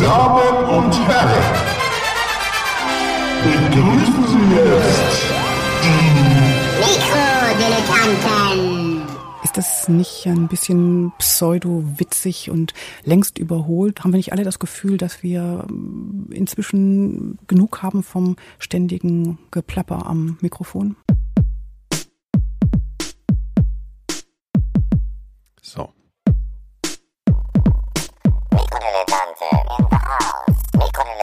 Damen und Herren, begrüßen Sie jetzt Mikrodilettanten. Ist das nicht ein bisschen pseudo-witzig und längst überholt? Haben wir nicht alle das Gefühl, dass wir ähm, inzwischen genug haben vom ständigen Geplapper am Mikrofon?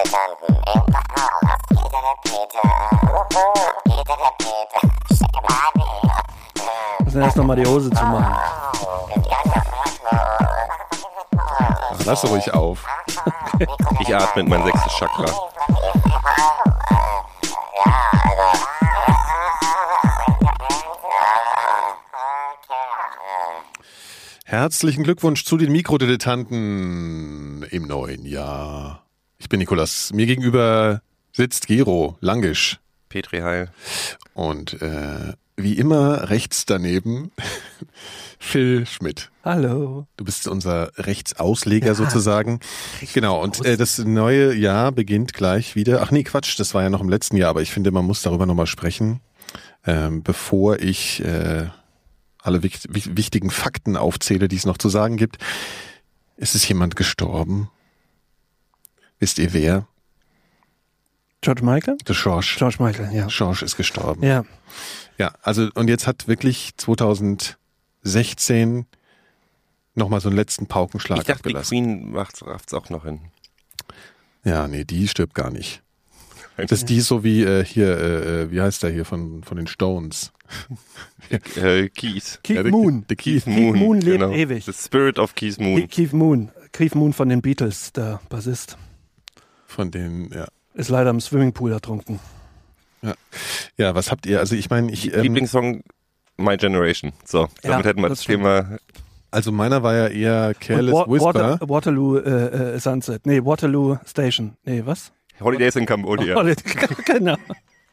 Der Peter. Schickemanni. Müssen erst nochmal die Hose zumachen. Ach, lass ruhig auf. Ich atme in mein sechstes Chakra. Herzlichen Glückwunsch zu den Mikrodilettanten im neuen Jahr. Ich bin Nikolas. Mir gegenüber sitzt Gero Langisch. Petri Heil. Und äh, wie immer rechts daneben Phil Schmidt. Hallo. Du bist unser Rechtsausleger sozusagen. Genau, und äh, das neue Jahr beginnt gleich wieder. Ach nee, Quatsch, das war ja noch im letzten Jahr, aber ich finde, man muss darüber nochmal sprechen, ähm, bevor ich äh, alle wicht wich- wichtigen Fakten aufzähle, die es noch zu sagen gibt. Es ist jemand gestorben. Wisst ihr wer? George Michael? Der George. George Michael, ja. George ist gestorben. Ja. Ja, also und jetzt hat wirklich 2016 nochmal so einen letzten Paukenschlag Ich dachte, die abgelassen. Queen macht's, rafft's auch noch hin. Ja, nee, die stirbt gar nicht. Das ist die so wie äh, hier, äh, äh, wie heißt der hier von, von den Stones? Äh, Keith. Keith Ja, der- Moon. der Keith Keith Moon lebt genau. ewig. The Spirit of Keith Moon. Ke- Keith Moon. Keith Moon von den Beatles, der Bassist. Von den, ja. Ist leider im Swimmingpool ertrunken. Ja, was habt ihr? Also ich meine, ich, ähm, Lieblingssong My Generation. So, damit Ja, hätten wir das das. Thema. also meiner war ja eher Careless Wa- Whisper. Water, Waterloo äh, äh, Sunset. Nee, Waterloo Station. Nee, was? Holidays in Cambodia. genau.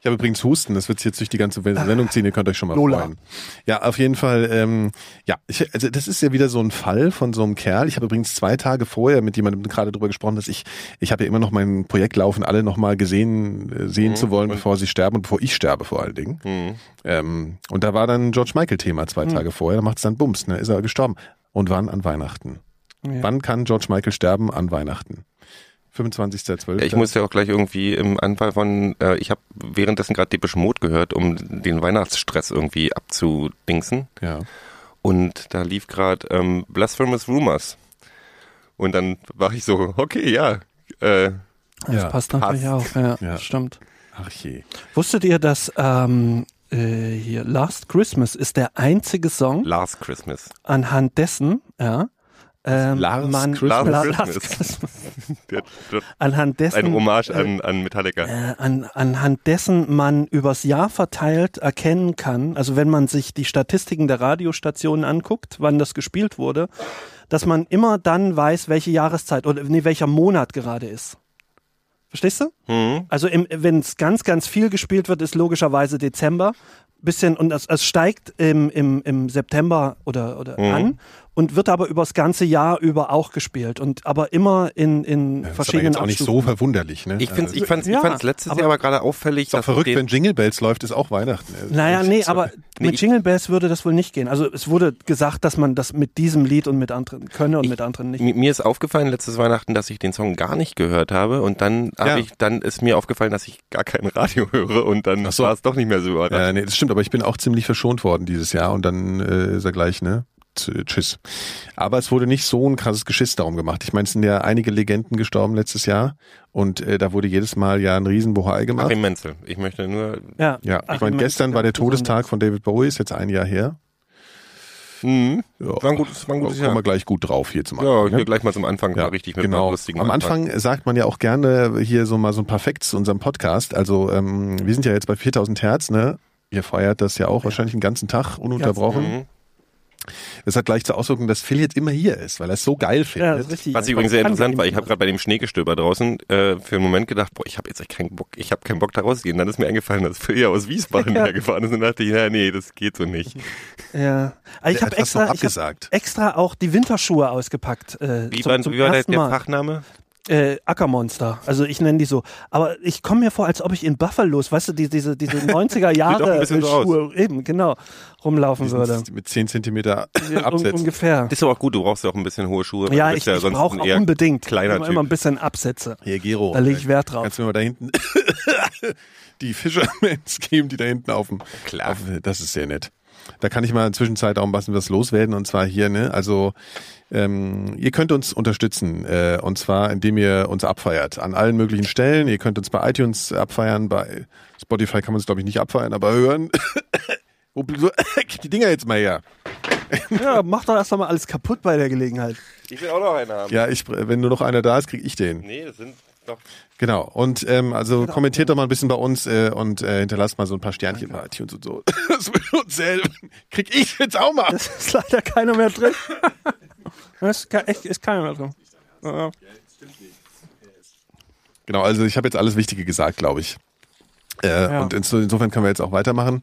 Ich habe übrigens Husten, das wird sich jetzt durch die ganze Sendung ziehen, ihr könnt euch schon mal Lola. freuen. Ja, auf jeden Fall, ähm, ja, ich, also das ist ja wieder so ein Fall von so einem Kerl. Ich habe übrigens zwei Tage vorher mit jemandem gerade drüber gesprochen, dass ich, ich habe ja immer noch mein Projekt laufen, alle nochmal gesehen, äh, sehen Mhm. zu wollen, bevor sie sterben und bevor ich sterbe vor allen Dingen. Hm. Ähm, und da war dann George Michael Thema zwei Mhm. Tage vorher, da macht's dann Bums, ne, ist er gestorben. Und wann? An Weihnachten. Ja. Wann kann George Michael sterben? An Weihnachten. 25.12. Ja, ich muss ja auch gleich irgendwie im Anfall von, äh, ich habe währenddessen gerade Depeche Mode gehört, um den Weihnachtsstress irgendwie abzudingsen. Ja. Und da lief gerade ähm, Blasphemous Rumors. Und dann war ich so, okay, ja. Äh, Das Ja, passt natürlich auch. Ja, Ja. stimmt. Ach je. Wusstet ihr, dass ähm, äh, hier Last Christmas ist der einzige Song, Last Christmas. anhand dessen, ja, ähm, Last man, Christmas? La- Last Last Christmas. Anhand dessen, ein Hommage an, an Metallica. äh, an, anhand dessen man übers Jahr verteilt erkennen kann, also wenn man sich die Statistiken der Radiostationen anguckt, wann das gespielt wurde, dass man immer dann weiß, welche Jahreszeit oder nee, welcher Monat gerade ist. Verstehst du? Hm. Also wenn es ganz, ganz viel gespielt wird, ist logischerweise Dezember. Bisschen und es, es steigt im, im, im September oder, oder Mhm. an und wird aber übers ganze Jahr über auch gespielt und aber immer in, in Das ist aber verschiedenen jetzt auch nicht so verwunderlich, ne? Ich finde Also, ich fand's, Ja, ich fand's letztes aber- Jahr aber gerade auffällig, Ist dass verrückt, wenn Jingle Bells läuft, ist auch Weihnachten. Naja, nee, So. aber Nee, mit Jingle Bells würde das wohl nicht gehen. Also es wurde gesagt, dass man das mit diesem Lied und mit anderen könne und Ich- mit anderen nicht. Mi- Mir ist aufgefallen letztes Weihnachten, dass ich den Song gar nicht gehört habe und dann Ja. habe ich, dann ist mir aufgefallen, dass ich gar kein Radio höre und dann so. war es doch nicht mehr so Ja, überraschend. nee, das stimmt, aber ich bin auch ziemlich verschont worden dieses Jahr und dann äh, ist er gleich, ne? Tschüss. Aber es wurde nicht so ein krasses Geschiss darum gemacht. Ich meine, es sind ja einige Legenden gestorben letztes Jahr und äh, da wurde jedes Mal ja ein riesen Bohai gemacht. Achim Menzel. Ich möchte nur, ja, ja, ich meine, gestern war der. Todestag von David Bowie, ist jetzt ein Jahr her. hm, Ja, war ein gutes, war ein gutes kommen wir Jahr. gleich gut drauf hier zum Ja, Anfang. hier ne? gleich mal zum Anfang mal richtig mit genau. lustigen Am Anfang sagt man ja auch gerne hier so mal so ein paar Facts zu unserem Podcast. Also ähm, wir sind ja jetzt bei 4000 Hertz, ne? Ihr feiert das ja auch wahrscheinlich den ganzen Tag ununterbrochen. Mhm. Das hat gleich zur Auswirkung, dass Phil jetzt immer hier ist, weil er es so geil Ja, findet. richtig. Was übrigens sehr interessant war, ich habe gerade bei dem Schneegestöber draußen äh, für einen Moment gedacht, boah, ich habe jetzt echt keinen Bock, ich habe keinen Bock da rauszugehen. Dann ist mir eingefallen, dass Phil ja aus Wiesbaden Ja. hergefahren ist und dachte ich, ja, nee, das geht so nicht. Ja. Also ich habe extra, ich hab abgesagt. extra auch die Winterschuhe ausgepackt. Äh, Wie, zum, war, zum wie war der, ersten der. Fachname? Äh, Ackermonster. Also ich nenne die so. Aber ich komme mir vor, als ob ich in Buffalos, weißt du, die, diese, diese 90er auch ein Jahre so aus. Schuhe, eben, genau, rumlaufen würde. Mit 10 Zentimeter Ja, un Absätzen. ungefähr. Das ist aber auch gut, du brauchst ja auch ein bisschen hohe Schuhe. Ja, ich, ja ich brauche auch unbedingt kleiner immer, Typ. immer ein bisschen Absätze. Hier, Gero. Da lege ich Wert drauf. Kannst du mir mal da hinten die Fishermans geben, die da hinten auf dem. Klar. Auf, das ist sehr nett. Da kann ich mal in der Zwischenzeit auch ein bisschen was loswerden und zwar hier, ne? Also ähm, ihr könnt uns unterstützen äh, und zwar indem ihr uns abfeiert an allen möglichen Stellen. Ihr könnt uns bei iTunes abfeiern, bei Spotify kann man es glaube ich nicht abfeiern, aber hören. Die Dinger jetzt mal her. Ja, mach doch erst mal alles kaputt bei der Gelegenheit. Ich will auch noch einen haben. Ja, ich, wenn nur noch einer da ist, krieg ich den. Nee, das sind doch. Genau. Und ähm, also kommentiert doch mal ein bisschen bei uns äh, und äh, hinterlasst mal so ein paar Sternchen bei iTunes und so. Das würde uns helfen. Krieg ich jetzt auch mal. Es ist leider keiner mehr drin. Es ist, ke- echt, ist keiner drin. Ja. Genau, also ich habe jetzt alles Wichtige gesagt, glaube ich. Äh, Ja. Und inso- insofern können wir jetzt auch weitermachen.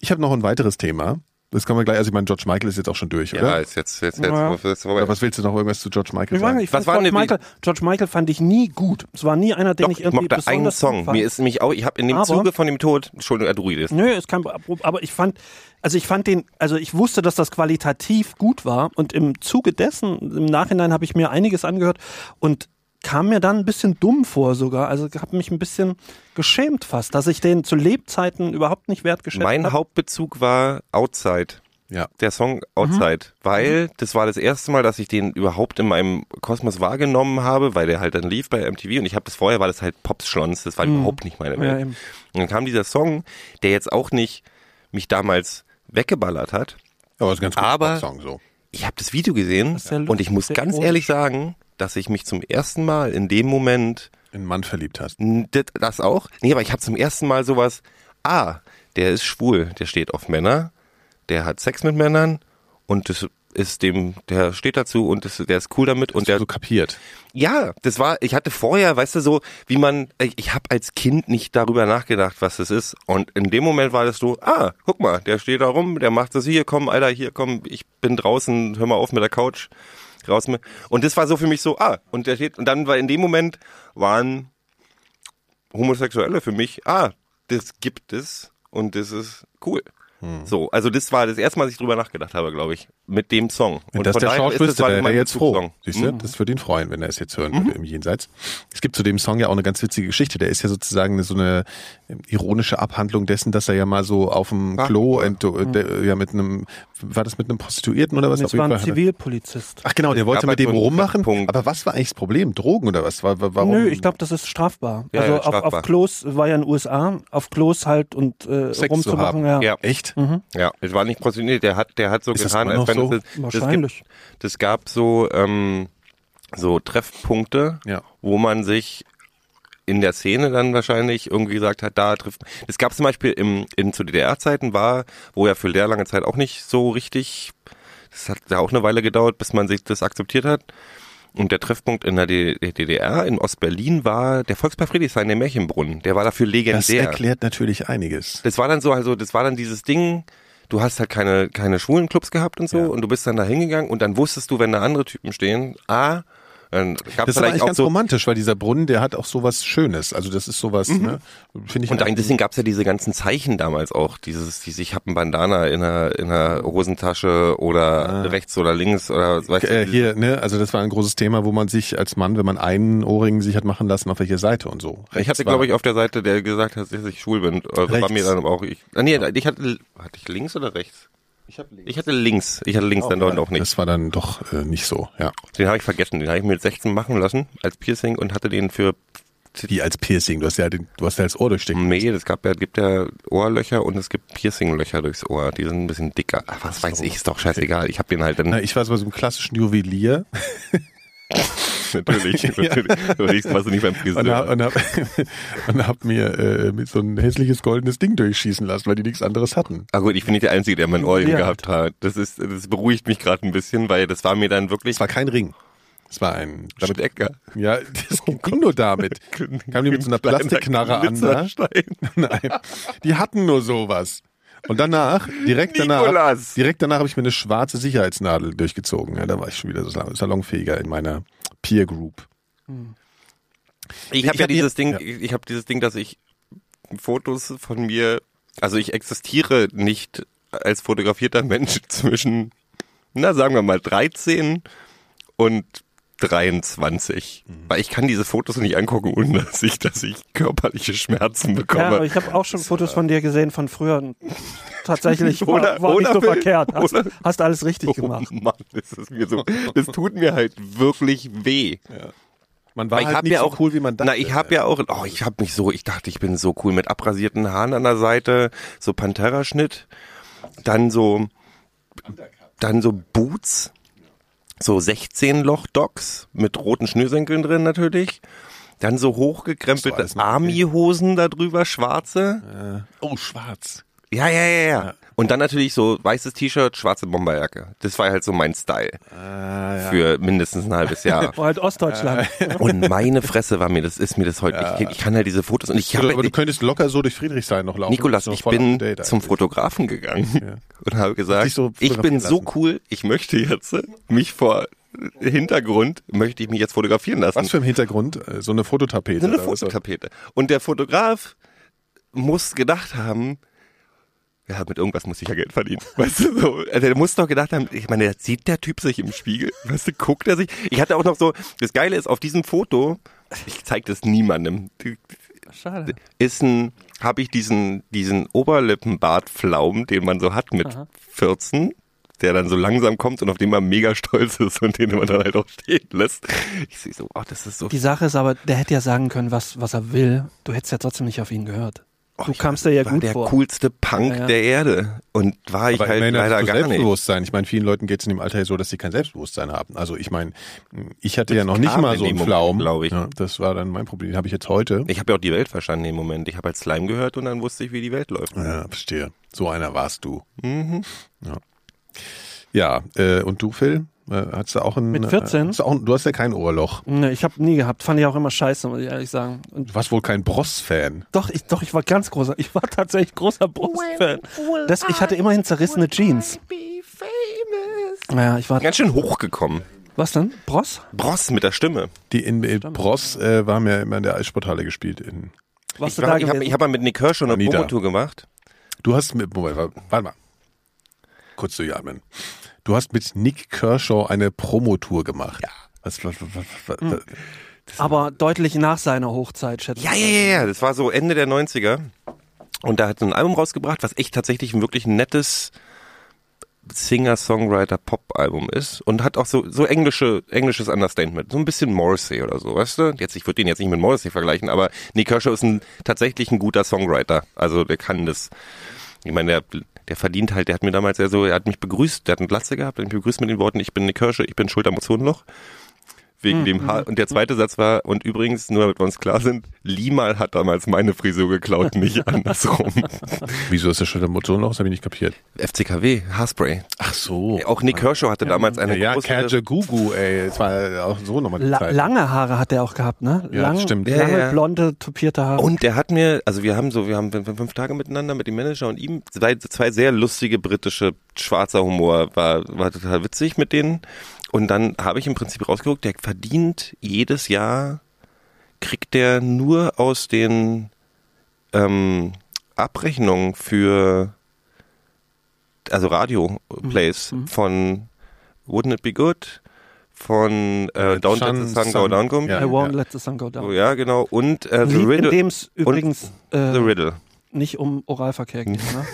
Ich habe noch ein weiteres Thema. Das können wir gleich, also ich meine, George Michael ist jetzt auch schon durch, Ja, oder? ist jetzt, jetzt, jetzt, Ja. jetzt, jetzt vorbei. Was willst du noch irgendwas zu George Michael Ich, sagen? nicht, ich Was war George, Michael, George Michael fand ich nie gut. Es war nie einer, den Doch, ich ich irgendwie mochte einen besonders Song. gut fand. Mir ist nämlich auch, ich habe in dem Aber- Zuge von dem Tod, Entschuldigung, ja, du redest. Nö, ist kein Problem. Aber ich fand, also ich fand den, also ich wusste, dass das qualitativ gut war und im Zuge dessen, im Nachhinein habe ich mir einiges angehört und kam mir dann ein bisschen dumm vor sogar. Also habe mich ein bisschen geschämt fast, dass ich den zu Lebzeiten überhaupt nicht wertgeschätzt Mein habe. Hauptbezug war Outside. Ja. Der Song Outside, weil das war das erste Mal, dass ich den überhaupt in meinem Kosmos wahrgenommen habe, weil der halt dann lief bei MTV und ich habe das vorher, war das halt Pops-Schlons, das war überhaupt nicht meine Ja, Welt. eben. und dann kam dieser Song, der jetzt auch nicht mich damals weggeballert hat. Aber das ist ein ganz guter Aber- Song so. Ich habe das Video gesehen ist ja und ich muss ganz ehrlich sagen, dass ich mich zum ersten Mal in dem Moment In Mann verliebt hast. Das, auch? Nee, aber ich habe zum ersten Mal sowas, ah, der ist schwul, der steht auf Männer, der hat Sex mit Männern und das ist dem, der steht dazu und das, der ist cool damit und der, so kapiert. ja, das war, ich hatte vorher, weißt du, so, wie man, ich, ich habe als Kind nicht darüber nachgedacht, was das ist und in dem Moment war das so, ah, guck mal, der steht da rum, der macht das hier, komm, Alter, hier, komm, ich bin draußen, hör mal auf mit der Couch, raus mit, und das war so für mich so, ah, und der steht, und dann war in dem Moment waren Homosexuelle für mich, ah, das gibt es und das ist cool. Hm. So, also das war das erste Mal, dass ich drüber nachgedacht habe, glaube ich, mit dem Song. Und das von der ist wüsste, halt wäre mein er jetzt froh. Siehst du, das würde ihn freuen, wenn er es jetzt hören würde im Jenseits. Es gibt zu dem Song ja auch eine ganz witzige Geschichte. Der ist ja sozusagen so eine ironische Abhandlung dessen, dass er ja mal so auf dem Ah. Klo ent, der, ja mit einem, war das mit einem Prostituierten oder was? Jeden war ein Zivilpolizist. Ach genau, der wollte mit dem rummachen. Treffpunkt. Aber was war eigentlich das Problem? Drogen oder was? War, war- warum? Nö, ich glaube, das ist strafbar. Ja, also ja, auf, strafbar. auf Klos war ja in den USA, auf Klos halt und äh, Sex zu rumzumachen, haben. ja. Ja. Echt? Ja, es war nicht prostituiert, der hat, der hat so Ist das getan, als wenn so? es das, das, Wahrscheinlich. gibt, das gab so, ähm, so Treffpunkte, Ja. wo man sich in der Szene dann wahrscheinlich irgendwie gesagt hat, da trifft. Es gab zum Beispiel im, in zu DDR-Zeiten war, wo ja für sehr lange Zeit auch nicht so richtig, das hat ja auch eine Weile gedauert, bis man sich das akzeptiert hat. Und der Treffpunkt in der DDR in Ostberlin war der Volkspark Friedrichshain, der Märchenbrunnen. Der war dafür Das legendär. erklärt natürlich einiges. Das war dann so, also das war dann dieses Ding, du hast halt keine, keine schwulen Clubs gehabt und so Ja. und du bist dann da hingegangen und dann wusstest du, wenn da andere Typen stehen, ah, gab Das ist eigentlich ganz so. romantisch, weil dieser Brunnen, der hat auch sowas Schönes. Also das ist sowas, ne? Finde ich. Und dann, deswegen gab es ja diese ganzen Zeichen damals auch, dieses, dieses ich habe ein Bandana in der, in der Hosentasche oder rechts oder links oder weißt du, äh, dieses- hier, ne, also das war ein großes Thema, wo man sich als Mann, wenn man einen Ohrring sich hat machen lassen, auf welche Seite und so. ich hatte, glaube ich, auf der Seite, der gesagt hat, dass ich schwul bin. Also war mir dann auch ich. Ah, nee, ich hatte, hatte ich links oder rechts? Ich hatte links. Ich hatte links. Ich hatte links dann dort auch nicht. Das war dann doch äh, nicht so, ja. Den habe ich vergessen. Den habe ich mit 16 machen lassen als Piercing und hatte den für Die als Piercing, du hast ja den, du hast ja das Ohr durchstecken. Nee, es gab ja, gibt ja Ohrlöcher und es gibt Piercinglöcher durchs Ohr. Die sind ein bisschen dicker. Ach, was weiß ich, ist doch scheißegal. Ich habe den halt dann Na, ich war so bei so einem klassischen Juwelier natürlich, natürlich. Du riechst, was du nicht beim und Friseur. hab, und hab, und hab mir äh, mit so ein hässliches goldenes Ding durchschießen lassen, weil die nichts anderes hatten. Ah gut, ich bin nicht der Einzige, der mein Ohrring Ja. gehabt hat. Das ist, das beruhigt mich gerade ein bisschen, weil das war mir dann wirklich Es war kein Ring. Es war ein damit Stecker. Ja, das ging nur damit. Kamen die mit so einer Plastikknarre an? Glitzerstein. Nein. Die hatten nur sowas. Und danach, direkt danach, Nikolas! direkt danach habe ich mir eine schwarze Sicherheitsnadel durchgezogen. Ja, da war ich schon wieder so salonfähiger in meiner Peer Group. Ich habe ja hab dieses hier- Ding, ja. ich, ich habe dieses Ding, dass ich Fotos von mir, also ich existiere nicht als fotografierter Mensch zwischen, na sagen wir mal 13 und 23, Mhm. weil ich kann diese Fotos nicht angucken, ohne dass ich, dass ich körperliche Schmerzen bekomme. Ja, aber ich habe auch schon Fotos von dir gesehen von früher. und Tatsächlich war, Oder- war nicht oder so Will- verkehrt. Hast, oder- hast alles richtig Oh gemacht. Mann, das ist mir so, das tut mir halt wirklich weh. Man war halt nicht ja so auch, cool, wie man dachte. Na, ich habe ja auch, oh, ich habe mich so, ich dachte, ich bin so cool mit abrasierten Haaren an der Seite, so Pantera-Schnitt, dann so, dann so Boots, so 16-Loch-Docks mit roten Schnürsenkeln drin natürlich, dann so hochgekrempelte Army-Hosen da drüber, schwarze. oh, schwarz. Ja, ja, ja, ja. Und dann natürlich so weißes T-Shirt, schwarze Bomberjacke. Das war halt so mein Style Ah, für mindestens ein halbes Jahr. War halt Ostdeutschland. Und meine Fresse war mir das, ist mir das heute. Ich, ich kann halt diese Fotos und ich Aber, habe aber du könntest locker so durch Friedrichshain noch laufen. Nikolas, ich bin zum. Fotografen gegangen und habe gesagt, so ich bin fotografieren so lassen. cool, ich möchte jetzt mich vor Hintergrund, möchte ich mich jetzt fotografieren lassen. Was für ein Hintergrund? Äh, So eine Fototapete. So eine? Fototapete. Und der Fotograf muss gedacht haben, ja, mit irgendwas muss ich ja Geld verdienen. Weißt du, so. Also der muss doch gedacht haben, ich meine, sieht der Typ sich im Spiegel? Weißt du, guckt er sich? Ich hatte auch noch so, das Geile ist, auf diesem Foto, ich zeige das niemandem, Schade. ist ein, habe ich diesen, diesen Oberlippenbartflaum, den man so hat mit 14, der dann so langsam kommt und auf den man mega stolz ist und den man dann halt auch stehen lässt. Ich sehe so, oh, das ist so Die Sache ist aber, der hätte ja sagen können, was, was er will. Du hättest ja trotzdem nicht auf ihn gehört. Du kamst dir ja war gut der vor. coolste Punk Ja, ja. der Erde. Und war ich Aber halt immerhin leider gar nicht. Selbstbewusstsein. Ich meine, vielen Leuten geht es in dem Alter ja so, dass sie kein Selbstbewusstsein haben. Also ich meine, ich hatte ja noch nicht mal so einen Moment, Flaum. glaub ich. Ja, das war dann mein Problem. Den habe ich jetzt heute. Ich habe ja auch die Welt verstanden im Moment. Ich habe halt Slime gehört und dann wusste ich, wie die Welt läuft. Ja, verstehe. So einer warst du. Mhm. Ja, ja äh, und du, Phil? Äh, Hast du auch ein, Mit 14? Äh, hast du, auch, du hast ja kein Ohrloch. Ne, ich habe nie gehabt. Fand ich auch immer scheiße, muss ich ehrlich sagen. Und Du warst wohl kein Bross-Fan. doch, ich, doch, ich war ganz großer. Ich war tatsächlich großer Brustfan. Das, ich hatte immerhin zerrissene Jeans. Ja, ich war. Ganz schön hochgekommen. Was denn? Bross? Bross mit der Stimme. Die in, in Bross äh, haben ja immer in der Eissporthalle gespielt. In, Warst Ich, war- ich habe hab mal mit Nick Hirsch eine Anita. Promotour gemacht. du hast mit, Moment, wa- warte mal. Kurz durchatmen. Du hast mit Nick Kershaw eine Promotour gemacht. Ja. Was, was, was, was, aber deutlich nach seiner Hochzeit, schätze Ja, ich. ja, ja, ja. Das war so Ende der 90er. Und da hat so ein Album rausgebracht, was echt tatsächlich ein wirklich nettes Singer-Songwriter-Pop-Album ist. Und hat auch so, so englische, englisches Understatement. So ein bisschen Morrissey oder so, weißt du? Jetzt, ich würde den jetzt nicht mit Morrissey vergleichen, aber Nick Kershaw ist ein, tatsächlich ein guter Songwriter. Also der kann das. Ich meine, der, der verdient halt, der hat mir damals ja so, er hat mich begrüßt, der hat eine Glatze gehabt, hat mich begrüßt mit den Worten, ich bin Nick Kershaw, ich bin Schultermotionenloch. Wegen dem Haar. Und der zweite Satz war, und übrigens, nur damit wir uns klar sind, Limal hat damals meine Frisur geklaut, nicht andersrum. wieso ist das schon der Motor noch? Das habe ich nicht kapiert. FCKW, Haarspray. Ach so. Auch Nick Kershaw hatte damals eine ja, große... Kaja Gugu, ey. Das war auch so nochmal die La Zeit. lange Haare hat er auch gehabt, ne? Ja, Lang, stimmt. Ja, Lange, ja. blonde, topierte Haare. Und der hat mir, also wir haben so, wir haben fünf fünf Tage miteinander mit dem Manager und ihm, zwei, zwei sehr lustige britische schwarzer Humor, war, war total witzig mit denen. Und dann habe ich im Prinzip rausgeguckt, der verdient jedes Jahr, kriegt der nur aus den ähm, Abrechnungen für, also Radio-Plays von Wouldn't It Be Good, von äh, Don't Let the Sun Go Down kommt. Ja, I won't ja. let the sun go down. Oh, ja, genau. Und äh, The Lied, in Riddle. dem es übrigens The äh, Riddle. nicht um Oralverkehr geht. Ne?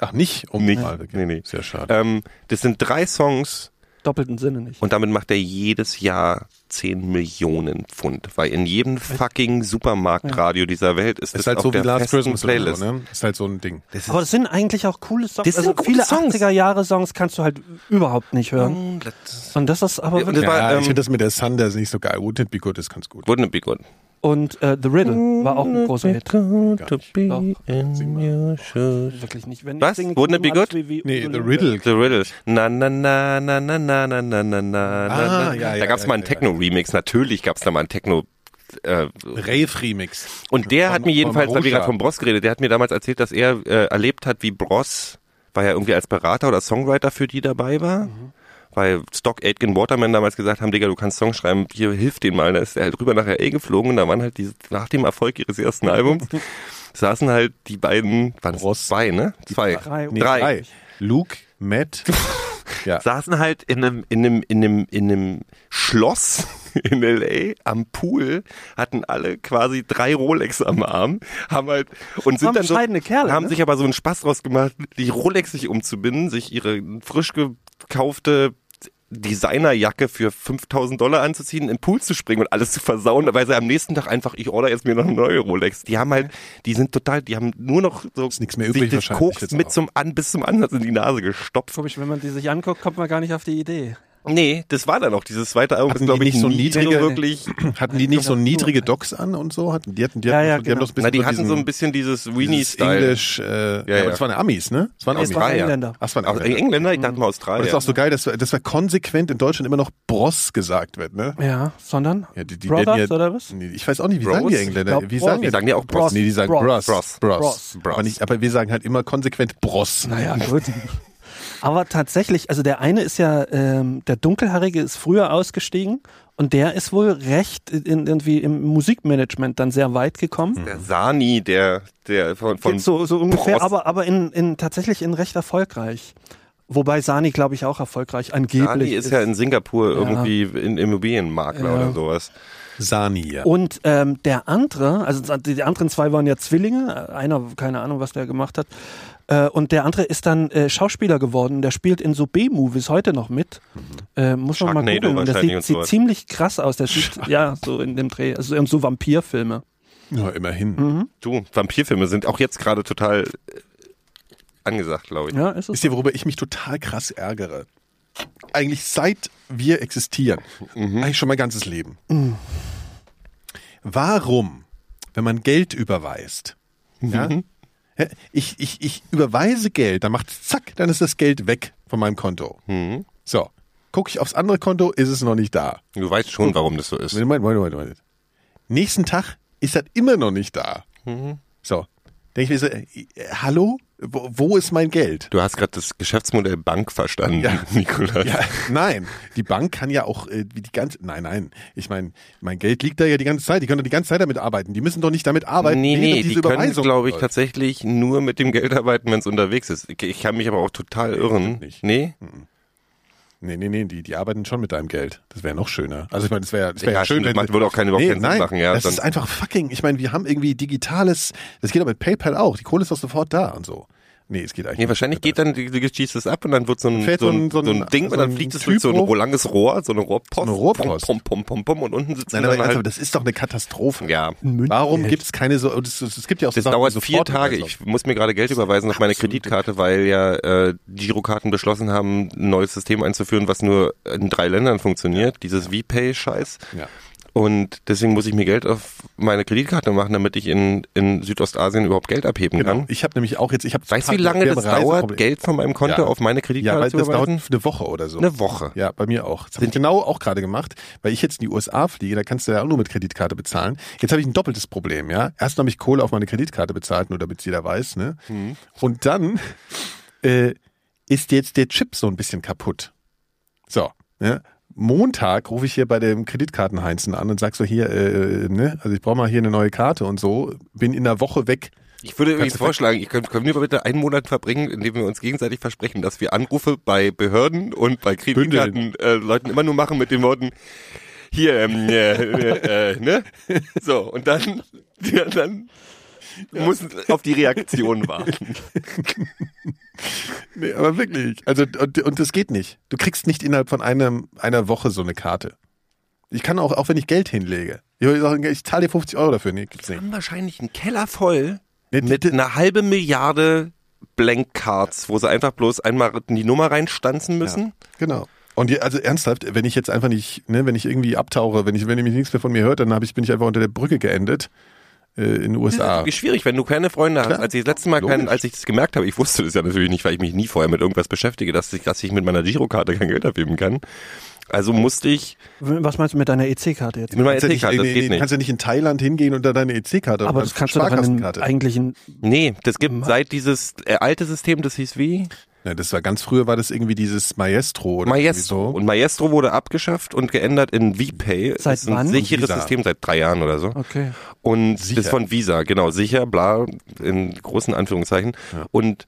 Ach, nicht? Um Nicht. Ah, okay. Nee, nee. Sehr schade. Ähm, das sind drei Songs Doppelten Sinne nicht. und damit macht er jedes Jahr 10 Millionen Pfund. Weil in jedem fucking Supermarktradio dieser Welt ist, ist das halt auf so wie der Last festen Christmas Playlist. oder so, ne? Ist halt so ein Ding. Das Aber das sind eigentlich auch coole Songs. Das sind also gute viele Songs. 80er Jahre Songs kannst du halt überhaupt nicht hören. Und das ist aber Ja, wirklich. das war, ja, ähm, ich finde das mit der Sun, der ist nicht so geil. Wouldn't it be good ist ganz gut. Wouldn't it be good? Und äh, The Riddle war auch ein großer Hit. to be Doch. in your shoes. Wirklich nicht. Wenn Was? ich singe, Wouldn't it be good? wie- Nee, The. Riddle. The Riddle. Na na na na na na na na na na. Ah, na. ja, Da ja, gab's ja, mal einen ja, Techno-Remix. Natürlich gab's da mal einen Techno. Äh, Rave-Remix. Und der Von- hat mir jedenfalls, weil wir gerade von Bross geredet, der hat mir damals erzählt, dass er äh, erlebt hat, wie Bross, war ja irgendwie als Berater oder Songwriter für die dabei war, weil Stock Aitken Waterman damals gesagt haben, Digga, du kannst Songs schreiben, hier hilf den mal. Da ist er halt rüber nach LA geflogen und da waren halt diese, nach dem Erfolg ihres ersten Albums, saßen halt die beiden, waren es zwei, ne? Zwei. Drei. Nee, Drei. drei. Luke, Matt. ja. saßen halt in einem, in einem, in einem, in einem Schloss in LA am Pool, hatten alle quasi drei Rolex am Arm, haben halt und sind dann so, Kerle, haben ne? sich aber so einen Spaß draus gemacht, die Rolex sich umzubinden, sich ihre frisch gekaufte Designerjacke für 5000 Dollar anzuziehen, im Pool zu springen und alles zu versauen, weil sie am nächsten Tag einfach, ich order jetzt mir noch eine neue Rolex. Die haben halt, die sind total, die haben nur noch so Ist nichts mehr übrig Koks mit zum an bis zum Ansatz in die Nase gestopft. Komisch, wenn man die sich anguckt, kommt man gar nicht auf die Idee. Nee, das war dann auch dieses zweite Album, Hatten ist, glaube die ich, nicht so nie niedrige- wirklich. Hatten die nicht so niedrige Docks an und so? Hatten, die hatten, die Ja, hatten, ja, die genau. haben doch ein bisschen Na, die so hatten diesen, so ein bisschen dieses Weenie-Style. Englisch, äh, ja, ja. aber das waren Amis, ne? Das waren Amis. waren ja. Engländer. Ach, das waren Engländer. Engländer, ich dachte mal Aber Australier. das ist auch so geil, dass, dass wir konsequent in Deutschland immer noch Bros gesagt wird, ne? Ja, sondern Ja, die, die Brothers ja, oder was? Nee, ich weiß auch nicht, wie Bros? sagen die Engländer? glaub, wie sagen Die sagen ja auch Bros. Nee, die sagen Bros. Bros. Bros. Bros. Bros. Aber, nicht, aber wir sagen halt immer konsequent Bros. Naja, gut. Aber tatsächlich, also der eine ist ja, ähm, der Dunkelhaarige ist früher ausgestiegen und der ist wohl recht in, irgendwie im Musikmanagement dann sehr weit gekommen. Der Sani, der, der von, von so, so ungefähr, Bros. aber, aber in, in tatsächlich in recht erfolgreich. Wobei Sani, glaube ich, auch erfolgreich angeblich Sani ist ja in Singapur irgendwie in Immobilienmakler Ja. oder sowas. Sani, ja. Und ähm, der andere, also die anderen zwei waren ja Zwillinge, einer, keine Ahnung, was der gemacht hat. Äh, und der andere ist dann äh, Schauspieler geworden. Der spielt in so B-Movies heute noch mit. Äh, muss man mal googeln. Und Der wahrscheinlich sieht, und sieht ziemlich krass aus. Der sieht, ja, so in dem Dreh. Also so Vampirfilme. ja, immerhin. Mhm. Du, Vampirfilme sind auch jetzt gerade total äh, angesagt, glaube ich. Ja, ist es. Wisst ihr, worüber ich mich total krass ärgere? Eigentlich seit wir existieren. Eigentlich schon mein ganzes Leben. Warum, wenn man Geld überweist, ja, ja, ich, ich, ich überweise Geld, dann macht zack, dann ist das Geld weg von meinem Konto. So, gucke ich aufs andere Konto, ist es noch nicht da. Du weißt schon, warum das so ist. Moment, Moment, Moment, Moment. Nächsten Tag ist das immer noch nicht da. So, denke ich mir so, äh, hallo, wo, wo ist mein Geld? Du hast gerade das Geschäftsmodell Bank verstanden, Ja. Nikolas. Ja, nein, die Bank kann ja auch äh, wie die ganze, nein, nein, ich meine, mein Geld liegt da ja die ganze Zeit, die können doch die ganze Zeit damit arbeiten, die müssen doch nicht damit arbeiten. Nee, nee, diese die können, glaube ich, läuft. tatsächlich nur mit dem Geld arbeiten, wenn es unterwegs ist. Ich, ich kann mich aber auch total irren. nicht. Nee? Nee, nee, nee, die, die arbeiten schon mit deinem Geld. Das wäre noch schöner. Also ich meine, das wäre das wär Ja, ja, schön, wenn macht- würde auch keinen überhaupt nee, keinen nein, machen, ja, Das ist einfach fucking, ich meine, wir haben irgendwie digitales, das geht aber mit PayPal auch, die Kohle ist doch sofort da und so. Nee, es geht eigentlich Nee, nicht. wahrscheinlich geht dann, die, die schießt es ab und dann wird so ein, so ein, so so ein- ein Ding so und dann ein fliegt es durch so ein hoch. langes Rohr, so eine Rohrpost. So eine Rohrpost. Pom, pom, pom, pom, und unten sitzen Nein, aber, dann also, halt, das ist doch eine Katastrophe. ja. Warum gibt es keine so, es, gibt ja auch so Das Sachen, dauert vier Tage. Ich muss mir gerade Geld überweisen auf meine. Kreditkarte, weil ja äh, Girokarten beschlossen haben, ein neues System einzuführen, was nur in drei Ländern funktioniert. Dieses VPay-Scheiß. Ja. Und deswegen muss ich mir Geld auf meine Kreditkarte machen, damit ich in, in Südostasien überhaupt Geld abheben Genau. kann. Ich habe nämlich auch jetzt, ich habe Weißt du, wie lange das dauert, Geld von meinem Konto Ja. auf meine Ja, Kreditkarte weil zu das dauert eine Woche oder so. Eine Woche. Ja, bei mir auch. Das habe ich genau auch gerade gemacht, weil ich jetzt in die USA fliege, da kannst du ja auch nur mit Kreditkarte bezahlen. Jetzt habe ich ein doppeltes Problem, ja. Erst habe ich Kohle auf meine Kreditkarte bezahlt, nur damit jeder weiß, ne? Mhm. Und dann äh, ist jetzt der Chip so ein bisschen kaputt. So, ne? Montag rufe ich hier bei dem Kreditkartenheinzen an und sag so hier, äh, ne, also ich brauche mal hier eine neue Karte und so, bin in der Woche weg. Ich würde übrigens vorschlagen, ich können, können wir bitte einen Monat verbringen, indem wir uns gegenseitig versprechen, dass wir Anrufe bei Behörden und bei Kreditkarten äh, Leuten immer nur machen mit den Worten hier, ähm, äh, äh, äh, ne? So, und dann, ja, dann muss auf die Reaktion warten. Nee, aber wirklich. Also, und, und das geht nicht. Du kriegst nicht innerhalb von einem, einer Woche so eine Karte. Ich kann auch, auch wenn ich Geld hinlege. Ich, ich zahle dir 50 Euro dafür. Nee, gibt's nicht. haben wahrscheinlich einen Keller voll Nee, mit die- einer halbe Milliarde Blank Cards, wo sie einfach bloß einmal in die Nummer reinstanzen müssen. Genau. Und je, also ernsthaft, wenn ich jetzt einfach nicht, ne, wenn ich irgendwie abtauche, wenn ich, wenn ihr mich nichts mehr von mir hört, dann hab ich, bin ich einfach unter der Brücke geendet äh, in den Das USA. ist wirklich schwierig, wenn du keine Freunde hast. Klar, Als ich das letzte Mal keinen, logisch. als ich das gemerkt habe, ich wusste das ja natürlich nicht, weil ich mich nie vorher mit irgendwas beschäftige, dass ich, dass ich mit meiner Girokarte kein Geld abheben kann. Also musste ich Was meinst du mit deiner EC-Karte jetzt? mit meiner Kannst ja nicht, EC-Karte, das nee, geht nee, nicht. kannst ja nicht in Thailand hingehen und da deine EC-Karte Aber das kannst du doch an den eigentlichen Nee, das gibt seit dieses äh, alte System, das hieß wie? Ja, das war ganz früher war das irgendwie dieses Maestro oder Maestro. so. Und Maestro wurde abgeschafft und geändert in VPay. Seit ist ein wann? sicheres. System seit drei Jahren oder so. Okay. Und Sicher. das ist von Visa, genau, sicher, bla, in großen Anführungszeichen. Und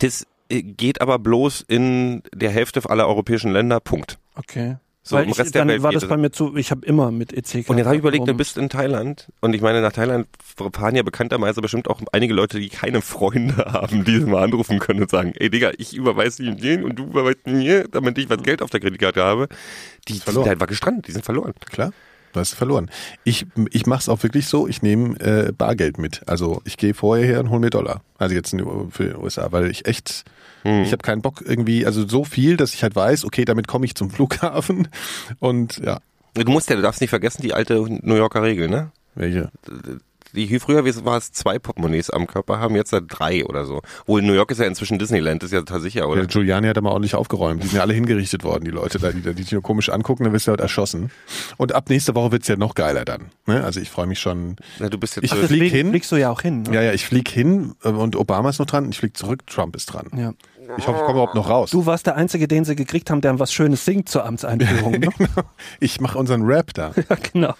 das äh, geht aber bloß in der Hälfte aller europäischen Länder, Punkt. Okay. So, Weil im ich, Rest der dann Welt war das bei mir zu, ich habe immer mit EC Und jetzt habe ich überlegt, du bist in Thailand und ich meine, nach Thailand fahren ja bekannterweise bestimmt auch einige Leute, die keine Freunde haben, die mal anrufen können und sagen, ey Digga, ich überweise ihn den und du überweist mir, damit ich was Geld auf der Kreditkarte habe. Die, die sind einfach gestrandet, die sind verloren. Klar, du hast verloren. Ich, ich mache es auch wirklich so, ich nehme äh, Bargeld mit. Also ich gehe vorher her und hole mir Dollar. Also jetzt in, für die USA, weil ich echt, Hm. ich habe keinen Bock irgendwie, also so viel, dass ich halt weiß, okay, damit komme ich zum Flughafen und ja, Du musst ja, du darfst nicht vergessen, die alte New Yorker Regel, ne? welche? Die früher war es zwei Portemonnaies am Körper, haben jetzt da drei oder so. Wohl New York ist ja inzwischen Disneyland, ist ja total sicher, oder? Der Giuliani hat da mal ordentlich aufgeräumt. Die sind ja alle hingerichtet worden, die Leute da, die, die dich nur komisch angucken, dann wirst du halt erschossen. Und ab nächster Woche wird's ja noch geiler dann. Ne? Also ich freue mich schon. Na, du bist jetzt Ich so- flieg hin. fliegst du ja auch hin. Ne? Ja, ja, ich flieg hin äh, und Obama ist noch dran, ich flieg zurück, Trump ist dran. Ja. Ich hoffe, ich komme überhaupt noch raus. Du warst der Einzige, den sie gekriegt haben, der was Schönes singt zur Amtseinführung. Ne? Ich mache unseren Rap da. ja, genau.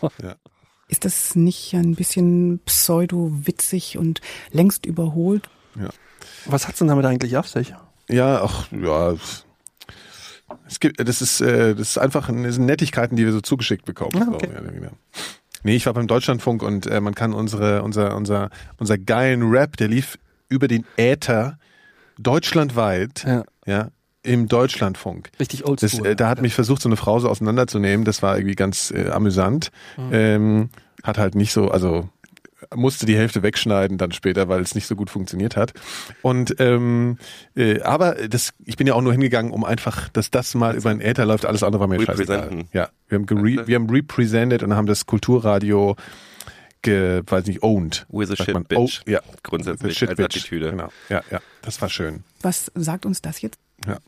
Ist das nicht ein bisschen pseudo-witzig und längst überholt? Was hat's denn damit eigentlich auf sich? Ja, ach, ja. Es gibt, das ist, äh, das ist einfach, das sind Nettigkeiten, die wir so zugeschickt bekommen. Ah, okay. So, weniger. Nee, ich war beim Deutschlandfunk und äh, man kann unsere, unser, unser, unser geilen Rap, der lief über den Äther deutschlandweit, Ja. ja, im Deutschlandfunk. Richtig Das, oldschool. äh, da hat mich versucht, so eine Frau so auseinanderzunehmen. Das war irgendwie ganz äh, amüsant. Ähm, hat halt nicht so, also musste die Hälfte wegschneiden dann später, weil es nicht so gut funktioniert hat. Und ähm, äh, aber das, ich bin ja auch nur hingegangen, um einfach, dass das mal über den Äther läuft. Alles andere war mir scheißegal. Ja, wir haben wir haben represented und haben das Kulturradio ge, weiß nicht, owned. With a shit man. bitch. Oh, ja, Grundsätzlich The shit als bitch. Attitüde. Genau. Ja, ja, das war schön. Was sagt uns das jetzt? Ja.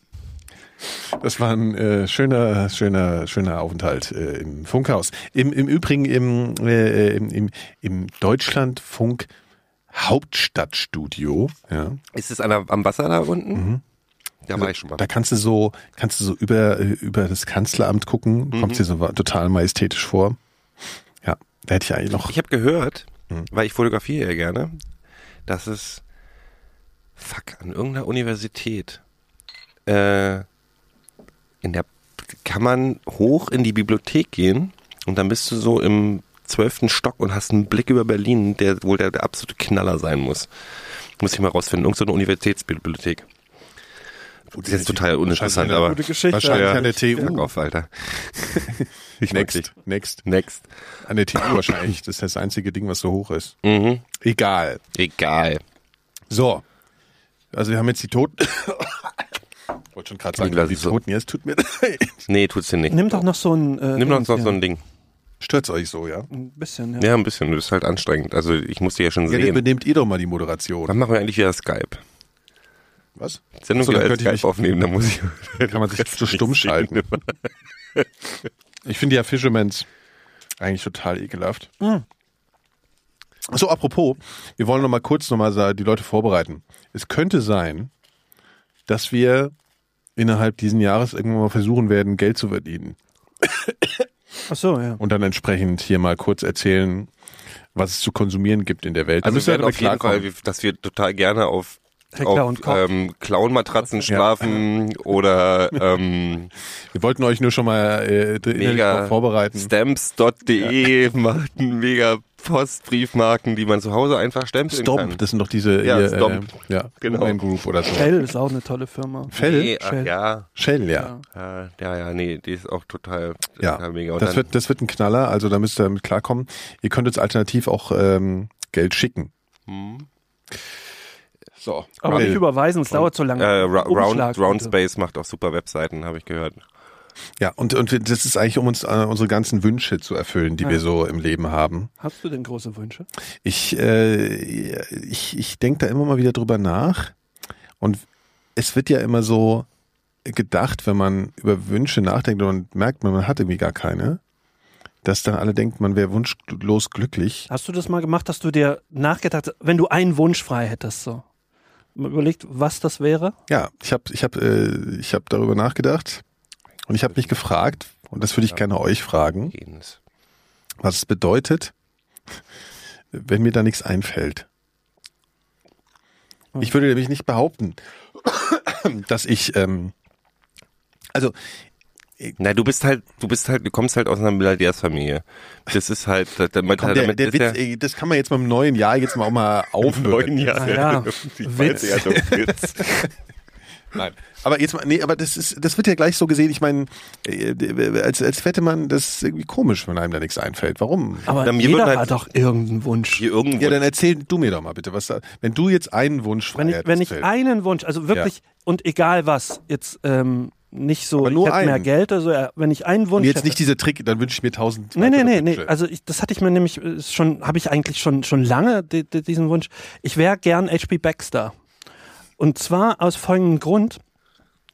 Das war ein äh, schöner, schöner, schöner Aufenthalt äh, im Funkhaus. Im, im Übrigen im, äh, im, im, im Deutschlandfunk Hauptstadtstudio. Ja, Ist es an der, am Wasser da unten? Da war ich schon mal. da kannst du so, kannst du so über äh, über das Kanzleramt gucken. Mhm. Kommt dir so total majestätisch vor. Da hätte ich eigentlich noch. Ich habe gehört, Hm. weil ich fotografiere ja gerne, dass es fuck an irgendeiner Universität äh, in der kann man hoch in die Bibliothek gehen und dann bist du so im zwölften Stock und hast einen Blick über Berlin, der wohl der, der absolute Knaller sein muss. Muss ich mal rausfinden. Irgend so eine Universitätsbibliothek. Das ist jetzt total uninteressant, Wahrscheinlich- aber Gute Geschichte. Wahrscheinlich Ja. an der TU. off, Alter. ich. Next, next. Next. An der TU wahrscheinlich. Das ist das einzige Ding, was so hoch ist. Mhm. Egal. Egal. So. Also wir haben jetzt die Toten. Ich wollte schon gerade sagen, Niklas die ist so- Toten jetzt tut mir leid. Nee, tut's dir nicht. Nimm doch noch so ein. Äh, Nimm doch noch so ein Ding. Stört's euch so, ja? Ein bisschen, ja. Ja, ein bisschen. Das ist halt anstrengend. Also ich muss die ja schon Ja, dann sehen. übernehmt ihr doch mal die Moderation. Wann machen wir eigentlich wieder Skype? Was? Sendung wieder dann könnte ich Skype aufnehmen, dann muss ich. Kann man sich so stumm schalten. Ich finde ja Fishermans eigentlich total ekelhaft. So, apropos, wir wollen noch mal kurz noch mal die Leute vorbereiten. Es könnte sein, dass wir innerhalb diesen Jahres irgendwann mal versuchen werden, Geld zu verdienen. Ach so, ja. Und dann entsprechend hier mal kurz erzählen, was es zu konsumieren gibt in der Welt. Da Also müsst wir damit auf jeden Fall, dass wir total gerne auf Heckler auf und Koch. ähm, Clown-Matratzen schlafen oder ähm, Wir wollten euch nur schon mal äh, mega vorbereiten. stamps.de machten mega Postbriefmarken, die man zu Hause einfach stempeln Stomp, kann. das sind doch diese Ja, hier, Stomp. Äh, ja, Genau. Woman Group oder so. Shell ist auch eine tolle Firma. Fell? Nee, ach Shell. ja. Shell, ja. Ja, ja, ja, nee, die ist auch total, Ja, total mega. Und das wird, das wird ein Knaller, also da müsst ihr damit klarkommen. Ihr könnt uns alternativ auch ähm, Geld schicken. Hm. So. Aber nicht überweisen, es dauert so lange. äh, Round. Roundspace macht auch super Webseiten, habe ich gehört. Ja, und, und das ist eigentlich, um uns äh, unsere ganzen Wünsche zu erfüllen, die Ja. wir so im Leben haben. Hast du denn große Wünsche? Ich, äh, ich, ich denke da immer mal wieder drüber nach. Und es wird ja immer so gedacht, wenn man über Wünsche nachdenkt und merkt, man, man hat irgendwie gar keine, dass dann alle denken, man wäre wunschlos glücklich. Hast du das mal gemacht, dass du dir nachgedacht hast, wenn du einen Wunsch frei hättest, so? Überlegt, was das wäre? Ja, ich habe ich hab, äh, ich hab darüber nachgedacht und ich habe mich gefragt, und das würde ich gerne euch fragen, was es bedeutet, wenn mir da nichts einfällt. Ich würde nämlich nicht behaupten, dass ich, ähm, also Na, du bist halt, du bist halt, du kommst halt aus einer Milliardärsfamilie. Das ist halt, damit, komm, der, damit der ist Witz, ja ey, das kann man jetzt mal im neuen Jahr jetzt mal auch mal aufhören. neun Jahre. ja. Ich Witz. weiß ja, Witz. Nein. Aber jetzt mal, nee, aber das ist, das wird ja gleich so gesehen. Ich meine, äh, als, als Fettemann, das ist irgendwie komisch, wenn einem da nichts einfällt. Warum? Aber mir jeder halt- hat doch irgendeinen Wunsch. Irgendwo. Ja, dann erzähl du mir doch mal bitte, was da, wenn du jetzt einen Wunsch frei Wenn ich, wenn ich einen Wunsch, also wirklich, und egal was, jetzt ähm, nicht so, Aber nur ich hätte mehr. Geld, also wenn ich einen Wunsch Und jetzt hätte, nicht dieser Trick, dann wünsche ich mir tausend. Nee, nee, nee, nee. Also ich, das hatte ich mir nämlich äh, schon, habe ich eigentlich schon schon lange di, di, diesen Wunsch. Ich wäre gern HP Baxter. Und zwar aus folgendem Grund.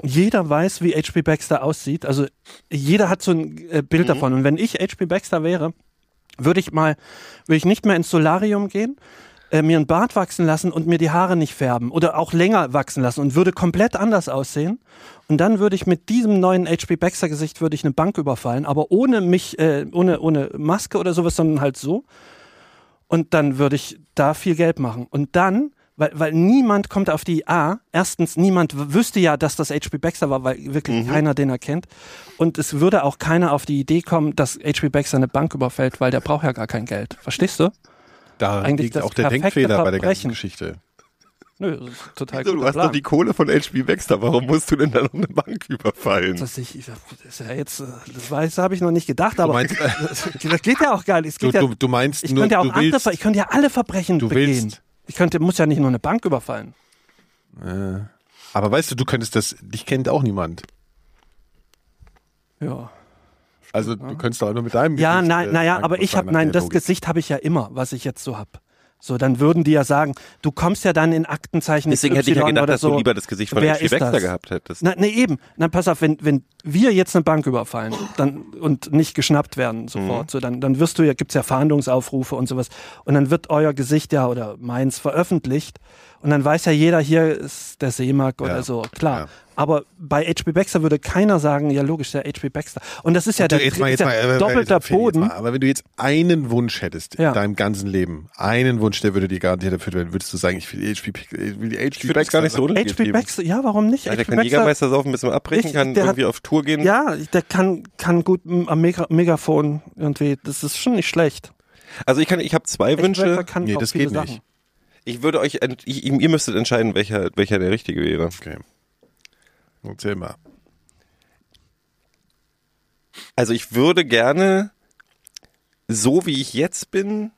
Jeder weiß, wie HP Baxter aussieht. Also jeder hat so ein äh, Bild davon. Und wenn ich HP Baxter wäre, würde ich mal, würde ich nicht mehr ins Solarium gehen, äh, mir einen Bart wachsen lassen und mir die Haare nicht färben oder auch länger wachsen lassen und würde komplett anders aussehen. Und dann würde ich mit diesem neuen HP Baxter Gesicht würde ich eine Bank überfallen, aber ohne mich, äh, ohne, ohne Maske oder sowas, sondern halt so. Und dann würde ich da viel Geld machen. Und dann, weil, weil niemand kommt auf die A, erstens, niemand wüsste ja, dass das HP Baxter war, weil wirklich keiner den erkennt. Und es würde auch keiner auf die Idee kommen, dass HP Baxter eine Bank überfällt, weil der braucht ja gar kein Geld. Verstehst du? Da eigentlich liegt auch der Denkfehler bei der ganzen. Geschichte. Nö, das ist total Du guter hast Plan. doch die Kohle von HP Baxter. Warum musst du denn da noch eine Bank überfallen? Das, ich, das ja jetzt, äh, das weiß, habe ich noch nicht gedacht, aber meinst, das, das geht ja auch geil. Es Du, geht ja, du, du meinst ich nur, könnte ja auch du andere, willst, Ver- ich könnte ja alle Verbrechen Du begehen. willst. Ich könnte, muss ja nicht nur eine Bank überfallen. äh, aber weißt du, du könntest das, dich kennt auch niemand. Ja. Also du könntest doch nur mit deinem Ja, Gesicht, nein, äh, naja, aber ich habe, nein, das. Gesicht habe ich ja immer, was ich jetzt so hab. So, dann würden die ja sagen, du kommst ja dann in Aktenzeichen Deswegen hätte ich ja XY gedacht, dass so. du lieber das Gesicht von ist Baxter gehabt hättest. Na, nee, eben. Na, pass auf, wenn, wenn wir jetzt eine Bank überfallen dann, und nicht geschnappt werden sofort, so, dann, dann wirst du ja, gibt's ja Fahndungsaufrufe und sowas. Und dann wird euer Gesicht ja oder meins veröffentlicht. Und dann weiß ja jeder, hier ist der Seemark oder Ja. so, klar. Ja. Aber bei HP Baxter würde keiner sagen, ja logisch, der HP Baxter. Und das ist ja der jetzt mal, ist jetzt ja mal, äh, doppelter äh, jetzt Boden. Mal. Aber wenn du jetzt einen Wunsch hättest Ja. in deinem ganzen Leben, einen Wunsch, der würde dir garantiert erfüllt werden, würdest du sagen, ich will Ich finde das gar nicht so Baxter. HP Baxter, ja, warum nicht? Ja, der kann Jägermeister saufen, ein bisschen abbrechen, Ich- kann der hat- irgendwie auf Tour gehen. Ja, der kann, kann gut am Mega Megafon irgendwie, das ist schon nicht schlecht. Also ich kann, ich habe zwei Echt, Wünsche. Kann Nee, auch das viele geht nicht. Sachen. Ich würde euch, ich, ihr müsstet entscheiden, welcher, welcher der richtige wäre. Okay. Erzähl mal. Also ich würde gerne, so wie ich jetzt bin,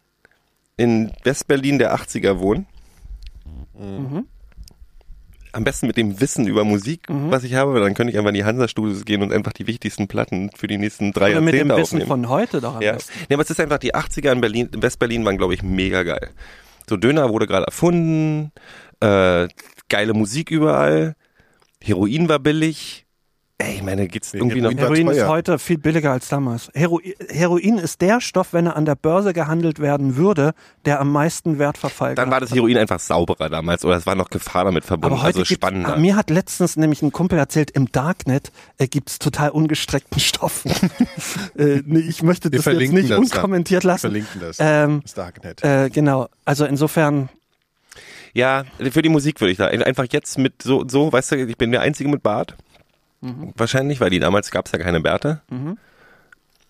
in Westberlin der 80er wohnen. Am besten mit dem Wissen über Musik, was ich habe, weil dann könnte ich einfach in die Hansa-Studios gehen und einfach die wichtigsten Platten für die nächsten drei Oder mit Jahrzehnte dem Wissen aufnehmen. von heute doch am Ja. besten. Nee, aber es ist einfach, die 80er in Berlin, in Westberlin waren, glaube ich, mega geil. So Döner wurde gerade erfunden, äh, geile Musik überall, Heroin war billig. Ey, ich meine, geht's irgendwie noch. Heroin war Heroin ist heute viel billiger als damals. Hero Heroin ist der Stoff, wenn er an der Börse gehandelt werden würde, der am meisten Wertverfall Dann war das Heroin einfach sauberer damals oder es war noch Gefahr damit verbunden, Aber heute also spannender. Mir hat letztens nämlich ein Kumpel erzählt, im Darknet äh, gibt's total ungestreckten Stoff. äh, nee, ich möchte Wir das jetzt nicht das unkommentiert Wir lassen. verlinken das. Ähm, das Darknet. äh, genau, also insofern, Ja, für die Musik würde ich da einfach jetzt mit so, so, weißt du, ich bin der Einzige mit Bart. Mhm. Wahrscheinlich, weil die damals gab's ja keine Bärte.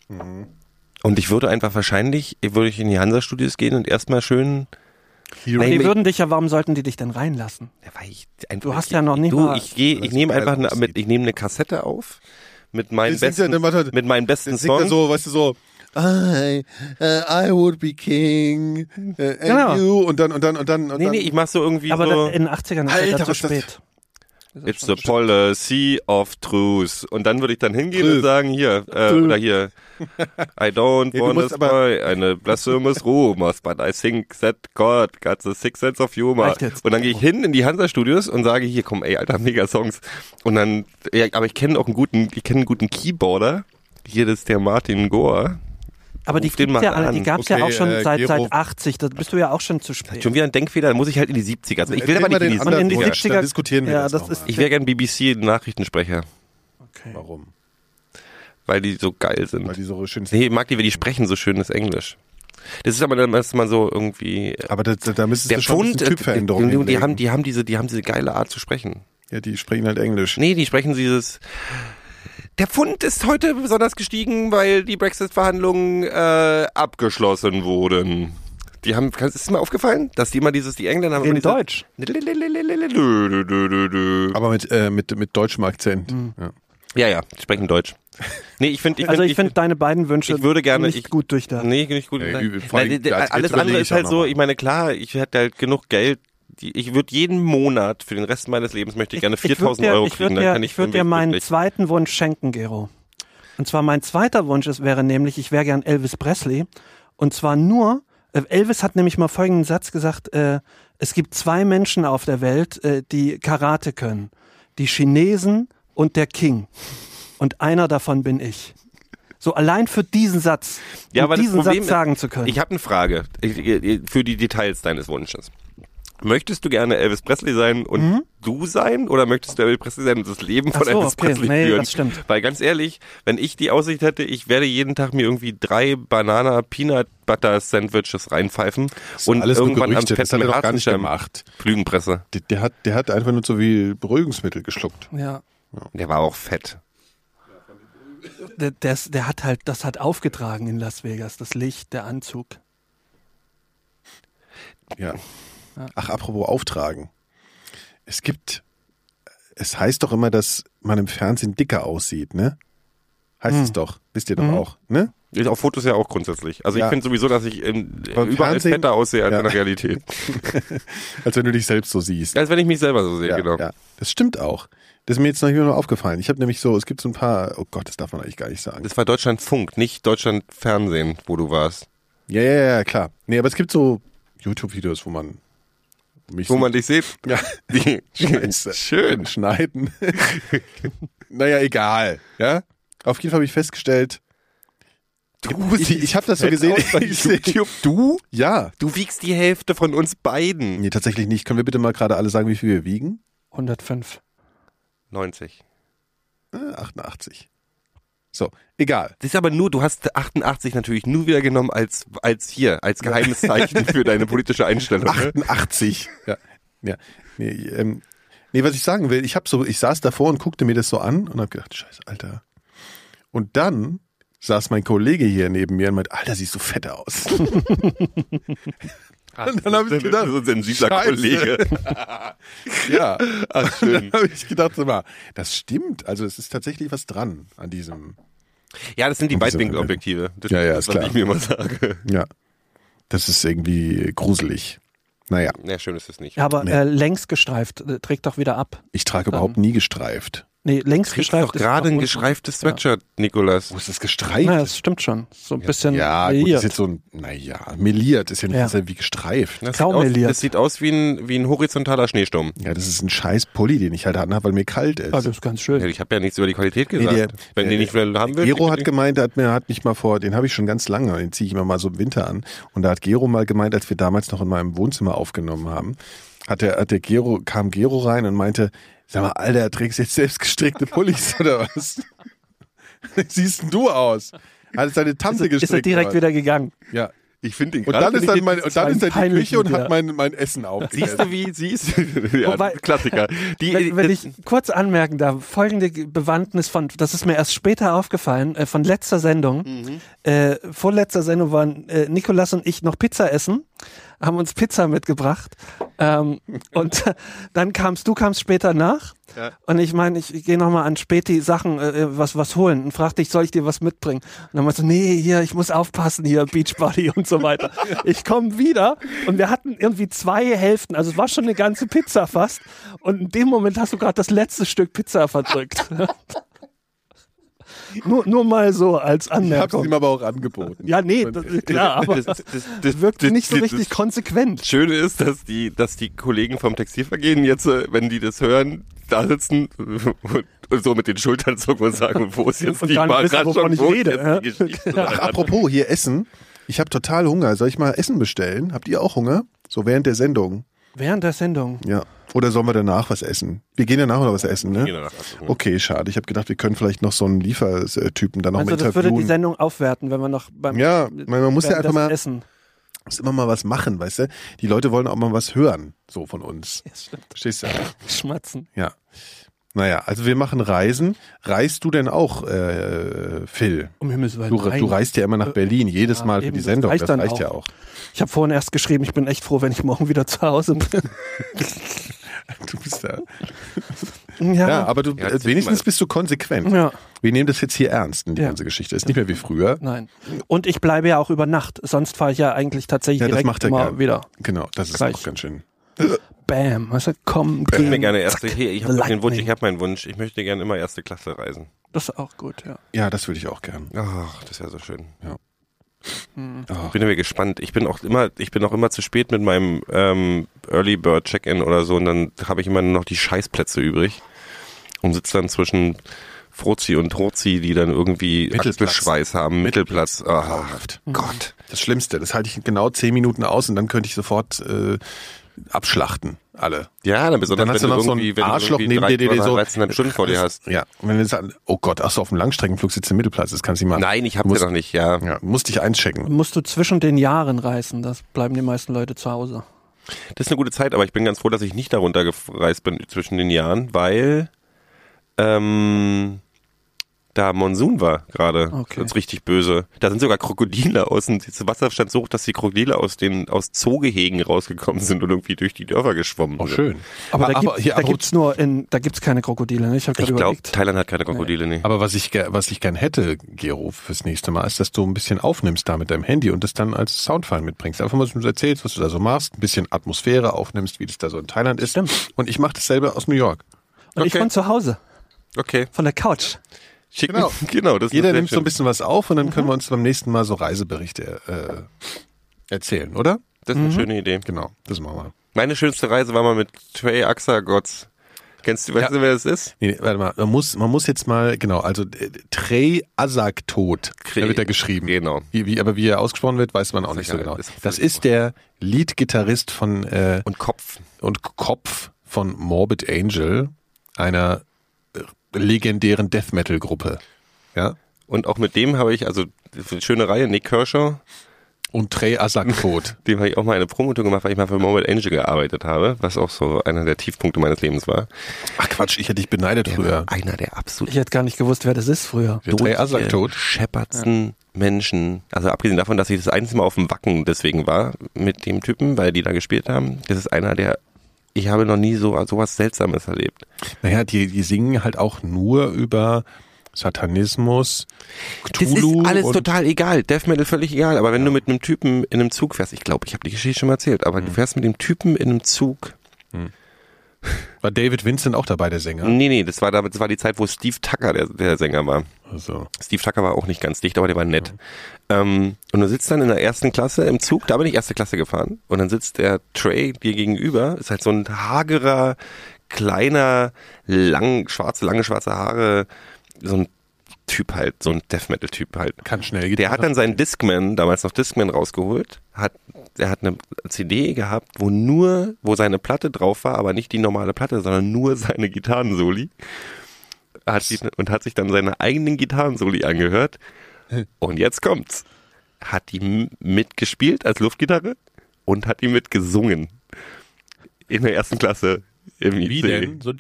Und ich würde einfach wahrscheinlich, würde ich in die Hansa-Studios gehen und erstmal schön, Hero- Nein, die würden dich ja, warum sollten die dich denn reinlassen? ja, weil ich einfach, Du hast ich, ja noch nicht du, mal- ich gehe, Weil ich es nehme einfach eine, mit, ich nehme eine Kassette auf mit meinen besten, er- mit meinen besten Songs. so, weißt du, so, I, uh, I would be king, uh, and Genau. you, und dann, und dann, und dann, und Nee, dann. nee, ich mach so irgendwie Aber so. in den 80ern ist Alter, ja dazu was das- spät. It's the policy of truth. Und dann würde ich dann hingehen Truth. und sagen, hier, äh, Truth. oder hier, I don't du want to spy eine blasphemous rumors, but I think that God got the sixth sense of humor. Und dann gehe ich hin in die Hansa-Studios und sage, hier, komm, ey, alter, mega Songs. Und dann, ja, aber ich kenne auch einen guten, ich kenne einen guten Keyboarder. Hier, das ist der Martin Gore. Aber die gibt's ja, alle- die an. gab's ja Okay, auch schon äh, seit, Gero. seit 80. Da bist du ja auch schon zu spät. Schon wieder ein Denkfehler, dann muss ich halt in die 70er. Also ich will Erzähl aber mal nicht in die Und in die 70er. Wunsch, 70er 70er. Dann diskutieren wir ja, das das ist. Ich wäre gern BBC-Nachrichtensprecher, okay. Warum? weil die so geil sind. Weil die so schön Nee, ich mag die, weil die sprechen so schönes Englisch. Das ist aber dann, dass man so irgendwie... Aber da, da müsstest Der du schon ein Pfund, bisschen äh, Typveränderung die, die, hinlegen. haben, die, haben diese, die haben diese geile Art zu sprechen. Ja, die sprechen halt Englisch. Nee, die sprechen dieses... Der Pfund ist heute besonders gestiegen, weil die Brexit-Verhandlungen äh, abgeschlossen wurden. Die haben, ist dir mal aufgefallen, dass die immer dieses, die Engländer haben In diese- Deutsch. Aber mit, äh, mit, mit deutschem Akzent. Ja. Ja, ja, die sprechen Deutsch. Nee, ich finde, ich Also find, ich finde deine beiden Wünsche ich würde gerne- nicht ich- gut durchdacht. Nee, nicht gut. Ja, Nein. alles andere ist halt so, ich meine, klar, ich hätte halt genug Geld. Die, ich würde jeden Monat für den Rest meines Lebens möchte ich gerne 4000 würd dir- Euro kriegen. würd dann dir, kann ich ich würde dir meinen glücklich. zweiten Wunsch schenken, Gero. Und zwar mein zweiter Wunsch ist, wäre nämlich, ich wäre gern Elvis Presley. Und zwar nur, äh, Elvis hat nämlich mal folgenden Satz gesagt, äh, es gibt zwei Menschen auf der Welt, äh, die Karate können. Die Chinesen und der King. Und einer davon bin ich. So allein für diesen Satz, Ja, um diesen Satz sagen zu können. Ich habe eine Frage ich, ich, für die Details deines Wunsches. Möchtest du gerne Elvis Presley sein und du sein oder möchtest du Elvis Presley sein und das Leben von Mhm. So, Elvis okay. Presley Nee, führen? das stimmt. Weil ganz ehrlich, wenn ich die Aussicht hätte, ich werde jeden Tag mir irgendwie drei Banana Peanut Butter Sandwiches reinpfeifen und alles nur irgendwann am Gerüchte, das hat er doch gar nicht gemacht. Flügenpresse. Der, der, hat, der hat einfach nur so viel Beruhigungsmittel geschluckt. ja. Der war auch fett. Der, der, der hat halt, das hat aufgetragen in Las Vegas, das Licht, der Anzug. Ja. Ach, apropos Auftragen. Es gibt, es heißt doch immer, dass man im Fernsehen dicker aussieht, ne? Heißt Hm. es doch. Wisst ihr doch Mhm. auch, ne? Ich- Auf Fotos ja auch grundsätzlich. Also Ja. ich finde sowieso, dass ich ähm, überall Fernsehen- fetter aussehe als Ja. in der Realität. Als wenn du dich selbst so siehst. Als wenn ich mich selber so sehe, Ja, genau. ja. Das stimmt auch. Das ist mir jetzt noch nur aufgefallen. Ich habe nämlich so, es gibt so ein paar, oh Gott, das darf man eigentlich gar nicht sagen. Das war Deutschland Funk, nicht Deutschland Fernsehen, wo du warst. Ja, ja, ja, klar. Nee, aber es gibt so YouTube-Videos, wo man mich Wo sieht. man dich sieht. ja, Die, Scheiße. schön. schneiden. naja, egal. Ja. Auf jeden Fall habe ich festgestellt, Du ich, ich habe das so gesehen. bei YouTube. Du? Ja. Du wiegst die Hälfte von uns beiden. Nee, tatsächlich nicht. Können wir bitte mal gerade alle sagen, wie viel wir wiegen? 105. 90. Äh, 88. So, egal. Das ist aber nur, du hast 88 natürlich nur wieder genommen als, als hier, als geheimes Zeichen für deine politische Einstellung. Ne? 88. Ja. ja. Nee, ähm, nee, was ich sagen will, ich habe so, ich saß davor und guckte mir das so an und habe gedacht, scheiße, Alter. Und dann saß mein Kollege hier neben mir und meinte, Alter, siehst du fett aus. Und dann habe ich gedacht, so ein sensibler Scheiße. Kollege. ja. Ach, Und dann schön. habe ich gedacht, mal, das stimmt. Also es ist tatsächlich was dran an diesem. Ja, das sind die Weitwinkelobjektive. Das Ja, ja, ist, was klar. ich mir immer sage. Ja. Das ist irgendwie gruselig. Naja, Ja, schön ist es nicht. Aber Nee. äh, längs gestreift, äh, trägt doch wieder ab. ich trage überhaupt nie gestreift. Nee, längs Du trägst gestreift doch gerade ein unten. gestreiftes Sweatshirt, Nikolas. Wo ist das gestreift? Ja, das stimmt schon. So ein bisschen ja, gut, variiert. ist jetzt so ein, naja, meliert ist ja nicht Ja. wie gestreift. Das sieht, aus, Kaumeliert. das sieht aus wie ein, wie ein horizontaler Schneesturm. Ja, das ist ein scheiß Pulli, den ich halt anhabe, weil mir kalt ist. Ah, das ist ganz schön. Ja, ich habe ja nichts über die Qualität Nee, gesagt. der- Wenn der- die nicht mehr haben will. Gero hat gemeint, der hat mir hat mich mal vor, den habe ich schon ganz lange, den ziehe ich immer mal so im Winter an. Und da hat Gero mal gemeint, als wir damals noch in meinem Wohnzimmer aufgenommen haben, hat der, hat der Gero, kam Gero rein und meinte, sag mal, Alter, trägst du jetzt selbst gestrickte Pullis oder was? Wie siehst denn du aus? Hat es deine Tante ist, er- ist er gestrickt? direkt oder? wieder gegangen. Ja. Ich finde Und gerade dann ist dann mein, und dann ist er in die Küche und hat mein, mein Essen Siehst aufgegessen. du, wie siehst ja, Wobei- Klassiker. Die, Wenn, wenn das- ich kurz anmerken darf, folgende Bewandtnis von, das ist mir erst später aufgefallen, äh, von letzter Sendung. Mhm. Äh, vorletzter Sendung waren äh, Nikolas und ich noch Pizza essen, haben uns Pizza mitgebracht. Ähm, und dann kamst du, kamst später nach. Ja. Und ich meine, ich, gehe nochmal an Späti Sachen, äh, was, was holen und fragte ich, soll ich dir was mitbringen? Und dann meinte, nee, hier, ich muss aufpassen, hier, Beachbody und so weiter. Ich komme wieder und wir hatten irgendwie zwei Hälften, also es war schon eine ganze Pizza fast. Und in dem Moment hast du gerade das letzte Stück Pizza verdrückt. nur, nur mal so als Ich hab's Anmerkung. ihm aber auch angeboten. Ja, nee, das, klar, aber das, das, das, wirkt nicht so richtig konsequent. Das Schöne ist, dass die, dass die Kollegen vom Textilvergehen jetzt, äh, wenn die das hören, da sitzen und so mit den Schultern zucken und sagen, wo ist jetzt Und die gar nicht wissen, wovon ich wo ist rede, jetzt ja? die Geschichte? Ach, apropos, hier Essen. Ich habe total Hunger. Soll ich mal Essen bestellen? Habt ihr auch Hunger? So während der Sendung. Während der Sendung. Ja. Oder sollen wir danach was essen? Wir gehen danach noch was essen, gehen ne? danach was essen. Okay, schade. Ich habe gedacht, wir können vielleicht noch so einen Liefertypen dann noch Also mal das würde die. Sendung aufwerten, wenn wir noch beim Ja, man- man muss ja einfach mal- essen. Muss immer mal was machen, weißt du? Die Leute wollen auch mal was hören, so von uns. Ja, stimmt. Verstehst du? Schmatzen. Ja. Naja, also wir machen Reisen. Reist du denn auch, äh, Phil? Um Himmels Willen. Du, du reist ja immer nach Berlin, jedes ja, Mal für eben, die das Sendung. reicht Das dann reicht auch. ja auch. Ich habe vorhin erst geschrieben, ich bin echt froh, wenn ich morgen wieder zu Hause bin. Du bist da. Ja. Ja, aber du, Ja, äh, wenigstens bist du konsequent. Ja. Wir nehmen das jetzt hier ernst, die Ja. ganze Geschichte. Ist nicht mehr wie früher. Nein. Und ich bleibe ja auch über Nacht. Sonst fahre ich ja eigentlich tatsächlich Ja, das direkt macht er immer gern. wieder. Genau, das ist Gleich. auch ganz schön. Bam. Du, komm, Ich würde mir gerne erste, hey, ich habe den. Wunsch, ich habe meinen Wunsch, ich möchte gerne immer erste Klasse reisen. Das ist auch gut, ja. Ja, das würde ich auch gern. Ach, das wäre so schön. Ich bin mir gespannt. Ich bin auch immer, ich bin auch immer zu spät mit meinem ähm, Early Bird Check-in oder so und dann habe ich immer nur noch die Scheißplätze übrig und sitze dann zwischen Frozi und Trozi, die dann irgendwie Mittelplatz. Achselschweiß haben. Mittelplatz. Ach, Grauenhaft. Gott. Das Schlimmste, das halte ich genau zehn Minuten aus und dann könnte ich sofort äh, abschlachten, alle. Ja, dann besonders Dann hast wenn du noch so irgendwie, ein wenn Arschloch du neben dir, der dir so 13,5 Stunden vor dir hast. Ja, und wenn du sagst, oh Gott, ach so, auf dem Langstreckenflug sitzt im Mittelplatz, das kannst du nicht machen. Nein, ich habe Du sie musst- noch nicht, ja. Ja, musst dich einchecken. Musst du zwischen den Jahren reisen. Das bleiben die meisten Leute zu Hause. Das ist eine gute Zeit, aber ich bin ganz froh, dass ich nicht darunter gereist bin zwischen den Jahren, weil ähm, da Monsun war gerade. Okay. Das ist richtig böse. Da sind sogar Krokodile aus dem das Wasser stand so hoch, dass die Krokodile aus den aus Zoogehegen rausgekommen sind und irgendwie durch die Dörfer geschwommen Oh, sind. schön. Aber, da, aber gibt, hier, da gibt's nur in, da gibt's keine Krokodile. Ne? Ich habe Ich glaube. Thailand hat keine Krokodile, nee. Aber was ich, was ich gern hätte, Gero, fürs nächste Mal, ist, dass du ein bisschen aufnimmst da mit deinem Handy und das dann als Soundfile mitbringst. Einfach mal so erzählst, was du da so machst, ein bisschen Atmosphäre aufnimmst, wie das da so in Thailand ist. Stimmt. Und ich mache dasselbe aus New York. Und ich Okay. von zu Hause, Okay. von der Couch. Schick Genau. genau das Jeder nimmt so ein bisschen was auf und dann können wir uns beim nächsten Mal so Reiseberichte äh, erzählen, oder? Das ist eine schöne Idee. Genau, das machen wir. Meine schönste Reise war mal mit Trey Axagots. Kennst du, weißt Ja. du, wer das ist? Nee, warte mal, man muss, man muss jetzt mal, genau, also äh, Trey Azagtot, da wird er geschrieben. Genau. Wie, wie, aber wie er ausgesprochen wird, weiß man auch Ist nicht so genau. ist Das ist der Lead-Gitarrist von äh, Und Kopf. und Kopf von Morbid Angel, einer legendären Death Metal Gruppe. Ja? Und auch mit dem habe ich, also eine schöne Reihe, Nick Kershaw, Und Trey Azagtot. dem habe ich auch mal eine Promotour gemacht, weil ich mal für Morbid Angel gearbeitet habe, was auch so einer der Tiefpunkte meines Lebens war. Ach Quatsch, ich hätte dich beneidet früher. Einer der absolut Ich hätte gar nicht gewusst, wer das ist früher. Der Trey Azagtot. scheppertsten Menschen. Also abgesehen davon, dass ich das einzige Mal auf dem Wacken deswegen war mit dem Typen, weil die da gespielt haben. Das ist einer der ich habe noch nie so sowas Seltsames erlebt. Naja, die, die singen halt auch nur über Satanismus, Das Cthulhu ist alles total egal. Death Metal völlig egal. Aber wenn du mit einem Typen in einem Zug fährst, ich glaube, ich habe die Geschichte schon mal erzählt, aber du fährst mit dem Typen in einem Zug. war David Vincent auch dabei, der Sänger. Nee, nee, das war, da- das war die Zeit, wo Steve Tucker der, der Sänger war. Also, Steve Tucker war auch nicht ganz dicht, aber der war nett. Ähm, und du sitzt dann in der ersten Klasse im Zug, da bin ich erste Klasse gefahren. Und dann sitzt der Trey dir gegenüber, ist halt so ein hagerer, kleiner, lang, schwarze, lange schwarze Haare, so ein Typ halt, so ein Death Metal Typ halt. kann schnell Der hat dann seinen Discman, damals noch Discman rausgeholt, hat, der hat eine CD gehabt, wo nur, wo seine Platte drauf war, aber nicht die normale Platte, sondern nur seine Gitarrensoli. Hat die, und hat sich dann seine eigenen Gitarrensoli angehört. Und jetzt kommt's. Hat die mitgespielt als Luftgitarre und hat die mitgesungen. In der ersten Klasse im Wie IC. denn? So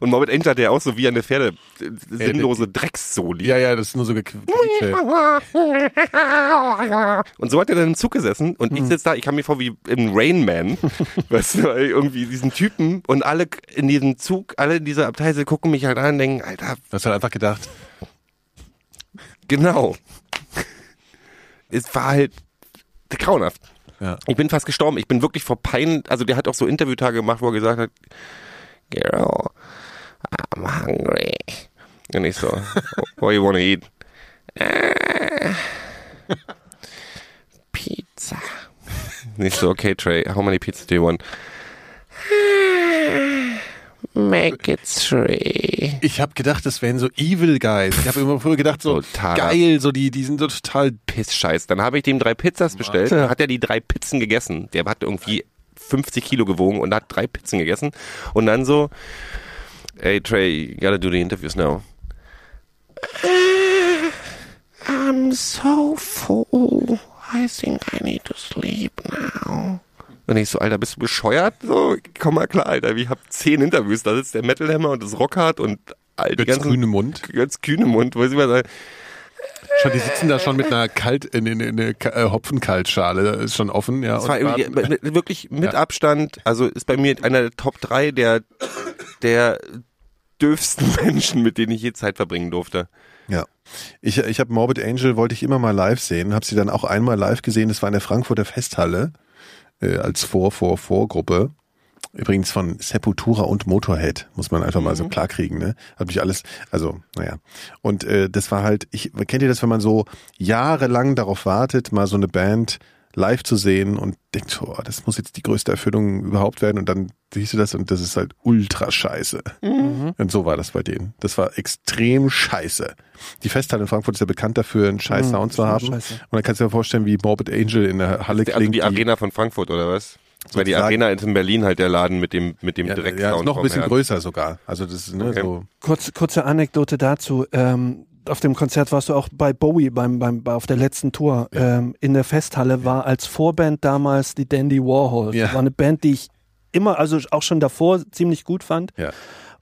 Und Morbid Angel hat ja auch so wie eine Pferde sinnlose Dreckssoli. Ja, ja, das ist nur so gequietscht. Und so hat er dann im Zug gesessen und ich sitze da, ich kam mir vor wie im Rain Man, weißt du, irgendwie diesen Typen und alle in diesem Zug, alle in dieser Abteilung gucken mich halt an und denken, Alter, Du hast halt einfach gedacht, genau. Es war halt grauenhaft. Ja. Ich bin fast gestorben. Ich bin wirklich vor Pein, also der hat auch so Interviewtage gemacht, wo er gesagt hat, Girl, I'm hungry. Und ich so, what you wanna eat? "Ah, Pizza. Nicht so, okay, Trey, how many pizzas do you want? Make it three. Ich habe gedacht, das wären so Evil Guys. Ich habe immer früher gedacht, so Totaler geil, so die, die sind so total. Pissscheiß. Dann habe ich dem drei Pizzas bestellt. Dann hat er die drei Pizzen gegessen. Der hat irgendwie 50 Kilo gewogen und hat drei Pizzen gegessen. Und dann so, hey Trey, you gotta do the interviews now. I'm so full. I think I need to sleep now. Und ich so, Alter, bist du bescheuert? So, komm mal klar, Alter. Ich hab zehn Interviews. Da sitzt der Metal Hammer und das Rockhard und all die Götz ganzen... grüne Mund. Götz Kühnemund, wo ich mal sagen, Schon, die sitzen da schon mit einer Kalt, in, in, in eine Ka- äh, Hopfenkaltschale, ist schon offen, ja. Das und war wirklich mit Ja. Abstand, also ist bei mir einer der Top 3 der, der dürfsten Menschen, mit denen ich je Zeit verbringen durfte. Ja. Ich, ich habe Morbid Angel, wollte ich immer mal live sehen, habe sie dann auch einmal live gesehen, das war in der Frankfurter Festhalle äh, als Vor-Vor-Vor-Gruppe. Übrigens von Sepultura und Motorhead, muss man einfach mal so klar kriegen, ne? Hat mich alles, also, naja. Und äh, das war halt, ich, kennt ihr das, wenn man so jahrelang darauf wartet, mal so eine Band live zu sehen und denkt, oh, das muss jetzt die größte Erfüllung überhaupt werden und dann siehst du das und das ist halt ultra scheiße. Und so war das bei denen. Das war extrem scheiße. Die Festhalle in Frankfurt ist ja bekannt dafür, einen scheiß Mhm, Sound zu haben. scheiße. Und dann kannst du dir vorstellen, wie Morbid Angel in der Halle Also klingt. die Arena von Frankfurt oder was? Weil die. Arena ist in Berlin halt der Laden mit dem, mit dem ja, direkt ja, ist noch ein bisschen größer sogar. Also das ist ne, Okay. so. Kurz, kurze Anekdote dazu. Ähm, auf dem Konzert warst du auch bei Bowie beim, beim, bei- auf der letzten Tour. Ähm, in der Festhalle war als Vorband damals die Dandy Warhols. Ja. Das war eine Band, die ich immer, also auch schon davor ziemlich gut fand. Ja.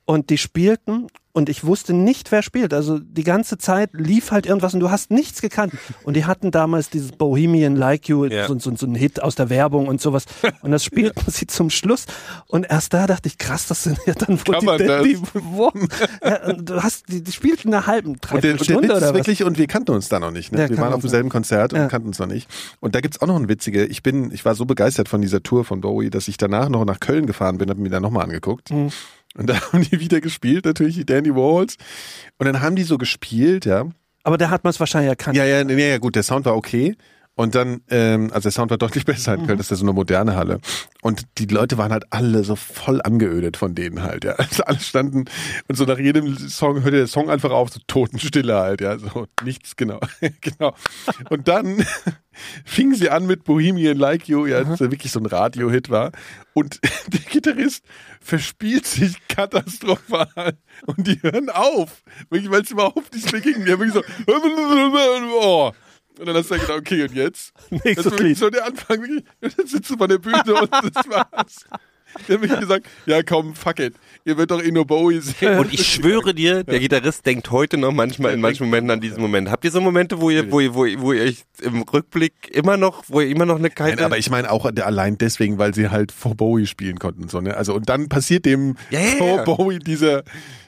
Und die spielten und ich wusste nicht, wer spielt. Also die ganze Zeit lief halt irgendwas und du hast nichts gekannt. Und die hatten damals dieses Bohemian Like You, Ja. so, so, so ein Hit aus der Werbung und sowas. Und das spielten sie zum Schluss. Und erst da dachte ich, krass, das sind ja dann wohl Kann die? Dandy Warhols. Ja, du hast, die, die spielten eine der, dreiviertel und der Stunde Witz oder was? wirklich, und wir kannten uns da noch nicht. Ne? Ja, wir waren auf demselben Konzert und Ja. kannten uns noch nicht. Und da gibt's auch noch ein witziger. Ich bin, ich war so begeistert von dieser Tour von Bowie, dass ich danach noch nach Köln gefahren bin, habe mir da nochmal angeguckt. Mhm. Und da haben die wieder gespielt, natürlich die Dandy Warhols. Und dann haben die so gespielt, ja. Aber da hat man es wahrscheinlich erkannt. Ja, ja, nee, ja, gut, der Sound war okay. Und dann, ähm, also der Sound war deutlich besser in Köln, das ist ja so eine moderne Halle. Und die Leute waren halt alle so voll angeödet von denen halt, ja. Also alle standen und so nach jedem Song hörte der Song einfach auf, so Totenstille halt, ja. So nichts, genau. genau. Und dann fingen sie an mit Bohemian Like You, ja, das ja wirklich so ein Radio-Hit war. Und der Gitarrist verspielt sich katastrophal und die hören auf. Wirklich, weil es überhaupt nicht mehr ging. Die haben wirklich so, oh. Und dann hast du ja gedacht, okay, und jetzt? Nächstes das Lied. so der Anfang. Und dann sitzt du vor der Bühne und das war's. Der hat wirklich gesagt, ja komm, fuck it. Ihr wird doch eh nur Bowie sehen. Und ich schwöre dir, der Gitarrist denkt heute noch manchmal in manchen Momenten an diesen Moment. Habt ihr so Momente, wo ihr, wo ihr, wo ihr, wo ihr im Rückblick immer noch, wo ihr immer noch eine kalte, Nein, aber ich meine auch allein deswegen, weil sie halt vor Bowie spielen konnten und so, ne? Also und dann passiert dem ja, vor. Bowie dieser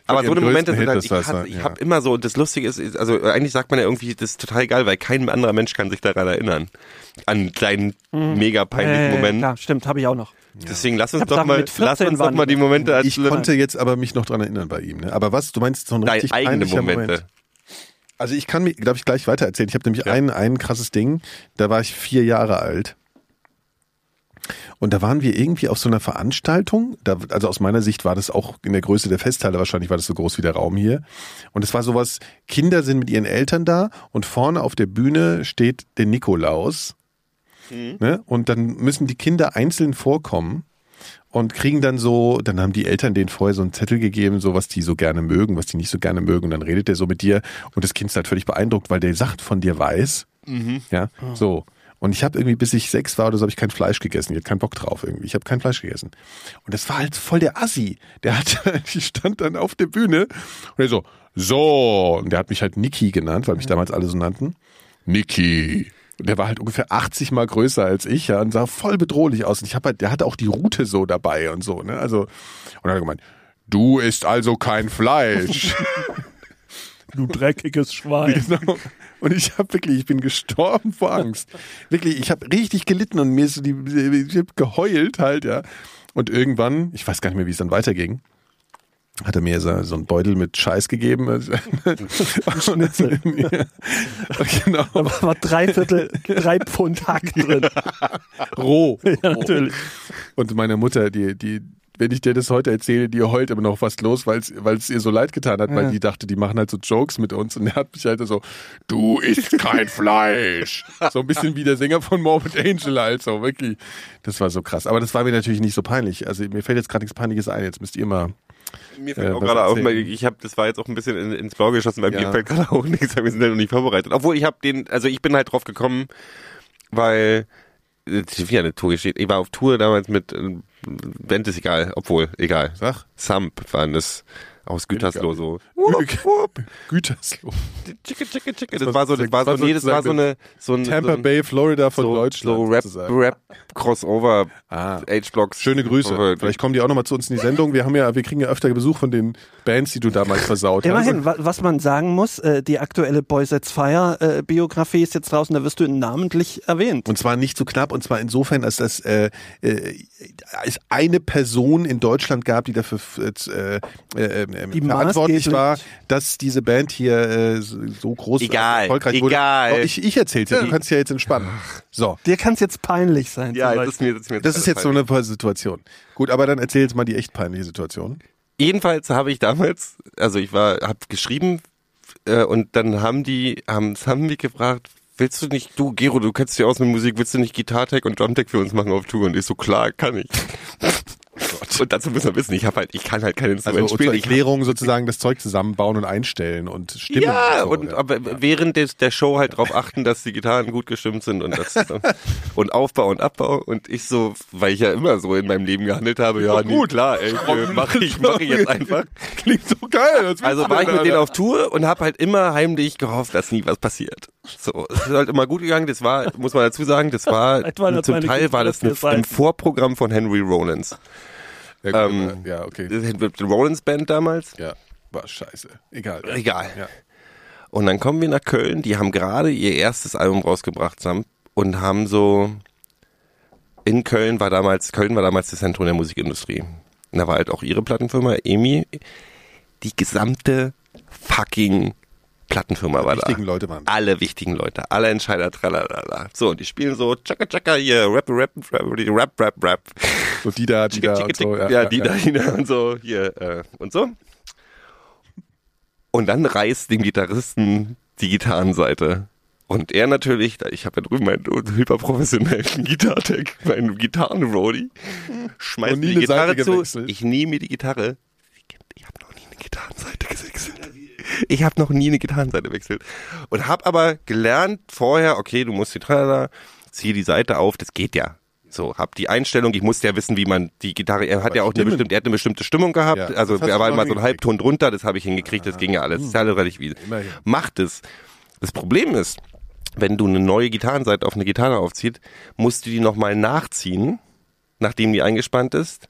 Aber so eine Momente sind halt, ich, hatte, ich ja. habe immer so, und das Lustige ist, ist, also eigentlich sagt man ja irgendwie, das ist total geil, weil kein anderer Mensch kann sich daran erinnern. An einen kleinen, mega peinlichen Äh, Moment. Klar, stimmt, habe ich auch noch. Deswegen lass uns doch mal, mit 14 lass uns doch mal die die- Momente Ich konnte jetzt aber mich noch dran erinnern bei ihm. Ne? Aber was, du meinst so ein deine richtig eigene peinlicher Momente. Moment? Also ich kann mir, glaube ich, gleich weiter erzählen. Ich habe nämlich ein, ein krasses Ding. Da war ich vier Jahre alt. Und da waren wir irgendwie auf so einer Veranstaltung. Da, also aus meiner Sicht war das auch in der Größe der Festhalle, wahrscheinlich war das so groß wie der Raum hier. Und es war sowas, Kinder sind mit ihren Eltern da und vorne auf der Bühne steht der Nikolaus. Ne? Und dann müssen die Kinder einzeln vorkommen und kriegen dann so, dann haben die Eltern denen vorher so einen Zettel gegeben, so was die so gerne mögen, was die nicht so gerne mögen. Und dann redet der so mit dir und das Kind ist halt völlig beeindruckt, weil der Sachen von dir weiß. Ja, so. Und ich habe irgendwie, bis ich sechs war oder so, habe ich kein Fleisch gegessen. Ich hatte keinen Bock drauf irgendwie. Ich habe kein Fleisch gegessen. Und das war halt voll der Assi. Der hat, die stand dann auf der Bühne und er so, so. Und der hat mich halt Niki genannt, weil mich damals alle so nannten. Niki. Und der war halt ungefähr 80 mal größer als ich, ja, und sah voll bedrohlich aus. Und ich habe halt, der hatte auch die Route so dabei und so, ne? Also, und dann hat er gemeint, du isst also kein Fleisch. Du dreckiges Schwein. Genau. Und ich habe wirklich, ich bin gestorben vor Angst. Wirklich, ich habe richtig gelitten und mir ist so die, ich hab geheult halt, ja. Und irgendwann, ich weiß gar nicht mehr, wie es dann weiterging, hat er mir so, so einen Beutel mit Scheiß gegeben. Schnitzel. ja. Genau. Da war drei Viertel, drei Pfund Hack drin. Roh. Ja, natürlich. Und meine Mutter, die, die wenn ich dir das heute erzähle, die heult immer noch fast los, weil es ihr so leid getan hat, weil die dachte, die machen halt so Jokes mit uns und er hat mich halt so, du isst kein Fleisch. So ein bisschen wie der Sänger von Morbid Angel halt so, wirklich. Das war so krass. Aber das war mir natürlich nicht so peinlich. Also mir fällt jetzt gerade nichts Peinliches ein. Jetzt müsst ihr mal Mir fällt Äh, auch gerade auf, weil ich habe, das war jetzt auch ein bisschen in, ins Blau geschossen, weil Ja. mir fällt gerade auch nichts, weil wir sind ja noch nicht vorbereitet. Obwohl ich habe den, also ich bin halt drauf gekommen, weil äh, wie eine Tour steht. Ich war auf Tour damals mit äh, Band ist egal, obwohl egal. Sag. Samp waren das aus Gütersloh so. Gütersloh. Chicke, chicke, chicke. Das Das war so, das war so, nee, das war so eine, so ein, Tampa so ein, Bay, Florida von so, Deutschland. so Rap, sozusagen. Rap, Crossover, Ah. H-Blocks. Schöne Grüße. Vielleicht kommen die auch nochmal zu uns in die Sendung. Wir haben ja, wir kriegen ja öfter Besuch von den Bands, die du damals versaut Immerhin, hast. wa was man sagen muss, äh, die aktuelle Boys at Fire äh, Biografie ist jetzt draußen, da wirst du namentlich erwähnt. Und zwar nicht so knapp, und zwar insofern, als das äh, äh, es eine Person in Deutschland gab, die dafür äh, äh, äh, Die verantwortlich war, dass diese Band hier äh, so groß Egal, erfolgreich egal. wurde. Oh, ich ich erzähl's dir, du kannst ja jetzt entspannen. So. Dir kann es jetzt peinlich sein. Ja, das ist mir, das ist mir Das ist jetzt so eine Situation. Gut, aber dann erzähl jetzt mal die echt peinliche Situation. Jedenfalls habe ich damals, also ich war, habe geschrieben äh, und dann haben die, haben, haben mich gefragt, willst du nicht, du Gero, du kennst dich aus mit Musik, willst du nicht Gitartech und Drumtech für uns machen auf Tour? Und ich so, klar, kann ich. und dazu müssen wir wissen, ich habe halt, ich kann halt kein Also Instrument zur spielen. Ich Erklärung sozusagen das Zeug zusammenbauen und einstellen und Stimmen. ja, so, und aber während des, der Show halt drauf achten, dass die Gitarren gut gestimmt sind und das und Aufbau und Abbau und ich so, weil ich ja immer so in meinem Leben gehandelt habe, ja, nee, gut. klar, ey, äh, mach ich, mach ich jetzt einfach. Klingt so geil. als Also war ich mit denen auf Tour und habe halt immer heimlich gehofft, dass nie was passiert. So, es ist halt immer gut gegangen. Das war, muss man dazu sagen, das war Vielleicht waren das zum Teil war das ein, Geburtstagsseiten. ein Vorprogramm von Henry Rollins. Ja, gut, ähm, aber- ja, okay. Die Rollins Band damals. Ja, war scheiße. Egal. Egal. Ja. Und dann kommen wir nach Köln. Die haben gerade ihr erstes Album rausgebracht zusammen und haben so in Köln war damals Köln war damals das Zentrum der Musikindustrie. Und da war halt auch ihre Plattenfirma EMI. Die gesamte fucking Plattenfirma war da. Wichtigen Leute waren. alle wichtigen Leute, alle Entscheider, tralala. So, und die spielen so tschakka tschakka hier, rap, rap, rap, rap, rap, rap. So die da, die da. so, tschicke. Ja, die da, die da und so, hier, äh, und so. Und dann reißt dem Gitarristen die Gitarrenseite. Und er natürlich, ich habe ja drüben meinen hyperprofessionellen Gitartech, meinen Gitarrenroadie, schmeißt mir die Gitarre zu. gewechselt. Ich nehme mir die Gitarre. Ich habe noch nie eine Gitarrenseite gewechselt. Ich habe noch nie eine Gitarrenseite gewechselt. Und habe aber gelernt vorher, okay, du musst die Tralala, zieh die Seite auf, das geht ja. So, hab die Einstellung, ich musste ja wissen, wie man die Gitarre, er hat ja auch eine Stimmen. bestimmte, er hat eine bestimmte Stimmung gehabt, Ja, also er war mal so ein. Halbton drunter, das habe ich hingekriegt, das ging ja alles, das ist ja relativ easy. Macht es. Das Problem ist, wenn du eine neue Gitarrenseite auf eine Gitarre aufziehst, musst du die nochmal nachziehen, nachdem die eingespannt ist,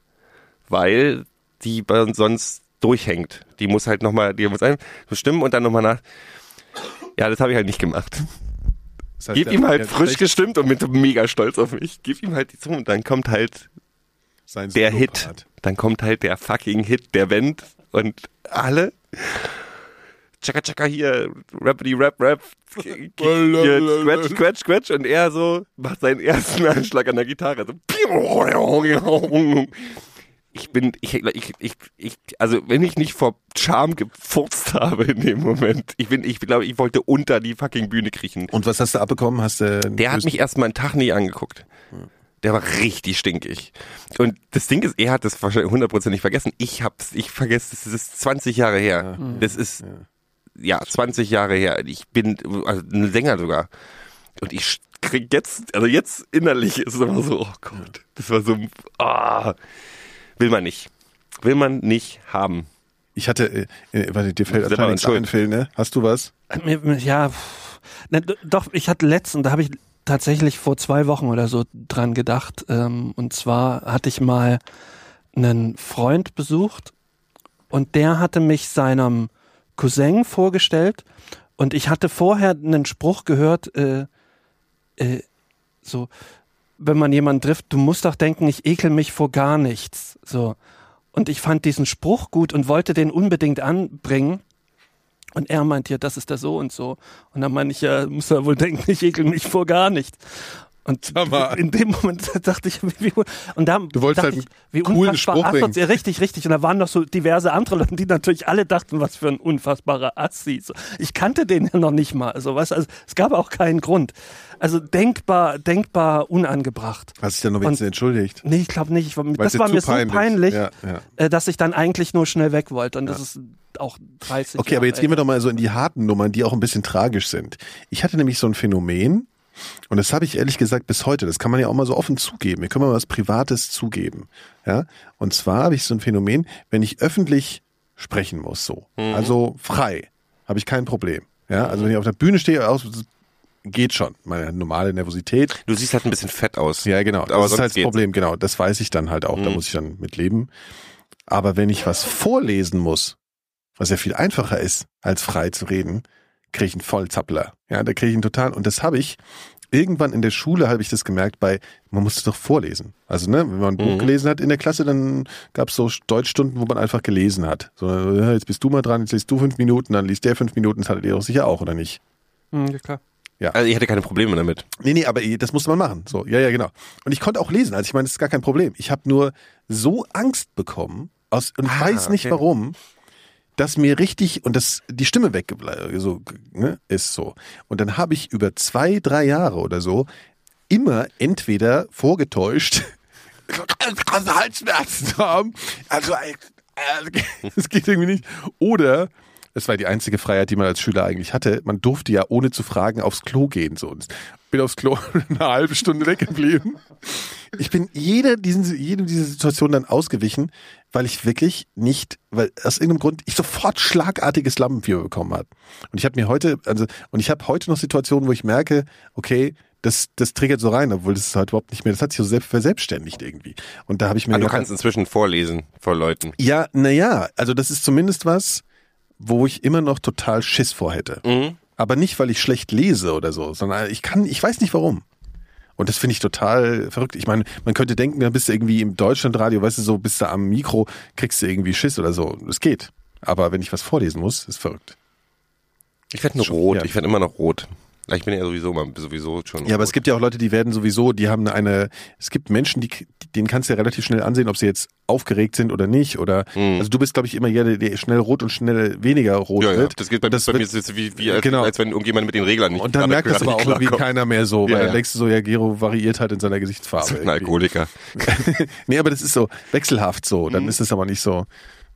weil die sonst durchhängt. Die muss halt nochmal, die muss ein, bestimmen und dann nochmal nach. Ja, das habe ich halt nicht gemacht. Das heißt, Gib ihm halt frisch gestimmt und bin mega stolz auf mich. Gib ihm halt die Zunge und dann kommt halt sein der Hit. Dann kommt halt der fucking Hit der Band und alle. Chaka chaka hier, rappity rap rap, hier, scratch scratch scratch und er so macht seinen ersten Anschlag an der Gitarre. So. Ich bin, ich, ich, ich, ich, also wenn ich nicht vor Charme gefurzt habe in dem Moment, ich bin, ich glaube, ich wollte unter die fucking Bühne kriechen. Und was hast du abbekommen? Hast du Der hat mich erstmal einen Tag nie angeguckt. Der war richtig stinkig. Und das Ding ist, er hat das wahrscheinlich hundertprozentig vergessen. Ich hab's, ich vergesse, das ist 20 Jahre her. Das ist, ja, 20 Jahre her. Ich bin, also ein Sänger sogar. Und ich krieg jetzt, also jetzt innerlich ist es immer so, oh Gott, das war so, ah, will man nicht. Will man nicht haben. Ich hatte, äh, äh, warte, dir fällt anscheinend nichts ein, Phil, ne? Hast du was? Mir- Ja, pff. Na, d- doch, ich hatte letzten, da habe ich tatsächlich vor zwei Wochen oder so dran gedacht. Ähm, und zwar hatte ich mal einen Freund besucht und der hatte mich seinem Cousin vorgestellt und ich hatte vorher einen Spruch gehört, äh, äh, so, wenn man jemanden trifft, du musst doch denken, ich ekel mich vor gar nichts. So. Und ich fand diesen Spruch gut und wollte den unbedingt anbringen. Und er meint, ja, das ist der so und so. Und dann meine ich, ja, muss er wohl denken, ich ekel mich vor gar nichts. Und in dem Moment dachte ich, wie, und da Du wolltest dachte halt ich, wie coolen unfassbar Spruch bringen. asozial- richtig, richtig. Und da waren noch so diverse andere Leute, die natürlich alle dachten, was für ein unfassbarer Assi. So, Ich kannte den ja noch nicht mal. Also, was, also es gab auch keinen Grund. Also denkbar, denkbar unangebracht. Hast dich dann noch wenigstens entschuldigt? Nee, ich glaube nicht. Ich das war mir so peinlich. Ja, ja. äh, dass ich dann eigentlich nur schnell weg wollte. Und das ist auch 30 Okay, aber jetzt Jahre gehen wir doch mal so in die harten Nummern, die auch ein bisschen tragisch sind. Ich hatte nämlich so ein Phänomen, und das habe ich ehrlich gesagt bis heute, das kann man ja auch mal so offen zugeben. Wir können mal was Privates zugeben. Ja? Und zwar habe ich so ein Phänomen, wenn ich öffentlich sprechen muss, so. Also frei, habe ich kein Problem. Ja? Also wenn ich auf der Bühne stehe, geht schon. Meine normale Nervosität. Du siehst halt ein bisschen fett aus. Ja, genau. Das Aber ist sonst halt das geht's. Problem, genau. Das weiß ich dann halt auch. Da Mhm. muss ich dann mit leben. Aber wenn ich was vorlesen muss, was ja viel einfacher ist, als frei zu reden, kriege ich einen Vollzappler. Ja, da kriege ich einen total. Und das habe ich irgendwann in der Schule habe ich das gemerkt bei, man musste doch vorlesen. Also, ne, wenn man ein Buch Mhm. gelesen hat in der Klasse, dann gab es so Deutschstunden, wo man einfach gelesen hat. So, ja, jetzt bist du mal dran, jetzt liest du fünf Minuten, dann liest der fünf Minuten, das hattet ihr doch sicher auch, oder nicht? Hm, ja, klar. Also ich hatte keine Probleme damit. Nee, nee, aber das musste man machen. So, ja, ja, genau. Und ich konnte auch lesen. Also ich meine, das ist gar kein Problem. Ich habe nur so Angst bekommen aus und ich Ah, weiß nicht okay. warum, dass mir richtig und das die Stimme weggebleibt so ne, ist so. Und dann habe ich über zwei, drei Jahre oder so immer entweder vorgetäuscht krasse Halsschmerzen haben. Also äh, das geht irgendwie nicht. Oder es war die einzige Freiheit, die man als Schüler eigentlich hatte. Man durfte ja ohne zu fragen aufs Klo gehen. So. Bin aufs Klo eine halbe Stunde weggeblieben. Ich bin jeder diesen, jedem dieser Situation dann ausgewichen, weil ich wirklich nicht, weil aus irgendeinem Grund ich sofort schlagartiges Lampenfieber bekommen habe. Und ich habe mir heute, also, und ich habe heute noch Situationen, wo ich merke, okay, das, das triggert so rein, obwohl das ist halt überhaupt nicht mehr, das hat sich so selbst verselbstständigt irgendwie. Und da habe ich mir Aber du gedacht, kannst inzwischen vorlesen vor Leuten. ja, naja, also das ist zumindest was, wo ich immer noch total Schiss vor hätte. Mhm. Aber nicht, weil ich schlecht lese oder so, sondern ich kann, ich weiß nicht warum. Und das finde ich total verrückt. Ich meine, man könnte denken, da bist du irgendwie im Deutschlandradio, weißt du, so bist du am Mikro, kriegst du irgendwie Schiss oder so. Das geht. Aber wenn ich was vorlesen muss, ist verrückt. Ich werde nur Schon, rot. ja. Ich werde immer noch rot. Ich bin ja sowieso sowieso schon. Ja, aber rot. es gibt ja auch Leute, die werden sowieso, die haben eine, es gibt Menschen, die, denen kannst du ja relativ schnell ansehen, ob sie jetzt aufgeregt sind oder nicht. Oder, Mhm. also du bist, glaube ich, immer jeder, der schnell rot und schnell weniger rot ja, ja. wird. Das geht bei, das bei wird- mir ist es wie, wie als, Genau. als wenn irgendjemand mit den Reglern nicht Und dann merkt das aber auch irgendwie keiner mehr so, weil Ja, dann ja. denkst du so, ja, Gero variiert halt in seiner Gesichtsfarbe. So ein irgendwie. Alkoholiker. nee, aber das ist so wechselhaft so. Mhm. Dann ist es aber nicht so.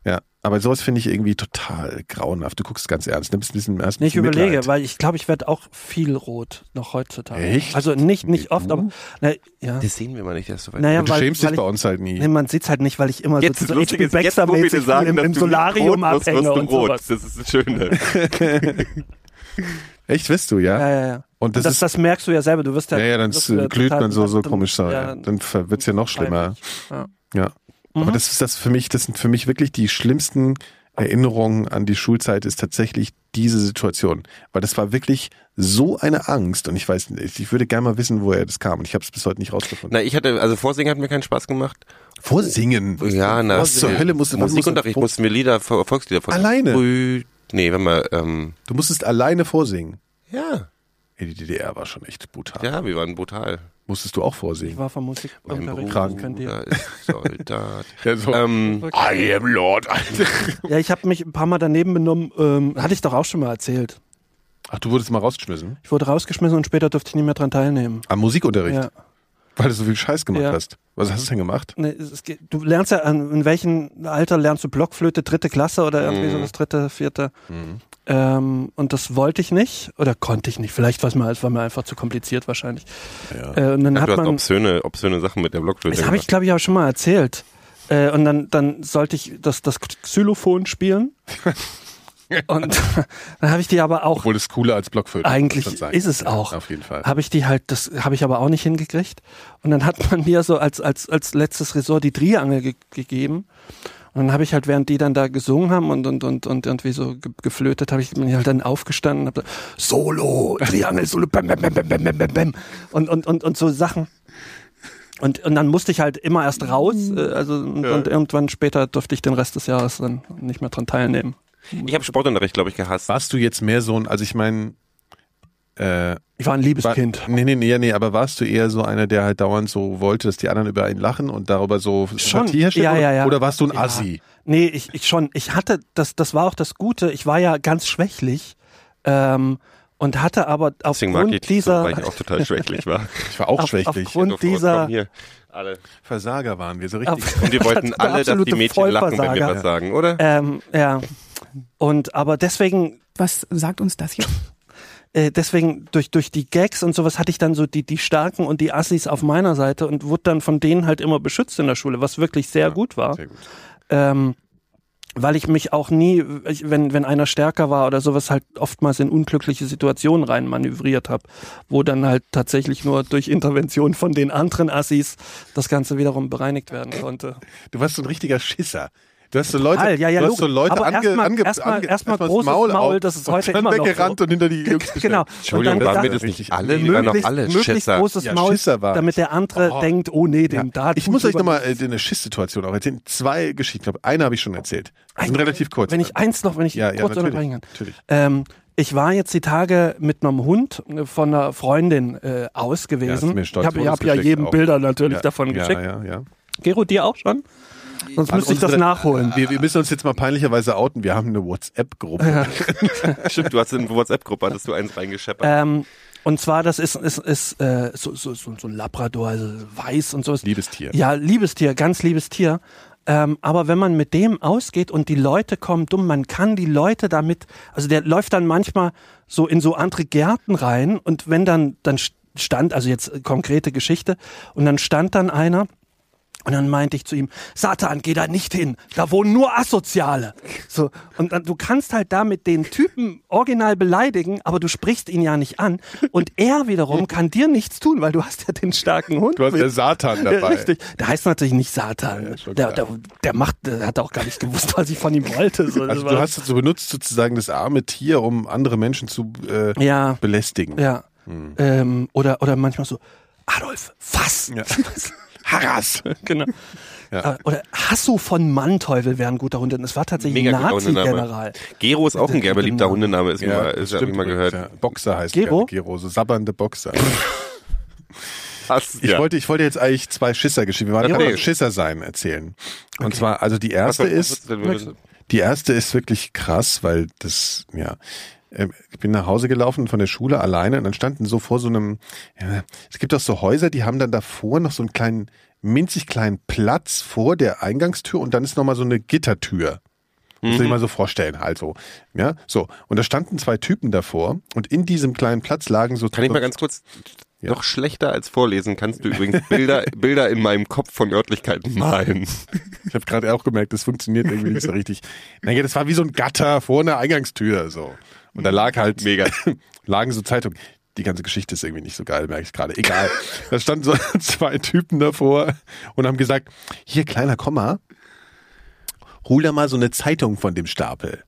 Ja, aber sowas finde ich irgendwie total grauenhaft. Du guckst ganz ernst. Nimmst ein bisschen erst Nee, ich überlege, Mitleid. weil ich glaube, ich werde auch viel rot noch heutzutage. Echt? Also nicht, nicht oft, du? aber na, ja. Das sehen wir mal nicht, dass du weit Naja, du weil, schämst weil dich bei uns halt nie. Nee, man sieht's halt nicht, weil ich immer Jetzt so, ist so HP Baxter-mäßig sagen, im, im Solarium wirst, abhänge wirst du und rot. sowas. Das ist das Schöne. Echt, wirst du, ja? Ja, ja, ja. Und das, das, ist, das merkst du ja selber. Du wirst ja, ja, ja, dann wirst glüht man so, so komisch so. Ja, ja, dann ver- wird's ja noch schlimmer. Ja. Ja. Aber Mhm. das ist das für mich, das sind für mich wirklich die schlimmsten Erinnerungen an die Schulzeit ist tatsächlich diese Situation. Weil das war wirklich so eine Angst und ich weiß nicht, ich würde gerne mal wissen, woher das kam und ich habe es bis heute nicht rausgefunden. Na, ich hatte, also Vorsingen hat mir keinen Spaß gemacht. Vorsingen. Ja, na, Was zur Hölle musst du Musikunterricht musst, mussten wir Lieder, Vol- Volkslieder vor. Alleine? Früh, nee, wenn wir, ähm, du musstest alleine vorsingen. ja, die DDR war schon echt brutal. ja, wir waren brutal. Musstest du auch Ich vorsingen? war vom Musikunterricht. Soldat. Ja, so. ähm, I am Lord. Ja, ich habe mich ein paar Mal daneben benommen. Ähm, hatte ich doch auch schon mal erzählt. Ach, du wurdest mal rausgeschmissen? Ich wurde rausgeschmissen und später durfte ich nicht mehr dran teilnehmen. Am Musikunterricht? Ja. Weil du so viel Scheiß gemacht Ja. hast. Was hast du denn gemacht? Nee, es geht, du lernst ja, an, in welchem Alter lernst du Blockflöte, dritte Klasse oder irgendwie Mhm. sowas, dritte, vierte. Ähm, und das wollte ich nicht oder konnte ich nicht. Vielleicht war es mir, es war mir einfach zu kompliziert wahrscheinlich. Ja. Äh, und dann ja, hat du hast man, obszöne, obszöne Sachen mit der Blockflöte das habe ich glaube ich auch schon mal erzählt. Äh, und dann, dann sollte ich das, das Xylophon spielen. und dann habe ich die aber auch Obwohl das cooler als Blockflöte. Eigentlich ist es Ja, auch. Auf jeden Fall. habe ich die halt, das habe ich aber auch nicht hingekriegt. Und dann hat man mir so als, als, als letztes Ressort die Triangel ge gegeben. Und dann habe ich halt, während die dann da gesungen haben und und und und irgendwie so geflötet, habe ich mich halt dann aufgestanden, habe Solo, Triangel, Solo, bam, bam, bam, bam, bam, bam, bam. und und und und so Sachen. Und, und dann musste ich halt immer erst raus, mhm. äh, also und, ja. und irgendwann später durfte ich den Rest des Jahres dann nicht mehr dran teilnehmen. Ich habe Sportunterricht, glaube ich, gehasst. Warst du jetzt mehr so ein, also ich meine, äh, Ich war ein liebes war, Kind. Nee, nee, nee, nee, aber warst du eher so einer, der halt dauernd so wollte, dass die anderen über ihn lachen und darüber so Schon. Sympathie herstellen? Ja, oder, ja, ja. oder warst du ein Ja. Assi? Nee, ich, ich schon. Ich hatte, das, das war auch das Gute. Ich war ja ganz schwächlich. Ähm, und hatte aber aufgrund dich so, dieser, weil ich auch total schwächlich war. Ich war auch Auf- schwächlich. aufgrund- dieser- alle. Versager waren wir, so richtig. auf, Und wir wollten alle, dass die Mädchen lachen, wenn wir was sagen, oder? ähm, ja. Und aber deswegen Was sagt uns das jetzt? Äh, deswegen durch, durch die Gags und sowas hatte ich dann so die, die Starken und die Assis auf meiner Seite und wurde dann von denen halt immer beschützt in der Schule, was wirklich sehr gut war. Sehr gut. Ähm, weil ich mich auch nie, wenn, wenn einer stärker war oder sowas, halt oftmals in unglückliche Situationen rein manövriert habe, wo dann halt tatsächlich nur durch Intervention von den anderen Assis das Ganze wiederum bereinigt werden konnte. Du warst so ein richtiger Schisser. Du hast so Leute, Total, ja, ja, du hast so. Leute Aber ange, erstmal- ange, erstmal- ange, erstmal großes Maul, auf das ist heute immer noch weggerannt so. und hinter die Jungs. Genau. Entschuldigung, Und dann- waren wir das nicht alle? Wir waren doch möglichst, alle möglichst Schisser. großes Ja, Maul, damit der andere Oh. denkt, oh nee, dem da. Ich muss euch nochmal äh, eine Schiss-Situation auch erzählen. Zwei Geschichten. Ich glaube, eine habe ich schon erzählt. Die sind relativ kurz. Wenn ich eins noch, wenn ich Ja, ja, kurz unterbrechen kann. natürlich. Ähm, ich war jetzt die Tage mit einem Hund äh, von einer Freundin äh, aus Ja, gewesen. stolz ich habe hab ja jedem auch. Bilder natürlich ja, davon ja, geschickt. Ja, ja. Gero, dir auch schon? Sonst müsste ich das nachholen. Wir, wir müssen uns jetzt mal peinlicherweise outen. Wir haben eine WhatsApp-Gruppe. Stimmt, du hast in der WhatsApp-Gruppe, hattest du eins reingescheppert. Ähm, und zwar, das ist, ist, ist äh, so, so, so, so ein Labrador, also weiß und sowas. Liebestier. Ja, liebes Tier, ganz liebes Tier. Ähm, aber wenn man mit dem ausgeht und die Leute kommen dumm, man kann die Leute damit, also der läuft dann manchmal so in so andere Gärten rein und wenn dann, dann stand, also jetzt konkrete Geschichte, und dann stand dann einer und dann meinte ich zu ihm, Satan, geh da nicht hin, da wohnen nur Asoziale. So, und dann, du kannst halt damit den Typen original beleidigen, aber du sprichst ihn ja nicht an. Und er wiederum kann dir nichts tun, weil du hast ja den starken Hund. Du hast mit. ja Satan Ja, dabei. richtig. Der heißt natürlich nicht Satan. schon der, der, der macht, der hat auch gar nicht gewusst, was ich von ihm wollte. So, Also du hast es so benutzt sozusagen das arme Tier, um andere Menschen zu äh, ja, belästigen. ja. Ähm, oder, oder manchmal so, Adolf, fass. Ja. Harras. genau. Ja. Äh, Oder Hasso von Manteuffel wäre ein guter Hund. Es war tatsächlich ein. Nazi-General. Gero ist auch ein sehr beliebter Genau. Hundename, ist Ja, immer, ist, hab stimmt ich mal gehört. Ja. Boxer heißt Gero? Gero, so sabbernde Boxer. Hast, Ich, ja. wollte, ich wollte jetzt eigentlich zwei Schisser-Geschichten, wir waren nee. noch Schisser sein erzählen. Und zwar, also die Was erste war- was ist, ist die erste ist wirklich krass, weil das, ja, ich bin nach Hause gelaufen von der Schule alleine und dann standen so vor so einem, ja, es gibt auch so Häuser, die haben dann davor noch so einen kleinen, minzig kleinen Platz vor der Eingangstür und dann ist nochmal so eine Gittertür. Muss Mhm. ich mal so vorstellen, halt so. Ja, so. Und da standen zwei Typen davor und in diesem kleinen Platz lagen so. Kann ich mal ganz kurz, noch schlechter als vorlesen kannst du übrigens Bilder, Bilder in meinem Kopf von Örtlichkeiten malen. Ich habe gerade auch gemerkt, das funktioniert irgendwie nicht so richtig. Naja, das war wie so ein Gatter vor einer Eingangstür, so. Und da lag halt, Mega. lagen so Zeitungen. Die ganze Geschichte ist irgendwie nicht so geil, merke ich gerade. Egal. Da standen so zwei Typen davor und haben gesagt, hier, kleiner Komma, hol da mal so eine Zeitung von dem Stapel.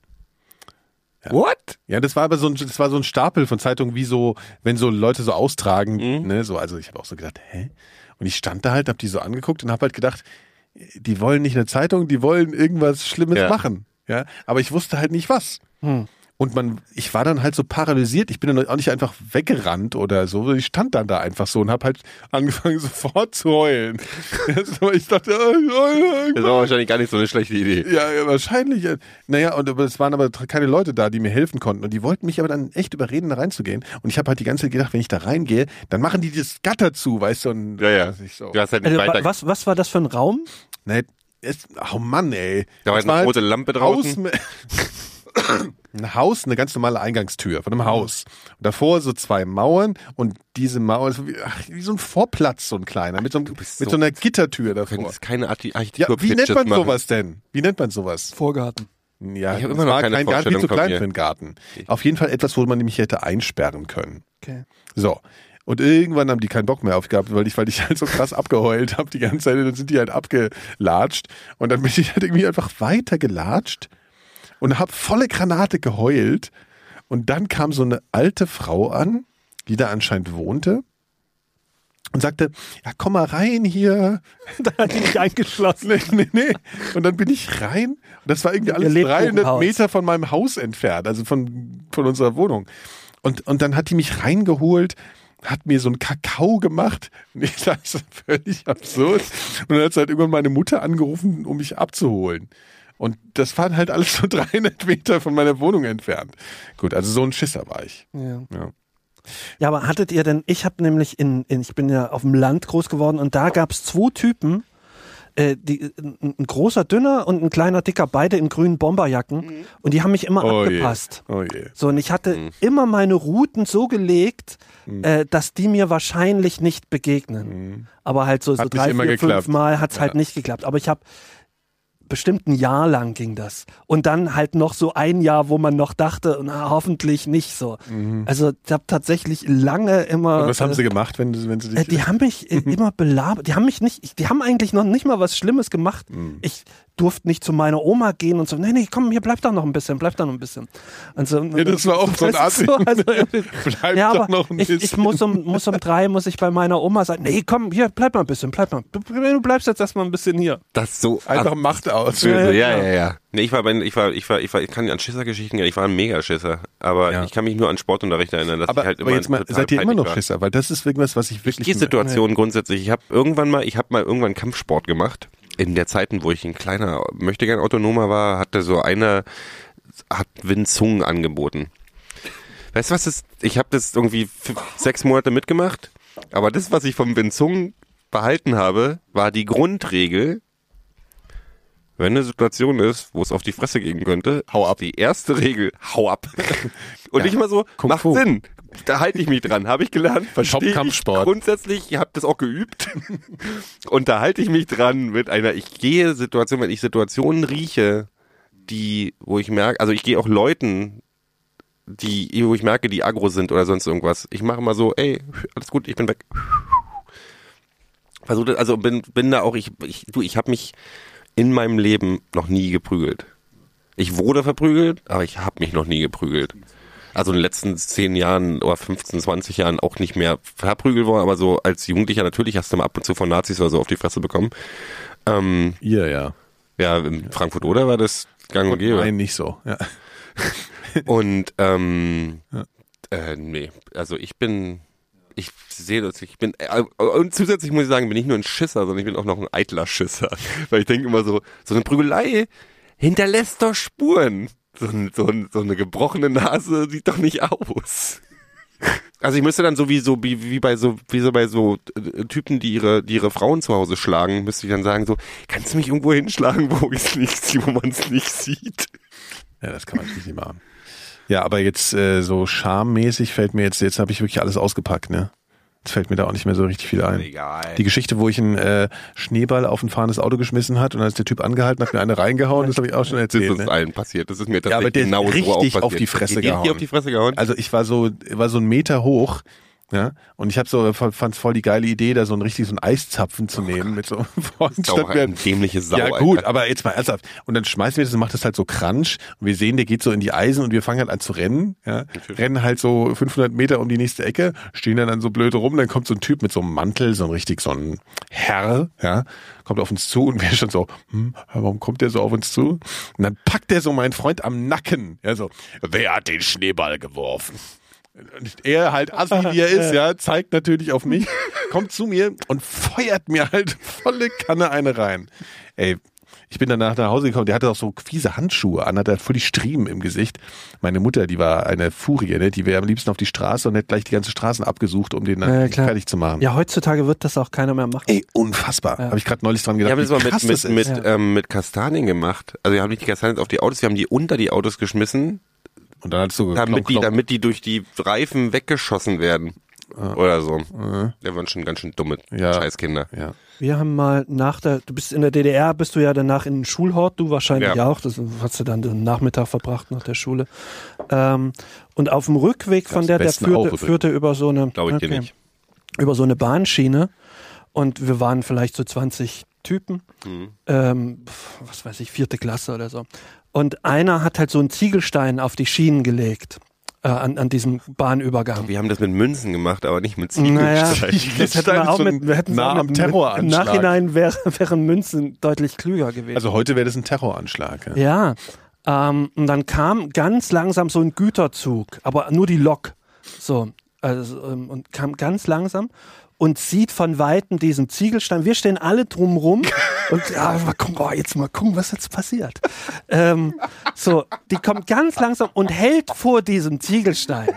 What? Ja, das war aber so ein, das war so ein Stapel von Zeitungen, wie so, wenn so Leute so austragen, Mhm. ne, so, also ich habe auch so gedacht, hä? Und ich stand da halt, hab die so angeguckt und hab halt gedacht, die wollen nicht eine Zeitung, die wollen irgendwas Schlimmes Ja. machen, ja, aber ich wusste halt nicht was. Und man, ich war dann halt so paralysiert, ich bin dann auch nicht einfach weggerannt oder so, ich stand dann da einfach so und hab halt angefangen sofort zu heulen. Also ich dachte, oh, Das war wahrscheinlich gar nicht so eine schlechte Idee. ja, ja, wahrscheinlich. ja. Naja, und aber es waren aber keine Leute da, die mir helfen konnten. Und die wollten mich aber dann echt überreden, da reinzugehen. Und ich habe halt die ganze Zeit gedacht, wenn ich da reingehe, dann machen die das Gatter zu, weißt du? Und Ja, ja. Ich so, Du hast halt nicht Also, was, was war das für ein Raum? nee, es, oh Mann, ey. Da war eine halt rote Lampe draußen. Ein Haus, eine ganz normale Eingangstür von einem Haus. Und davor so zwei Mauern und diese Mauer, ist wie, ach, wie so ein Vorplatz, so ein kleiner, mit so, einem, mit so- so einer Gittertür davor. könntest keine Archi- Ja, Architektur wie nennt man sowas denn? Wie nennt man sowas? Vorgarten. Ja, Ich hab es immer noch war keine kein Garten, viel zu klein für einen Garten. Auf jeden Fall etwas, wo man nämlich hätte einsperren können. Okay. So. Und irgendwann haben die keinen Bock mehr aufgehabt, weil ich, weil ich halt so krass abgeheult habe die ganze Zeit. Dann sind die halt abgelatscht. Und dann bin ich halt irgendwie einfach weiter gelatscht und habe volle Granate geheult. Und dann kam so eine alte Frau an, die da anscheinend wohnte. Und sagte, ja, komm mal rein hier. Da hat die mich eingeschlossen. Nee, nee, nee. Und dann bin ich rein. Und das war irgendwie alles Ihr lebt 300 Hochhaus. Meter von meinem Haus entfernt, also von, von unserer Wohnung. Und, und dann hat die mich reingeholt, hat mir so einen Kakao gemacht. Nee, das ist völlig absurd. Und dann hat sie halt irgendwann meine Mutter angerufen, um mich abzuholen. Und das waren halt alles so 300 Meter von meiner Wohnung entfernt. Gut, also so ein Schisser war ich. Ja. Ja. Ja, aber hattet ihr denn, ich habe nämlich in, in, ich bin ja auf dem Land groß geworden und da gab's zwei Typen, äh, die, ein, ein großer Dünner und ein kleiner Dicker, beide in grünen Bomberjacken und die haben mich immer Oh je. abgepasst. Oh je. So, und ich hatte immer meine Routen so gelegt, Mhm. äh, dass die mir wahrscheinlich nicht begegnen. Aber halt so, so Hat drei, immer vier, geklappt. fünf Mal hat's halt Ja. nicht geklappt. Aber ich habe bestimmt ein Jahr lang ging das. Und dann halt noch so ein Jahr, wo man noch dachte, na, hoffentlich nicht so. Also ich habe tatsächlich lange immer. Mhm. Und was haben äh, sie gemacht, wenn, wenn sie äh, dich... die haben mich äh, immer belabert. Die haben mich nicht, ich- die haben eigentlich noch nicht mal was Schlimmes gemacht. Mhm. Ich durfte nicht zu meiner Oma gehen und so, nee, nee, komm, hier bleib doch noch ein bisschen, bleib doch noch ein bisschen. Und so, Ja, das war auch so ein Assi. also, Bleib ja, doch aber noch ein ich, ich bisschen. muss um, muss um drei, muss ich bei meiner Oma sagen, nee, komm, hier, bleib mal ein bisschen, bleib mal. Du, du bleibst jetzt erstmal ein bisschen hier. Das ist so Einfach Macht aus. Ja, Ja, ja, ja. Nee, ich war, bei, ich war, ich war, ich war, ich kann an Schissergeschichten, ich war ein Megaschisser. Aber Ja. ich kann mich nur an Sportunterricht erinnern, dass Aber, ich halt aber immer jetzt mal, seid ihr immer noch war. Schisser? Weil das ist irgendwas, was ich wirklich... Die Situation grundsätzlich. Ich habe irgendwann mal, ich habe mal irgendwann Kampfsport gemacht. In der Zeiten, wo ich ein kleiner, möchte gern Autonomer war, hatte so einer, hat Win Zung angeboten. Weißt du was ist? Ich habe das irgendwie f- sechs Monate mitgemacht, aber das, was ich vom Win Zung behalten habe, war die Grundregel. Wenn eine Situation ist, wo es auf die Fresse gehen könnte, hau ab. Die erste Regel, hau ab. Und nicht mal so, Kung macht Fu. Sinn. Da halte ich mich dran. Habe ich gelernt, verstehe ich. Grundsätzlich, ich habe das auch geübt. Und da halte ich mich dran mit einer, ich gehe Situation, wenn ich Situationen rieche, die, wo ich merke, also ich gehe auch Leuten, die, wo ich merke, die aggro sind oder sonst irgendwas. Ich mache mal so, ey, alles gut, ich bin weg. Versuche, also bin, bin da auch, ich, ich, du, ich habe mich in meinem Leben noch nie geprügelt. Ich wurde verprügelt, aber ich habe mich noch nie geprügelt. Also in den letzten zehn Jahren oder 15, 20 Jahren auch nicht mehr verprügelt worden, aber so als Jugendlicher natürlich hast du mal ab und zu von Nazis oder so auf die Fresse bekommen. Ähm, Ihr, ja. ja, in Frankfurt oder war das gang und gäbe? Nein, nicht so. Ja. Und ähm, äh, nee, also ich bin, ich sehe das, ich bin, äh, und zusätzlich muss ich sagen, bin ich nur ein Schisser, sondern ich bin auch noch ein eitler Schisser. Weil ich denke immer so, so eine Prügelei hinterlässt doch Spuren. So, so, so eine gebrochene Nase sieht doch nicht aus. Also ich müsste dann so wie so wie, wie bei so wie so bei so äh, Typen, die ihre die ihre Frauen zu Hause schlagen, müsste ich dann sagen so, kannst du mich irgendwo hinschlagen, wo ich nicht wo man es nicht sieht? ja, das kann man natürlich nicht machen. Ja, aber jetzt äh, so schammäßig fällt mir jetzt, jetzt habe ich wirklich alles ausgepackt, ne? Jetzt fällt mir da auch nicht mehr so richtig viel ein. Egal. Die Geschichte, wo ich einen äh, Schneeball auf ein fahrendes Auto geschmissen hat und dann ist der Typ angehalten, hat mir eine reingehauen, das habe ich auch schon Das erzählt. ist Ne? allen passiert. Das ist mir Ja, aber tatsächlich der ist genau so auch richtig passiert. auf die Fresse gehauen. auf die Fresse gehauen. Also ich war so, war so ein Meter hoch, ja, und ich habe so fand voll die geile Idee, da so ein richtig so ein Eiszapfen zu nehmen mit so vorne ist auch eine dämliche Sau. ja gut, Alter. aber jetzt mal ernsthaft. Und dann schmeißen wir das und macht das halt so Crunch. Und wir sehen, der geht so in die Eisen und wir fangen halt an zu rennen. Ja? Rennen halt so 500 Meter um die nächste Ecke, stehen dann, dann so blöd rum. Dann kommt so ein Typ mit so einem Mantel, so ein richtig so ein Herr, ja, kommt auf uns zu und wir schon so, hm, warum kommt der so auf uns zu? Und dann packt der so meinen Freund am Nacken. Ja, so, wer hat den Schneeball geworfen? Er halt assi wie er ist, ja, zeigt natürlich auf mich, kommt zu mir und feuert mir halt volle Kanne eine rein. Ey, ich bin danach nach Hause gekommen, der hatte auch so fiese Handschuhe an, hatte halt voll die Striemen im Gesicht. Meine Mutter, die war eine Furie, ne? die wäre am liebsten auf die Straße und hätte gleich die ganze Straßen abgesucht, um den dann Ja, klar. fertig zu machen. Ja, heutzutage wird das auch keiner mehr machen. Ey, unfassbar. Habe ich gerade neulich dran gedacht. Wir haben das mal mit, mit, mit, ist. ähm, mit Kastanien gemacht. Also wir haben nicht die Kastanien auf die Autos, wir haben die unter die Autos geschmissen, Und dann hattest du damit die, klomp, klomp. damit die durch die Reifen weggeschossen werden. Oder so. Der waren schon ganz schön dumme Ja. Scheißkinder. Ja. Wir haben mal nach der, du bist in der DDR, bist du ja danach in den Schulhort, du wahrscheinlich Ja. auch, das hast du dann den Nachmittag verbracht nach der Schule. Ähm, und auf dem Rückweg von der, der Westen auch führte, führte über so eine, okay, über so eine Bahnschiene und wir waren vielleicht so 20 Typen, Mhm. ähm, was weiß ich, vierte Klasse oder so. Und einer hat halt so einen Ziegelstein auf die Schienen gelegt, äh, an, an diesem Bahnübergang. Wir haben das mit Münzen gemacht, aber nicht mit Naja, Ziegelsteinen. das hätten wir auch mit, wir hätten nah auch am mit, Terroranschlag. Im Nachhinein wäre, wären Münzen deutlich klüger gewesen. Also heute wäre das ein Terroranschlag. Ja. ja, ähm, und dann kam ganz langsam so ein Güterzug, aber nur die Lok. So, also, ähm, und kam ganz langsam und sieht von Weitem diesen Ziegelstein. Wir stehen alle drumrum und ja, mal gucken, oh, jetzt mal gucken, was jetzt passiert. Ähm, so, die kommt ganz langsam und hält vor diesem Ziegelstein.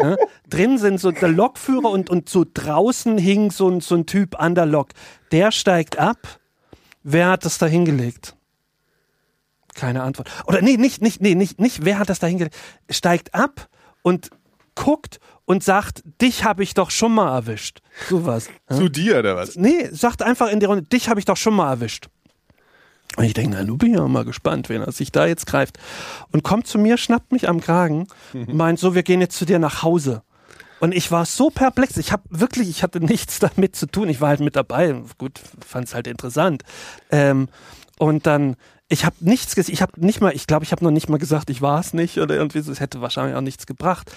Ne? Drin sind so der Lokführer und, und so draußen hing so ein, so ein Typ an der Lok. Der steigt ab. Wer hat das da hingelegt? Keine Antwort. Oder nee, nicht, nicht, nee, nicht, nicht, wer hat das da hingelegt? Steigt ab und guckt und sagt, dich habe ich doch schon mal erwischt. Sowas. Zu dir oder was? Nee, sagt einfach in die Runde, dich habe ich doch schon mal erwischt. Und ich denke, na, nun bin ja mal gespannt, wen er sich da jetzt greift. Und kommt zu mir, schnappt mich am Kragen, meint so, wir gehen jetzt zu dir nach Hause. Und ich war so perplex. Ich habe wirklich, ich hatte nichts damit zu tun. Ich war halt mit dabei. Gut, fand es halt interessant. Ähm, und dann, ich habe nichts gesehen. Ich habe nicht mal, ich glaube, ich habe noch nicht mal gesagt, ich war es nicht oder irgendwie so. Es hätte wahrscheinlich auch nichts gebracht.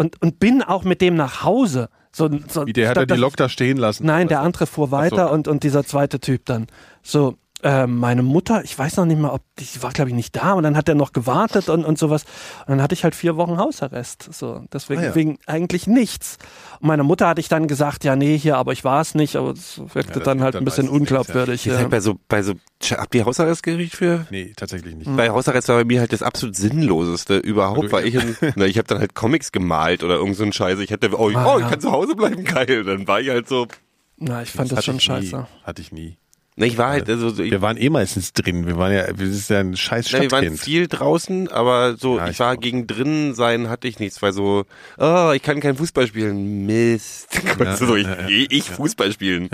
Und, und bin auch mit dem nach Hause. So, so, Wie der hat er statt die Lok da stehen lassen. Nein, der andere fuhr weiter und, und dieser zweite Typ dann. So, ähm, meine Mutter, ich weiß noch nicht mal, ob die war, glaube ich, nicht da und dann hat er noch gewartet und, und sowas. Und dann hatte ich halt vier Wochen Hausarrest. So, deswegen Ah ja. wegen eigentlich nichts. Und meiner Mutter hatte ich dann gesagt, ja, nee, hier, aber ich war es nicht, aber es wirkte das dann halt dann ein bisschen unglaubwürdig. Ja. bei so, bei so, habt ihr Hausarrest gekriegt für? Nee, tatsächlich nicht. Bei Hausarrest war bei mir halt das absolut sinnloseste überhaupt, weil ich, in, na, ich habe dann halt Comics gemalt oder irgend so ein Scheiße. Ich hätte, oh, ich, Ah, oh, ich ja. kann zu Hause bleiben, geil. Dann war ich halt so, Na, ich fand das, hatte schon scheiße. Nie. Hatte ich nie. Na, ich war halt, also, so, ich, Wir waren eh meistens drin. Wir waren ja, wir sind ja ein scheiß na, wir waren Stadtkind. viel draußen, aber so, Ja, ich, ich war auch. gegen drinnen sein, hatte ich nichts, weil so, oh, ich kann kein Fußball spielen, Mist. Du so, ich, ich Fußball spielen.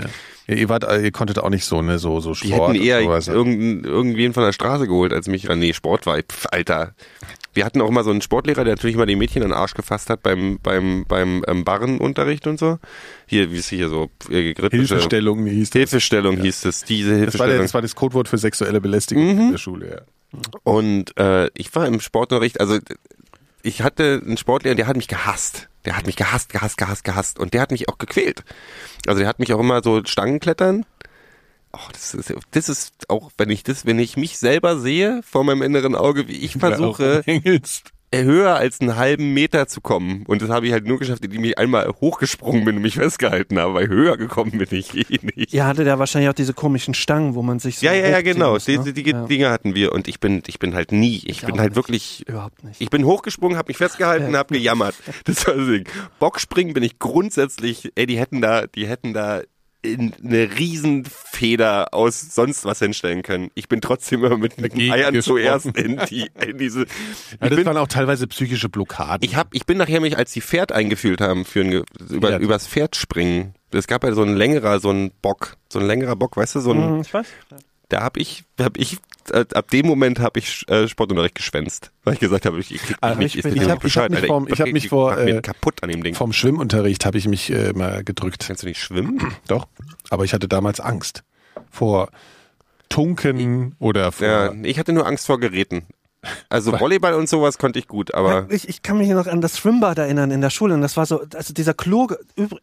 Ja, ihr wart, ihr konntet auch nicht so, ne, so, so Die Sport hätten eher sowas. ne? irgendein, irgendwen von der Straße geholt, als mich. Ah, nee, Sport war. Pff, Alter. Wir hatten auch immer so einen Sportlehrer, der natürlich mal die Mädchen an den Arsch gefasst hat beim, beim, beim ähm, Barrenunterricht und so. Hier, wie ist hier so, äh, Hilfestellung hieß das. Hilfestellung hieß es, diese Das war, der, Hilfestellung. das war das Codewort für sexuelle Belästigung Mhm. in der Schule, ja. Und äh, ich war im Sportunterricht, also ich hatte einen Sportlehrer, der hat mich gehasst. Der hat mich gehasst, gehasst, gehasst, gehasst. Und der hat mich auch gequält. Also der hat mich auch immer so Stangenklettern. Oh, das ist, das ist auch, wenn ich das, wenn ich mich selber sehe vor meinem inneren Auge, wie ich versuche, Engelst. höher als einen halben Meter zu kommen. Und das habe ich halt nur geschafft, indem ich einmal hochgesprungen bin und mich festgehalten habe, weil höher gekommen bin ich eh nicht. Ihr hattet ja wahrscheinlich auch diese komischen Stangen, wo man sich so Ja, ja, ja, genau. muss, Die, ne? die, die ja. Dinge hatten wir und ich bin, ich bin halt nie, ich, bin auch halt nicht. wirklich, Überhaupt nicht. ich bin hochgesprungen, habe mich festgehalten, Ja. habe gejammert. Das war das Ding. Bockspringen bin ich grundsätzlich, ey, die hätten da, die hätten da eine Riesenfeder aus sonst was hinstellen können. Ich bin trotzdem immer mit den Eiern zuerst in die, in diese. Ja, Ich das bin, waren auch teilweise psychische Blockaden. ich hab, ich bin nachher mich, als die Pferd eingeführt haben für ein, über, Pferd. übers Pferd springen. Es gab ja so ein längerer, so ein Bock, so ein längerer Bock, weißt du, so ein, Hm, Ich weiß. Da habe ich, hab ich, äh, ab dem Moment habe ich äh, Sportunterricht geschwänzt, weil ich gesagt habe, ich, ich krieg Ah, mich nicht, ich bin- ich hab- ich hab mich vom- ich hab mich vor, äh, kaputt an dem Ding. Vom Schwimmunterricht habe ich mich äh, mal gedrückt. Kannst du nicht schwimmen? Doch. Aber ich hatte damals Angst vor Tunken oder vor. Ja, ich hatte nur Angst vor Geräten. Also Volleyball und sowas konnte ich gut, aber Ich, ich kann mich noch an das Schwimmbad erinnern in der Schule und das war so, also dieser Chlor,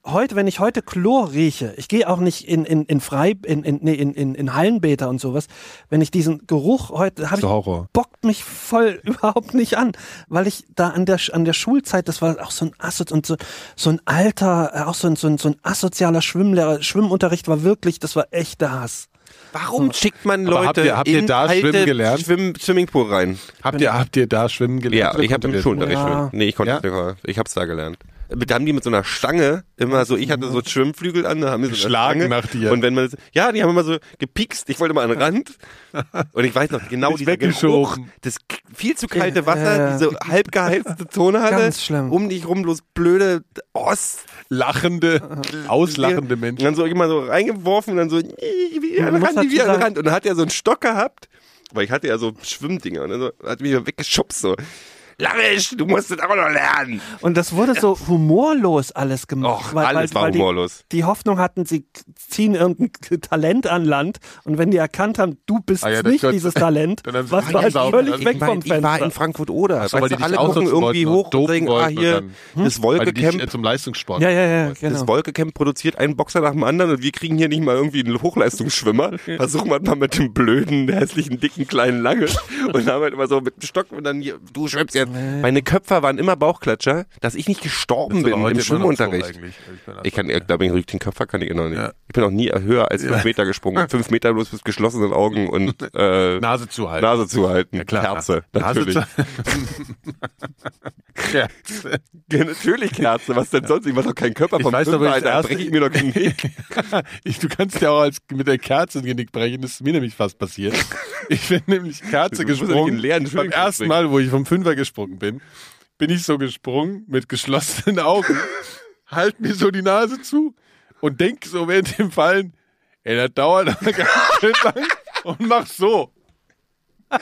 heute, wenn ich heute Chlor rieche, ich gehe auch nicht in, in, in Frei, in, in, nee, in, in, in Hallenbäder und sowas, wenn ich diesen Geruch heute, habe ist ich, Horror. bockt mich voll überhaupt nicht an, weil ich da an der, an der Schulzeit, das war auch so ein Assozi und so, so ein alter, äh, auch so ein, so ein, so ein asozialer Schwimmlehrer, Schwimmunterricht war wirklich, das war echter Hass. Warum schickt man Leute habt ihr- habt ihr in da alte schwimmen gelernt? Schwimm Swimmingpool rein? Habt ihr, habt ihr da schwimmen gelernt? Ja, ich habe im Schulunterricht Ja. schwimmen. Nee, ich konnte Ja. nicht, ich hab's da gelernt. Da haben die mit so einer Stange immer so, ich hatte so Schwimmflügel an, da haben die so eine Stange. nach dir. Und wenn man, das- ja, die haben immer so gepikst, ich wollte mal an den Rand. Und ich weiß noch, genau dieser Geruch, weggeschoben. das viel zu kalte Wasser, diese halb geheizte Ganz schlimm. um dich rum bloß blöde Ost. Lachende, auslachende Und Menschen. dann so immer so reingeworfen und dann so, wie an den Rand, wie an den Rand. Und dann hat er so einen Stock gehabt, weil ich hatte ja so Schwimmdinger und dann so, hat mich so weggeschubst so. Larisch, du musst das auch noch lernen. Und das wurde so humorlos alles gemacht. Och, alles war die, humorlos. Die Hoffnung hatten, sie ziehen irgendein Talent an Land und wenn die erkannt haben, du bist Ah ja, das nicht gehört- dieses Talent, Dann was war halt völlig Also weg ich, mein, vom ich war in Fenster. Frankfurt oder. Ach so, weil die alle gucken irgendwie hoch und denken, ah hier, das Weil die dich Wolkecamp, äh, zum Leistungssport. Ja, ja, ja, das genau. Wolkecamp produziert einen Boxer nach dem anderen und wir kriegen hier nicht mal irgendwie einen Hochleistungsschwimmer. Versuchen wir mal mit dem blöden, hässlichen, dicken, kleinen Lange und haben halt immer so mit dem Stock und dann hier, du schwimmst jetzt jetzt, meine Köpfer waren immer Bauchklatscher, dass ich nicht gestorben bin im Schwimmunterricht. Ich bin kann, ich glaube, ich den Köpfer kann ich noch nicht. Ja. Ich bin noch nie höher als fünf Meter gesprungen. Fünf Meter bloß mit geschlossenen Augen und äh, Nase zu halten. Nase zuhalten. Ja, klar. Kerze, Nase natürlich. zu Kerze. Ja, natürlich Kerze. Was denn sonst? Ich mach doch keinen Körper vom weiß Fünfer, Alter. erste- breche ich mir doch keinen Genick. du kannst ja auch als mit der Kerze ein Genick brechen. Das ist mir nämlich fast passiert. Ich bin nämlich Kerze gesprungen. Beim ersten. Mal, wo ich vom Fünfer gesprungen bin, bin ich so gesprungen mit geschlossenen Augen, halt mir so die Nase zu und denk so während dem Fallen, ey, das dauert aber ganz schön lang und mach so.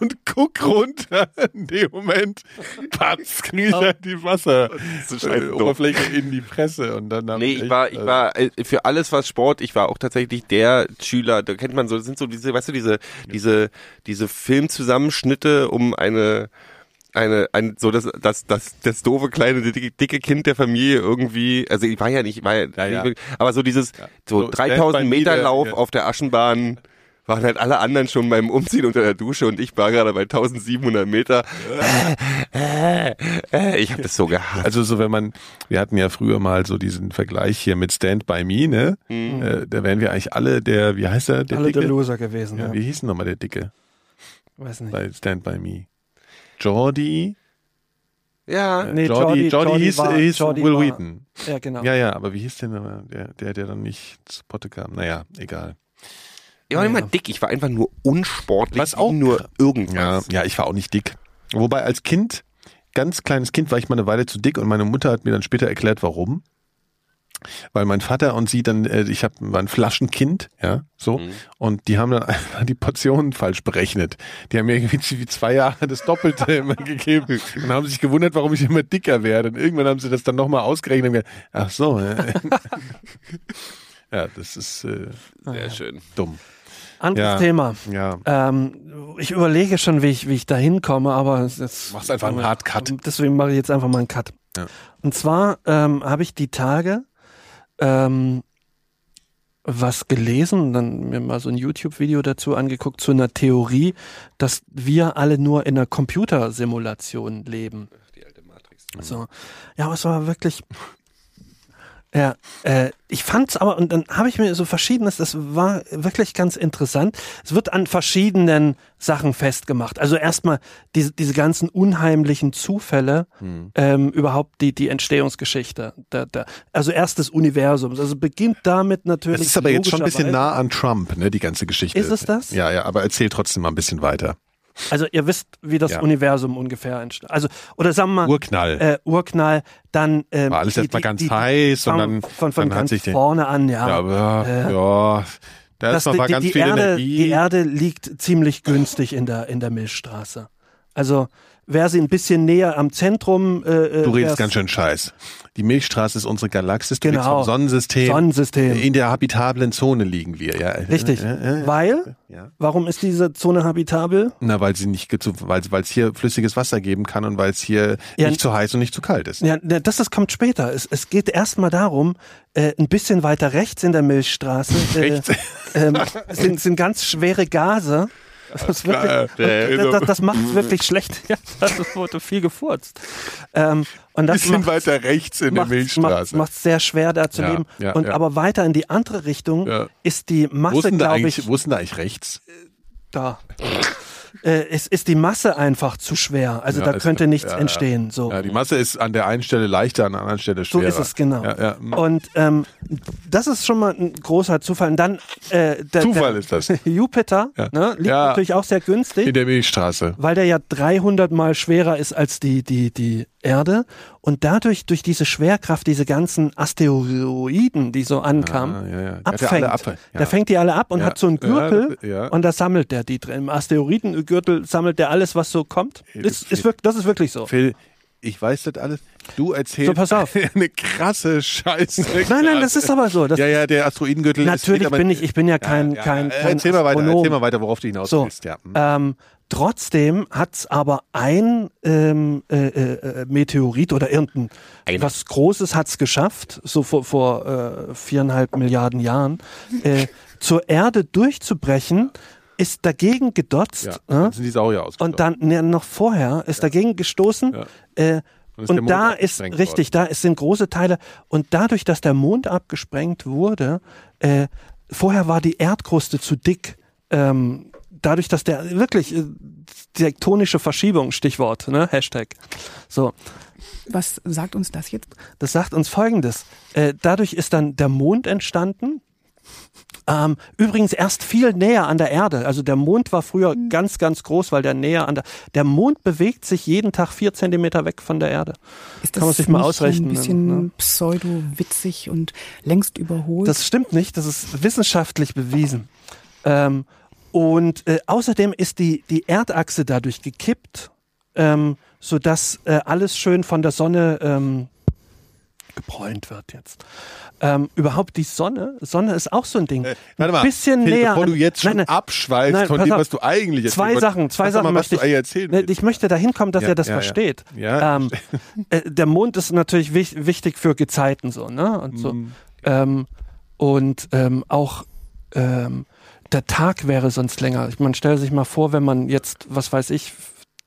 Und guck runter. In dem Moment, patz, krieg ich halt die Wasser, So scheiße. Äh, in die Fresse und dann Nee, ich war, ich äh, war äh, für alles was Sport, ich war auch tatsächlich der Schüler, da kennt man so, das sind so diese, weißt du, diese, diese, diese Filmzusammenschnitte um eine, eine, ein, so das, das, das, das doofe kleine dicke, dicke Kind der Familie irgendwie, also ich war ja nicht, ich war ja, Ja, ja. nicht- aber so dieses, so So 3000 Stand by Meter Lauf ja. auf der Aschenbahn, waren halt alle anderen schon beim Umziehen unter der Dusche und ich war gerade bei 1700 Meter. Ich habe das so gehasst. Also so, wenn man, wir hatten ja früher mal so diesen Vergleich hier mit Stand By Me, ne? Äh, da wären wir eigentlich alle der, wie heißt er, der Alle Dicke? der Loser gewesen. ja, Ja, wie hieß denn nochmal der Dicke Weiß nicht. bei Stand By Me? Jordi? ja, Nee, Jordi, Jordi- Jordi Jordi hieß, war- hieß Jordi Will war- Wheaton. Ja, genau. Ja, ja, aber wie hieß denn der, der, der dann nicht zu Potte kam? Naja, egal. ich war immer dick, ich war einfach nur unsportlich, Was auch- nur Ja, irgendwas. ja, ich war auch nicht dick. Wobei als Kind, ganz kleines Kind, war ich mal eine Weile zu dick und meine Mutter hat mir dann später erklärt, warum. Weil mein Vater und sie dann, äh, ich hab, war ein Flaschenkind, ja, so, und die haben dann einfach die Portionen falsch berechnet. Die haben mir irgendwie zwei Jahre das Doppelte immer gegeben und haben sich gewundert, warum ich immer dicker werde. Und irgendwann haben sie das dann nochmal ausgerechnet und gesagt, ach so, ja. ja, das ist äh, Sehr schön. dumm. Anderes Ja. Thema. Ja. Ähm, ich überlege schon, wie ich, wie ich da hinkomme, aber es- jetzt Machst einfach einen Hard Cut. Deswegen mache ich jetzt einfach mal einen Cut. Ja. Und zwar ähm, habe ich die Tage ähm, was gelesen, dann mir mal so ein YouTube-Video dazu angeguckt zu einer Theorie, dass wir alle nur in einer Computersimulation leben. Die alte Matrix. So. Ja, aber es war wirklich. Ja, äh, ich fand's aber, und dann habe ich mir so verschiedenes, das war wirklich ganz interessant. Es wird an verschiedenen Sachen festgemacht. Also erstmal diese, diese ganzen unheimlichen Zufälle, Hm. ähm, überhaupt die, die Entstehungsgeschichte. Da, da, also erst des Universums. Also beginnt damit natürlich. Das ist aber jetzt schon ein bisschen nah an Trump, ne, die ganze Geschichte. Ist es das? Ja, ja, aber erzähl trotzdem mal ein bisschen weiter. Also ihr wisst, wie das Ja. Universum ungefähr entsteht. Also, oder sagen wir mal, Urknall. äh, Urknall, dann ähm, War alles die- erstmal ganz die- heiß und dann, von, von dann ganz vorne an, ja. ja, aber, Äh, ja, da ist noch mal die, ganz die, viel Erde, Energie. die Erde liegt ziemlich günstig in der, in der Milchstraße. Also wäre sie ein bisschen näher am Zentrum. Äh, äh, du redest ganz schön scheiß. Die Milchstraße ist unsere Galaxis, du Genau. Sonnensystem. Sonnensystem. In der habitablen Zone liegen wir, ja. Richtig. Ja, ja. Weil, Ja. warum ist diese Zone habitabel? Na, weil sie nicht, weil weil es hier flüssiges Wasser geben kann und weil es hier Ja. nicht zu heiß und nicht zu kalt ist. Ja, das, das kommt später. Es, es geht erstmal darum, äh, ein bisschen weiter rechts in der Milchstraße äh, ähm, sind, sind ganz schwere Gase. Das, wirklich, das, das, macht es wirklich schlecht. Ja, das wurde viel gefurzt. Ähm, und das Bisschen macht's- weiter rechts in der Milchstraße. Macht, macht sehr schwer, da zu Ja, leben. ja, und ja. aber weiter in die andere Richtung ist die Masse, glaube ich, wo ist denn da eigentlich rechts? da. Äh, es ist die Masse einfach zu schwer. Also Ja, da könnte nichts ja, entstehen. So. Ja, die Masse ist an der einen Stelle leichter, an der anderen Stelle So schwerer. ist es genau. Ja, ja. Und ähm, das ist schon mal ein großer Zufall. Und dann äh, der, Zufall der ist das. Jupiter Ja. ne, liegt natürlich auch sehr günstig, In der Milchstraße. weil der ja 300 mal schwerer ist als die die die Erde und dadurch durch diese Schwerkraft diese ganzen Asteroiden, die so ankamen, Ah, ja, ja. Abfängt. ab- ja. Der fängt die alle ab und hat so einen Gürtel und da sammelt der die drin. Im Asteroidengürtel sammelt der alles, was so kommt. Ist, ist wirklich, das ist wirklich so. Phil, ich weiß das alles. Du erzählst So, pass auf. eine krasse Scheiße. Nein, nein, das ist aber so. Das ja, ja, der Asteroidengürtel ist Natürlich aber- bin ich, ich bin ja kein, kein, kein erzähl mal weiter, erzähl mal weiter, worauf du hinaus So, willst. Ja. Hm. ähm, trotzdem hat's aber ein ähm, äh, äh, Meteorit oder irgendein was Großes hat's geschafft, so vor, vor äh, viereinhalb Milliarden Jahren, äh, zur Erde durchzubrechen ist dagegen gedotzt. Ja, ne? dann sind die Saurier ausgestorben. Und dann ne, noch vorher ist dagegen gestoßen. Ja. Äh, Und und da ist richtig, da ist, sind große Teile. Und dadurch, dass der Mond abgesprengt wurde, äh, vorher war die Erdkruste zu dick. Ähm, dadurch, dass der wirklich äh, tektonische Verschiebung, Stichwort, ne? Hashtag. So, Was sagt uns das jetzt? das sagt uns Folgendes. Äh, dadurch ist dann der Mond entstanden. Ähm, übrigens erst viel näher an der Erde. Also der Mond war früher ganz, ganz groß, weil der näher an der. Der Mond bewegt sich jeden Tag vier Zentimeter weg von der Erde. Ist Kann man sich mal ausrechnen, Ein bisschen ne? pseudo-witzig und längst überholt. Das stimmt nicht, das ist wissenschaftlich bewiesen. Ähm, und äh, außerdem ist die, die Erdachse dadurch gekippt, ähm, sodass äh, alles schön von der Sonne ähm, gebräunt wird jetzt. Ähm, überhaupt die Sonne, Sonne ist auch so ein Ding. Äh, warte mal, ein bisschen Philipp, näher. bevor du jetzt schon Nein, nein, abschweifst nein, von dem, was du eigentlich Zwei erzählen Sachen, zwei Sachen mal, möchte eigentlich erzählen Ne, willst. ich möchte dahin kommen, dass Ja, er das ja, ja. versteht. Ja. Ähm, äh, der Mond ist natürlich wich, wichtig für Gezeiten so, ne? Und so. Mhm. Ähm, und ähm, auch ähm, der Tag wäre sonst länger. Ich- Man stellt sich mal vor, wenn man jetzt, was weiß ich,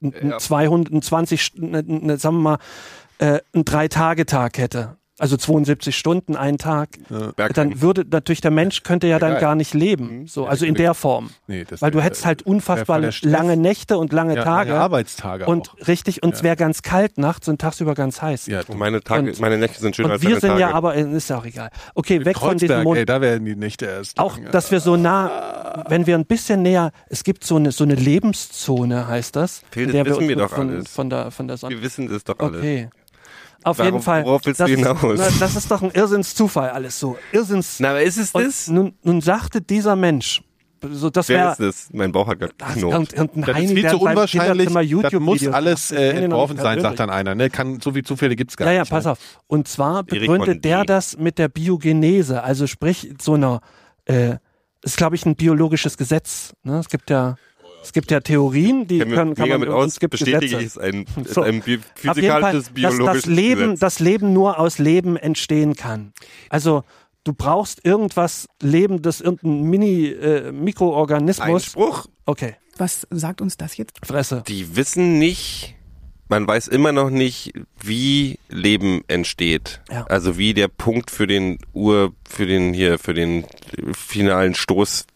n- n- 220, St- ne, ne, sagen wir mal, äh, einen Drei-Tage-Tag hätte. Also 72 Stunden, ein Tag. Berg- Dann würde natürlich der Mensch könnte ja dann geil. gar nicht leben. So, also in der Form. Nee, das Weil du hättest halt unfassbar lange Nächte und lange ja, Tage. lange Arbeitstage Und auch. richtig, und es wäre ganz kalt nachts und tagsüber ganz heiß. Ja, Und meine Tage, Und- meine Nächte sind schöner und als wir deine sind Tage. ja aber, ist ja auch egal. Okay, weg von diesem Kreuzberg, Mond. ey, da werden die Nächte erst. Auch, lang, dass wir so nah, wenn wir ein bisschen näher, es gibt so eine, so eine Lebenszone, heißt das. Phil, in das der wissen wir doch von, alles. Von der, von der Sonne. Wir wissen das doch alle. Okay. Auf Warum- jeden Fall. worauf willst du das, hinaus? Na, das ist doch ein Irrsinnszufall alles so. Irrsinns. Na, aber ist es das? nun, nun sagte dieser Mensch, so das Wer wäre ist das? Mein Bauch hat gerade geknurrt. Das ist viel zu unwahrscheinlich. Das muss alles äh, entworfen sein, sagt dann einer. Ne? Kann, so viele Zufälle gibt's gar Ja, ja, nicht. pass ne? auf. Und zwar begründet der das mit der Biogenese, also sprich so einer, äh, ist glaube ich ein biologisches Gesetz. Ne? Es gibt ja, es gibt ja Theorien, die Ich kenne können, kann man, mit es gibt bestätige ich, Gesetze. ist ein, ist So. ein jeden Fall, physikalisches, dass biologisches das Leben, Gesetz. das Leben nur aus Leben entstehen kann. Also du brauchst irgendwas Lebendes, irgendein Mini-Mikroorganismus. Einspruch, okay, Was sagt uns das jetzt? Fresse. die wissen nicht, man weiß immer noch nicht, wie Leben entsteht. Ja. Also wie der Punkt für den Ur, für den hier, für den finalen Stoßschlag,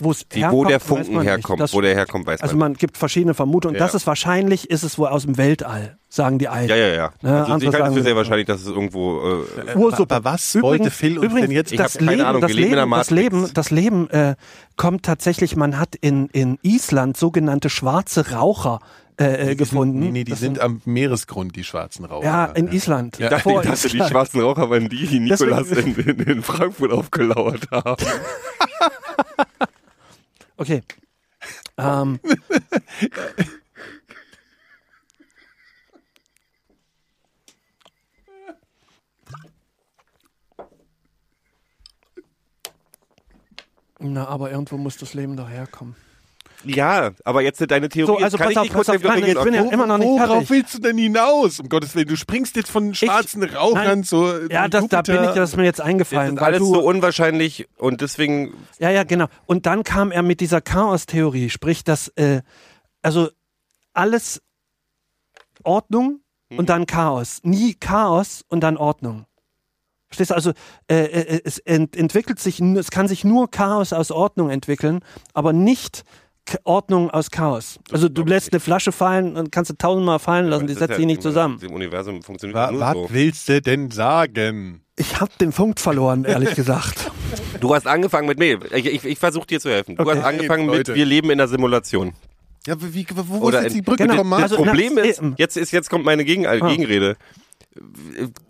Wo's die, wo der Funken herkommt, Das wo der herkommt, weiß Also man. man gibt verschiedene Vermutungen. Ja. Das ist wahrscheinlich, ist es wohl aus dem Weltall, sagen die Alten. Ja, ja, ja. Ja, also ich halte sagen- für sehr wahrscheinlich, dass es irgendwo äh, Ursuppe. Aber was wollte Phil uns denn jetzt- Ich das keine Leben, Ahnung, das leben das. Leben, das Leben äh, kommt tatsächlich. Man hat in in Island sogenannte schwarze Raucher äh, äh, gefunden. Nee, nee, die Das sind am Meeresgrund, die schwarzen Raucher. ja in Island. Ja, Ich Vor dachte, die Island. schwarzen Raucher waren die, die Nikolas in, in, in Frankfurt aufgelauert haben. Okay. Ähm, Na, aber irgendwo muss das Leben doch herkommen. Ja, aber jetzt deine Theorie. So, also kann pass ich auf, pass auf, korrigieren? ich bin ja immer noch nicht Worauf fertig. willst du denn hinaus? Um Gottes Willen, du springst jetzt von schwarzen Rauchern nein. so. Ja, das, da bin ich, das ist mir jetzt Das eingefallen. ist weil alles du, so unwahrscheinlich und deswegen Ja, ja, genau. Und dann kam er mit dieser Chaos-Theorie, sprich, dass äh, also alles Ordnung Mhm. und dann Chaos. Nie Chaos und dann Ordnung. Verstehst du? Also äh, äh, es ent entwickelt sich, es kann sich nur Chaos aus Ordnung entwickeln, aber nicht Ordnung aus Chaos. Also du lässt eine Flasche fallen und kannst du tausendmal fallen lassen, die setzt sich nicht im- zusammen. Im Universum funktioniert Wa das nur was so. willst du denn sagen? Ich habe den Punkt verloren, ehrlich gesagt. Du hast angefangen mit, nee, ich, ich, ich versuche dir zu helfen. Du Okay. hast angefangen mit, Leute. wir leben in einer Simulation. Ja, wie, wo Oder ist jetzt die Brücke Genau, vom Mars? Das Also, Problem ist, jetzt ist, jetzt kommt meine Gegen Ah. Gegenrede.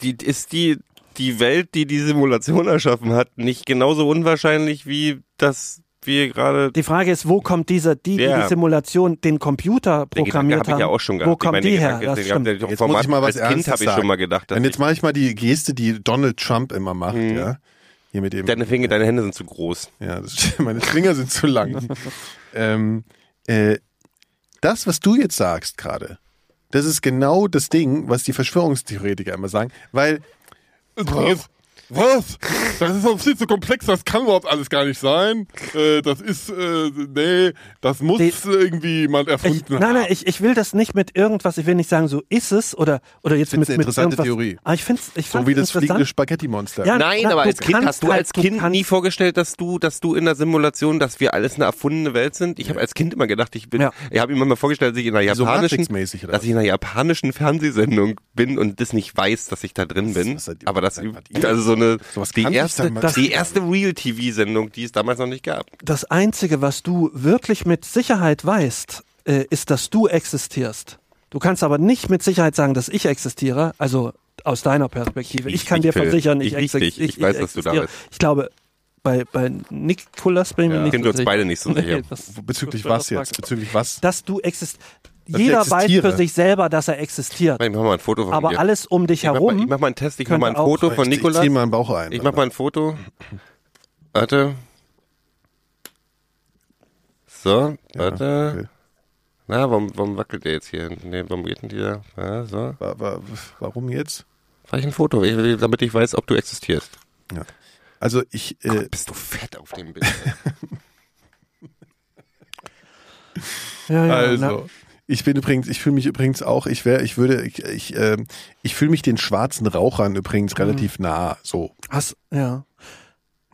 Die, ist die, die Welt, die die Simulation erschaffen hat, nicht genauso unwahrscheinlich wie das wir gerade Die Frage ist, wo kommt dieser, die, die Ja. die Simulation, den Computer Den programmiert habe ich haben, ja auch schon wo gehabt. kommt ich meine, die den her? Das den stimmt. gehabt, Jetzt Format, muss ich mal was als Kind habe ich schon mal gedacht, dass Und jetzt ich, mache ich mal die Geste, die Donald Trump immer macht, Mhm. ja. Hier mit dem. deine Finger, deine Hände sind zu groß. Ja, das stimmt. meine Finger sind zu lang. ähm, äh, das, was du jetzt sagst gerade, das ist genau das Ding, was die Verschwörungstheoretiker immer sagen, weil Was? Das ist doch viel zu komplex, das kann überhaupt alles gar nicht sein. Äh, das ist, äh, nee, das muss Die- irgendwie jemand erfunden Ich, nein, nein, haben. ich, ich will das nicht mit irgendwas, ich will nicht sagen, so ist es oder, oder jetzt Find's mit, eine mit interessante irgendwas. Theorie. Aber ich finde ich So wie das fliegende. Spaghetti-Monster. Ja, Nein, na, aber als Kind hast du halt- als du Kind nie vorgestellt, dass du, dass du in der Simulation, dass wir alles eine erfundene Welt sind. Ich habe als Kind immer gedacht, ich bin, Ja. ich habe mir mal vorgestellt, dass ich in einer So japanischen, oder dass was? ich in einer japanischen Fernsehsendung bin und das nicht weiß, dass ich da drin bin. was ihr- aber das, was ihr- also so eine, Sowas die erste, Mann. die erste Real-TV-Sendung, die es damals noch nicht gab. Das Einzige, was du wirklich mit Sicherheit weißt, äh, ist, dass du existierst. Du kannst aber nicht mit Sicherheit sagen, dass ich existiere, also aus deiner Perspektive. Ich, Ich kann dir nicht, Phil. versichern, ich, Ich dich. Ich weiß, dass du da bist. Ich glaube, bei, bei Nikolas bin ich mir Ja. nicht Sind so wir uns beide nicht so sicher. Nee, das- Bezüglich das- was das- jetzt? Bezüglich was? Dass du existierst. Dass Jeder weiß für sich selber, dass er existiert. Ich mach mal ein Foto von Aber dir. alles um dich ich mach, herum. mal, ich mach mal einen Test, ich mach mal ein Foto von ich, ich Nikolas. zieh mal einen Bauch ein. Ich mach mal ein Foto. Warte. So, warte. okay. Na, warum, warum wackelt der jetzt hier? Nee, warum geht denn dieser? Ja, so. Wa- wa- Warum jetzt? Mach ich ein Foto, ich, damit ich weiß, ob du existierst. Ja. Also ich, äh, Gott, bist du fett auf dem Bild. Ja, ja, na, also ich bin übrigens, ich fühle mich übrigens auch, ich wäre, ich würde, ich, ich, ähm, ich fühle mich den schwarzen Rauchern übrigens relativ nah. So hast, ja.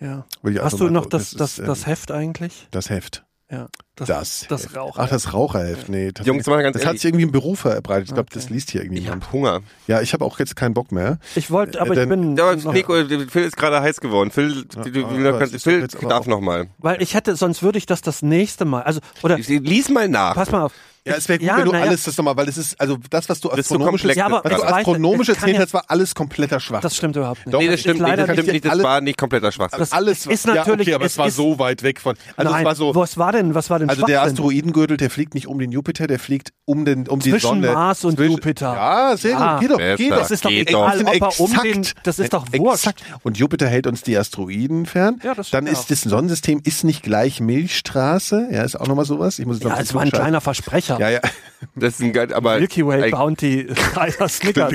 Ja. will ich Hast du noch so- das, das, ist, ähm, das Heft eigentlich? das Heft. Ja. Das, das Heft. Rauch. Ach, das Raucherheft. Nee, tatsächlich. Jungs, mal ganz das hat sich irgendwie im Büro verbreitet. Ich glaube, Okay. das liest hier irgendwie Ich jemand. hab Hunger. Ja, ich habe auch jetzt keinen Bock mehr. Ich wollte, aber Äh, ich bin. Ja, aber noch- Nico, Phil ist gerade heiß geworden. Phil, du, du, aber kannst, Phil darf auch- noch mal. Weil ich hätte, sonst würde ich das das nächste Mal. Also, oder, Lies mal nach. pass mal auf. Ja, es wäre gut, Ja, wenn du ja. alles das nochmal, weil es ist, also das, was du ist so. Ja, aber was du ich weiß, astronomisch es kann erzählt ja- hast, war alles kompletter Schwach. Das stimmt überhaupt nicht. Doch, nee, das stimmt nicht. Das stimmt nicht. Das war nicht kompletter Schwachsinn. Das alles ist ja, natürlich- okay, aber es es war ist- so weit weg von. Also Nein, es war so. was war denn, was war denn Also der Schwachsinn? Asteroidengürtel, der fliegt nicht um den Jupiter, der fliegt um den um die Zwischen Sonne. Mars und Zwischen- Jupiter. Ja, sehr Ja. gut. Geht doch, geht doch. Das ist doch egal, ob er um den, das ist doch wurscht. Und Jupiter hält uns die Asteroiden fern. Ja, das Dann ist das Sonnensystem ist nicht gleich Milchstraße. Ja, ist auch nochmal sowas. Ich muss jetzt noch Ja, es war ein kleiner Versprecher. Ja, ja. Das ist ein geil, aber Milky Way Bounty, Dreier Snickers.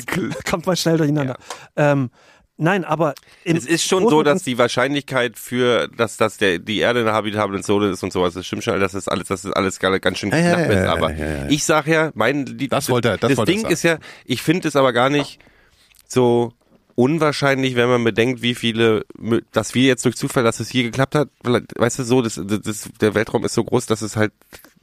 Kommt mal schnell durcheinander. Ähm, nein, aber Es ist schon so, dass die Wahrscheinlichkeit für, dass, dass der, die Erde eine habitable Zone ist und sowas, das stimmt schon, das ist alles, das ist alles ganz schön Ja, ja, knapp ja, ist. ja, Aber ja, ja. ich sag ja, mein, die, Das wollte er- das das wollte Ding sagen. ist ja, ich finde es aber gar nicht so unwahrscheinlich, wenn man bedenkt, wie viele, dass wir jetzt durch Zufall, dass es hier geklappt hat, weißt du so, das, das, der Weltraum ist so groß, dass es halt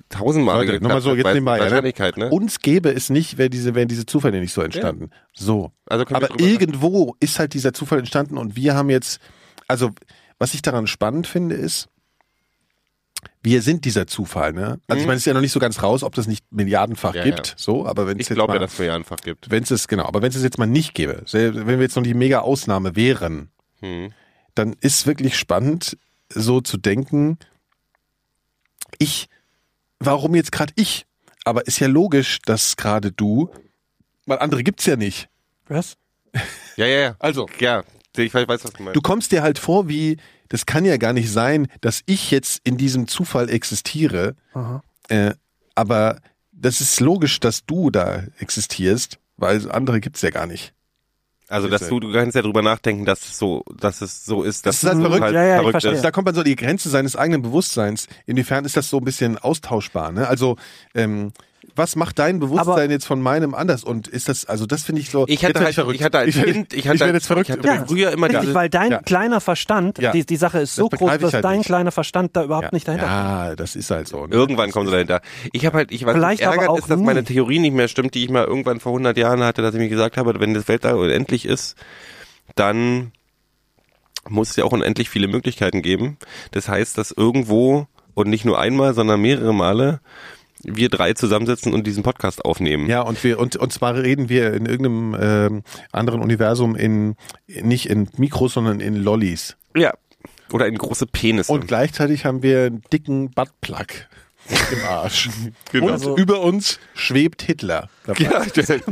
tausendmal Leute, geklappt nochmal so jetzt nebenbei. Ja, Wahrscheinlichkeit, ne? Uns gäbe es nicht, wäre diese, wären diese Zufälle nicht so entstanden. So. Also Aber irgendwo ist halt dieser Zufall entstanden und wir haben jetzt, also was ich daran spannend finde, ist, wir sind dieser Zufall, ne? Also ich meine, es ist ja noch nicht so ganz raus, ob das nicht milliardenfach Mhm. Ja, gibt, ja. so, aber wenn es Ich jetzt glaube mal, ja, dass es mir einfach gibt. wenn es es, genau, aber wenn es es jetzt mal nicht gäbe, wenn wir jetzt noch die mega Ausnahme wären, Hm. dann ist wirklich spannend, so zu denken, ich, warum jetzt gerade ich? Aber ist ja logisch, dass gerade du, weil andere gibt's ja nicht. was? Ja, ja, ja. Also, Ja, ich weiß, was du meinst. du kommst dir halt vor wie, das kann ja gar nicht sein, dass ich jetzt in diesem Zufall existiere, Aha. äh, aber das ist logisch, dass du da existierst, weil andere gibt's ja gar nicht. Also, dass du, du kannst ja drüber nachdenken, dass es so, dass es so ist, dass Das ist halt es verrückt. Ja, ja, ich verrückt ist. Da kommt man so an die Grenze seines eigenen Bewusstseins. Inwiefern ist das so ein bisschen austauschbar? Ne? Also ähm, was macht dein Bewusstsein Aber- jetzt von meinem anders? Und ist das, also das finde ich so. Ich jetzt hatte halt, verrückt. ich hatte als ich, Kind, ich ich hatte, werde jetzt verrückt. ich hatte Ja. früher immer Richtig, diese, weil dein Ja. kleiner Verstand, Ja. die, die Sache ist so Das groß, ich dass halt dein nicht. kleiner Verstand da überhaupt ja. nicht dahinter kommt. ja, das ist halt so. Ne? Irgendwann kommen sie dahinter. Ich habe halt, ich weiß, Vielleicht nicht, aber ärgert auch ist, dass nie. meine Theorie nicht mehr stimmt, die ich mal irgendwann vor 100 Jahren hatte, dass ich mir gesagt habe, wenn das Weltall unendlich ist, dann muss es ja auch unendlich viele Möglichkeiten geben. Das heißt, dass irgendwo und nicht nur einmal, sondern mehrere Male wir drei zusammensitzen und diesen Podcast aufnehmen. Ja, und wir und und zwar reden wir in irgendeinem ähm, anderen Universum in nicht in Mikros, sondern in Lollis. ja. Oder in große Penisse. Und gleichzeitig haben wir einen dicken Buttplug im Arsch. Genau. Und Also- über uns schwebt Hitler. ja, das, Also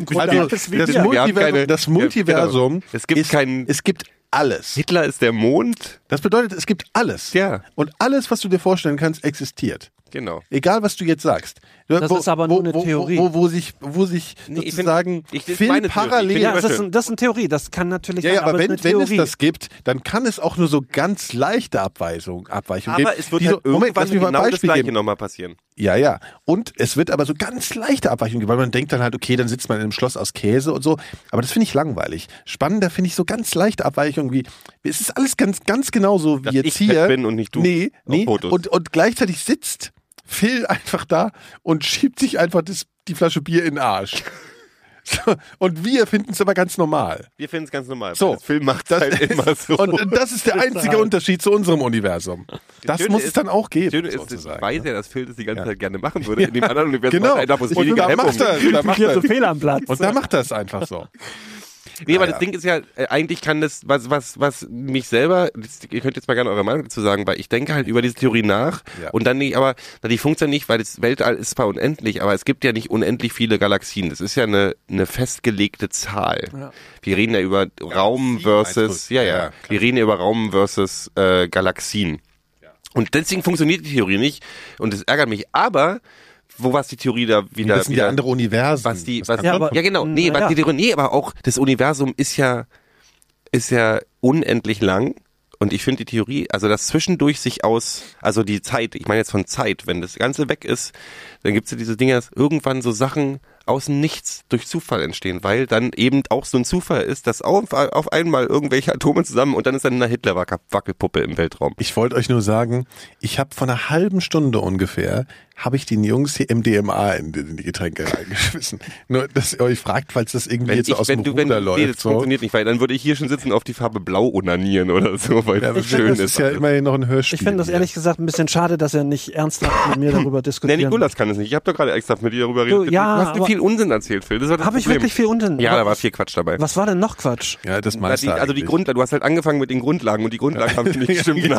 Multiversum, Ja, genau. Es gibt ist, keinen- es gibt alles. Hitler ist der Mond. Das bedeutet, es gibt alles. Ja. Und alles, was du dir vorstellen kannst, existiert. Genau. Egal, was du jetzt sagst. Das ist aber nur eine wo, Theorie. Wo, wo, wo sich, wo sich Nee, ich sozusagen find- ich- das ist viel meine Theorie. parallel. Ich Ja, find das ist, das ist eine Theorie, das kann natürlich Ja, sein, ja, aber es wenn, wenn eine es das gibt, dann kann es auch nur so ganz leichte Abweichung, Abweichungen geben. Aber es wird die halt so, Moment, irgendwann lass mich mal ein genau das Beispiel Gleiche geben. nochmal passieren. Ja, ja. Und es wird aber so ganz leichte Abweichungen geben, weil man denkt dann halt, okay, dann sitzt man in einem Schloss aus Käse und so. Aber das finde ich langweilig. Spannender finde ich so ganz leichte Abweichungen wie, es ist alles ganz, ganz genau so wie Dass jetzt ich hier. bin und nicht du Nee, nee. Fotos. Und, und gleichzeitig sitzt Phil einfach da und schiebt sich einfach das, die Flasche Bier in den Arsch. So, und wir finden es aber ganz normal. Wir finden es ganz normal. So. Das Film macht Das halt ist, immer so. Und das ist der einzige Unterschied zu unserem Universum. Das muss es ist- dann auch geben. Schöne ist, ich weiß ja, dass Phil das die ganze Ja. Zeit gerne machen würde. In dem anderen Universum Genau. macht er einfach, wo es Und weniger da Hemmung macht er, da macht Hier er. so fehl am Platz. Und da macht er es einfach so. Nee, aber Ja, das ja. Ding ist ja, äh, eigentlich kann das, was, was, was mich selber, das, ihr könnt jetzt mal gerne eure Meinung dazu sagen, weil ich denke halt über diese Theorie nach Ja. und dann nicht, aber na, die funktioniert nicht, weil das Weltall ist zwar unendlich, aber es gibt ja nicht unendlich viele Galaxien. Das ist ja eine, eine festgelegte Zahl. Ja. Wir reden ja über Raum versus, ja, Ja, wir reden ja über Raum versus äh, Galaxien. Und deswegen funktioniert die Theorie nicht und das ärgert mich. Aber wo was die Theorie da wieder, Das sind wieder ja andere Universen. was die, was, Ja, ja, aber- genau, nee, was ja. die Theorie, nee, aber auch das Universum ist ja, ist ja unendlich lang. Und ich finde die Theorie, also das zwischendurch sich aus, also die Zeit, ich meine jetzt von Zeit, wenn das Ganze weg ist, dann gibt's ja diese Dinge, dass irgendwann so Sachen aus dem Nichts durch Zufall entstehen, weil dann eben auch so ein Zufall ist, dass auf, auf einmal irgendwelche Atome zusammen und dann ist dann eine Hitler-Wackelpuppe im Weltraum. Ich wollte euch nur sagen, ich habe vor einer halben Stunde ungefähr, habe ich den Jungs hier MDMA in, die- in die Getränke reingeschmissen. Nur, dass ihr euch fragt, falls das irgendwie jetzt so aus dem wenn Ruder wenn, läuft. nee, das so. funktioniert nicht, weil dann würde ich hier schon sitzen auf die Farbe Blau onanieren oder so, weil Ja, ich schön finde, das ist. ist ja immerhin noch ein Hörspiel. Ich finde das ehrlich gesagt ein bisschen schade, dass er nicht ernsthaft mit mir darüber Nee, diskutieren Nikolas kann es nicht. Ich habe doch gerade extra mit dir darüber Du, geredet. ja, du hast mir aber- viel Unsinn erzählt, Phil. Das das Habe ich wirklich viel Unsinn? Ja, Aber da war viel Quatsch dabei. Was war denn noch Quatsch? Ja, das Na, meiste die, also die. Grundlagen, du hast halt angefangen mit den Grundlagen und die Grundlagen haben nicht gestimmt, ich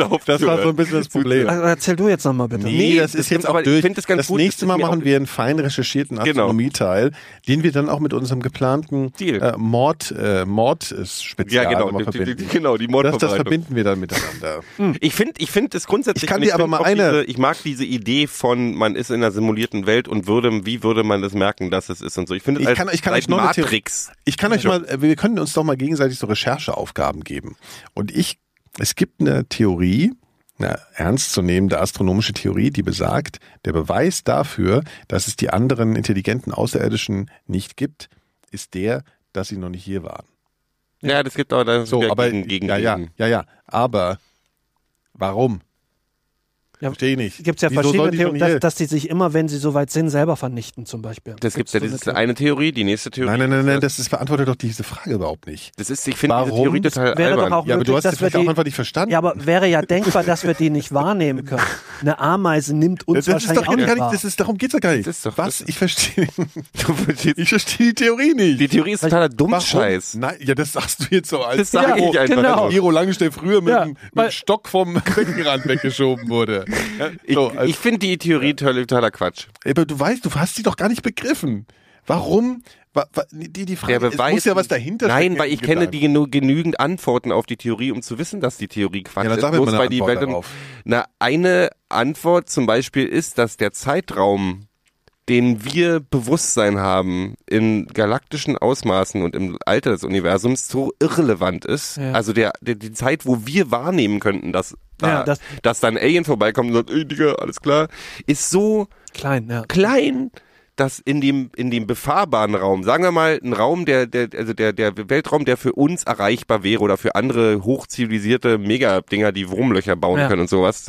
auf. Das war so ein bisschen das Problem. Also erzähl du jetzt nochmal bitte. Nee, Nee, das das ist jetzt stimmt, auch ich durch. find das ganz das gut, nächste das Mal machen wir einen fein recherchierten Genau. Astronomieteil, den wir dann auch mit unserem geplanten äh, Mord, äh, Mord-Spezial Ja, genau, nochmal die, die, verbinden. die, genau, die das, das Mordvorbereitung. verbinden wir dann miteinander. Ich finde, ich finde es grundsätzlich. Ich kann dir aber mal eine- Diese, ich mag diese Idee von, man ist in einer simulierten Welt und würde, wie würde man das merken, dass es ist und so. Ich finde Ich als, kann- ich kann euch noch eine Matrix. Ich kann euch mal, wir können uns doch mal gegenseitig so Rechercheaufgaben geben. Und ich, es gibt eine Theorie, eine ernstzunehmende astronomische Theorie, die besagt, der Beweis dafür, dass es die anderen intelligenten Außerirdischen nicht gibt, ist der, dass sie noch nicht hier waren. Ja, das gibt aber dann So, aber gegen, gegen, ja, ja, ja, ja, aber warum? Ja, Verstehe ich nicht. Gibt es ja Wieso verschiedene Theorien, dass, dass die sich immer, wenn sie soweit sind, selber vernichten zum Beispiel. Das Gibt's gibt ja, so das ist eine eine Theorie, die nächste Theorie. Nein, nein, nein, nein, ist, das ist, beantwortet doch diese Frage überhaupt nicht. das ist, ich finde diese Warum? Theorie total Wäre albern. doch auch Ja, aber du hast vielleicht auch die, einfach nicht verstanden. Ja, aber wäre ja denkbar, dass wir die nicht wahrnehmen können. Eine Ameise nimmt uns das ist wahrscheinlich doch auch gar nicht wahr. das ist, darum geht's doch gar nicht. Das ist doch- Was? Ich verstehe, ich verstehe die Theorie nicht. die Theorie ist totaler Dummscheiß. Nein, ja, das sagst du jetzt so als Das sage Ja, ich einfach genau. Iro Langstein früher mit, Ja, dem, mit weil- dem Stock vom Beckenrand weggeschoben wurde. Ich, so, ich finde die Theorie total- totaler Quatsch. aber du weißt, du hast sie doch gar nicht begriffen. Warum? Wa, wa, die, die Frage, Der es Beweis, muss ja was dahinter Nein, weil ich kenne die genu genügend Antworten auf die Theorie, um zu wissen, dass die Theorie Quatsch Ja, dann ist. eine weil die Welt- darauf. Na, eine Antwort zum Beispiel ist, dass der Zeitraum, den wir Bewusstsein haben, in galaktischen Ausmaßen und im Alter des Universums so irrelevant ist. Ja. Also der, der die Zeit, wo wir wahrnehmen könnten, dass da, Ja, das- dass dann Alien vorbeikommt und sagt, ey Digga, alles klar, ist so Klein, ja. klein, dass in dem in dem befahrbaren Raum, sagen wir mal, ein Raum, der der also der der Weltraum, der für uns erreichbar wäre oder für andere hochzivilisierte Megadinger, die Wurmlöcher bauen Ja. können und sowas,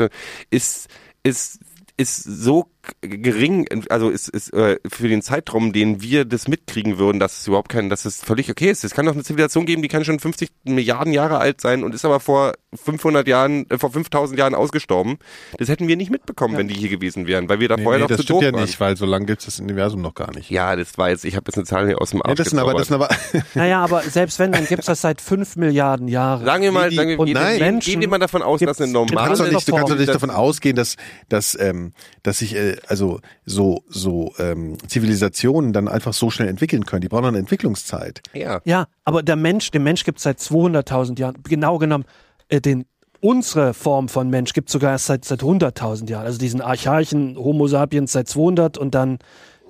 ist ist ist so gering, also ist, ist äh, für den Zeitraum, den wir das mitkriegen würden, dass es überhaupt kein, dass es völlig okay ist. Es kann doch eine Zivilisation geben, die kann schon 50 Milliarden Jahre alt sein und ist aber vor 500 Jahren, äh, vor 5000 Jahren ausgestorben. Das hätten wir nicht mitbekommen, wenn die hier gewesen wären, weil wir da Nee, vorher nee, noch das zu stimmt doof ja waren. nicht, weil so lange gibt es das Universum noch gar nicht. Ja, das war jetzt, ich habe jetzt eine Zahl hier aus dem Arsch Ja, das sind aber, das sind aber, Naja, aber selbst wenn, dann gibt's das seit fünf Milliarden Jahren. Sagen wir mal, die- sagen wir, und gehen, nein. gehen, Menschen gehen wir mal davon aus, dass eine gibt's- Du kannst doch normale nicht, du kannst doch nicht davon ausgehen, dass, dass, ähm, dass sich äh, also so so ähm, Zivilisationen dann einfach so schnell entwickeln können. Die brauchen eine Entwicklungszeit. Ja. Ja, aber der Mensch, den Mensch gibt's seit 200.000 Jahren. Genau genommen, äh, den unsere Form von Mensch gibt es sogar erst seit, seit 100.000 Jahren. Also diesen archaischen Homo sapiens seit 200 und dann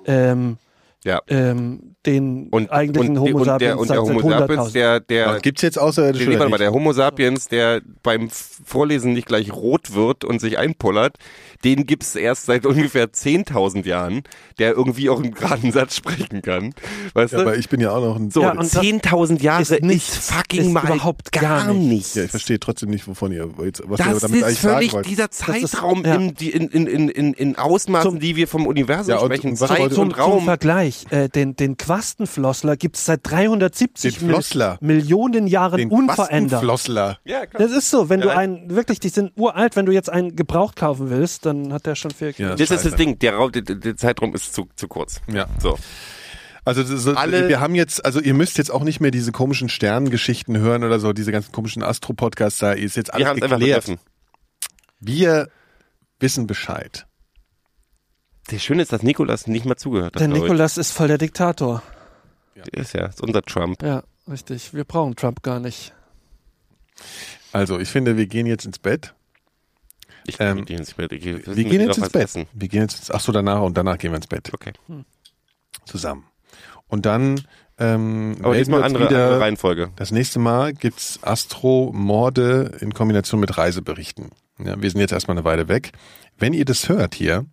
ähm, Ja. ähm, den Und, eigentlichen und, Homo und sapiens der, und seit, der Homo sapiens, 100.000. der, der, Gibt es jetzt außerirdische warte mal, der Homo sapiens, der beim Vorlesen nicht gleich rot wird und sich einpullert, den gibt's erst seit ungefähr 10.000 Jahren, der irgendwie auch einen geraden Satz sprechen kann. Weißt Ja, du? aber ich bin ja auch noch ein... so, Ja, und das 10.000 Jahre ist ist, nichts, fucking ist mal überhaupt gar, gar nichts. nichts. ja, ich verstehe trotzdem nicht, wovon ihr, jetzt- was ihr Das damit eigentlich ist sagen völlig wollt. dieser ist- Zeitraum ja. in, die, in, in, in, in, in Ausmaßen, Zum- die wir vom Universum Ja, und- sprechen, und Zeit zum, und zum Raum. Vergleich, äh, den, den Quastenflossler gibt es seit 370 Den Flossler. Mil Millionen Jahren Den unverändert. Quastenflossler. ja, klar. Das ist so, wenn du Ja. einen, wirklich, die sind uralt, wenn du jetzt einen gebraucht kaufen willst, dann hat der schon viel. Ja. Das ist das. Ding, der, Raum, der, der Zeitraum ist zu, zu kurz. Ja. So. Also Alle- wir haben jetzt, also ihr müsst jetzt auch nicht mehr diese komischen Sternengeschichten hören oder so, diese ganzen komischen Astro-Podcasts, da ist jetzt Wir alles haben es einfach geklärt. begriffen. Wir wissen Bescheid. Das Schöne ist, dass Nikolas nicht mehr zugehört hat. Der. Nikolas ist voll der Diktator. Der ist ja, ist unser Trump. Ja, richtig. Wir brauchen Trump gar nicht. Also ich finde, wir gehen jetzt ins Bett. Ich Ähm, dir ins Bett. Ich, Wir gehen jetzt ins Bett. Wir gehen jetzt, ins- ach so, danach und danach gehen wir ins Bett Okay. zusammen. Und dann ähm, Aber diesmal andere, wieder. andere Reihenfolge. Das nächste Mal gibt's Astro-Morde in Kombination mit Reiseberichten. Ja, wir sind jetzt erstmal eine Weile weg. Wenn ihr das hört hier,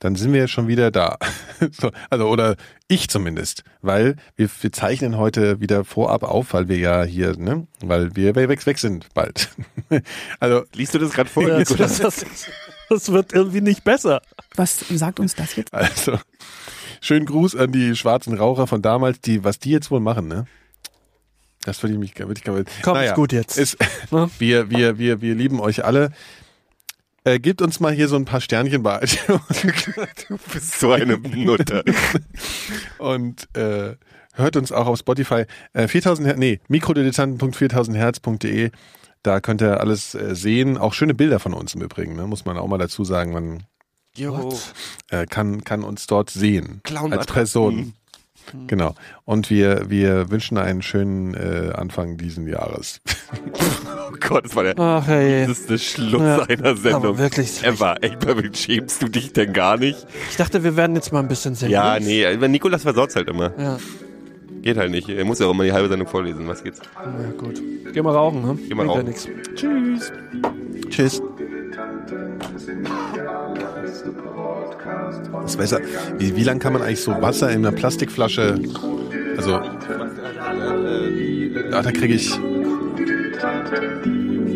dann sind wir ja schon wieder da. so, also, oder ich zumindest. Weil wir, wir zeichnen heute wieder vorab auf, weil wir ja hier, ne, weil wir weg, weg sind bald. also, Liest du das gerade vor, Ja, das, Nikolas? das, das wird irgendwie nicht besser. Was sagt uns das jetzt? also, schönen Gruß an die schwarzen Raucher von damals, die, was die jetzt wohl machen, ne? Das würde ich mich, würde ich. Komm, ist gut jetzt. Ist, Ne? wir, wir, wir, wir lieben euch alle. Äh, gebt uns mal hier so ein paar Sternchen bei Du bist so eine Nutte. und äh, hört uns auch auf Spotify. Äh, 4000 Hertz, nee, mikrodilettanten.4000herz.de. Da könnt ihr alles äh, sehen. Auch schöne Bilder von uns im Übrigen, ne? muss man auch mal dazu sagen. Man Jo. äh, kann, kann uns dort sehen. Clown als Person. Genau. Und wir, wir wünschen einen schönen äh, Anfang diesen Jahres. Oh Gott, das war der Ach hey. das ist der Schluss Ja, einer Sendung. aber wirklich. Ever. Echt, mal, schämst du dich denn gar nicht? Ich dachte, wir werden jetzt mal ein bisschen seriös. Ja, nee, Nikolas versaut's halt immer. Ja, Geht halt nicht. Er muss ja auch immer die halbe Sendung vorlesen. Was geht's? na gut. Geh mal rauchen, ne? Geh mal Bringt ja rauchen. nix. Tschüss. Tschüss. Das besser. Wie, wie lange kann man eigentlich so Wasser in einer Plastikflasche? Also, ah, da kriege ich.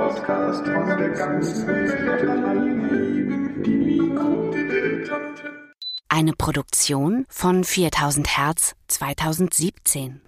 Podcast von der ganzen Welt. Die Mikrodilettanten. Eine Produktion von 4000 Hertz 2017.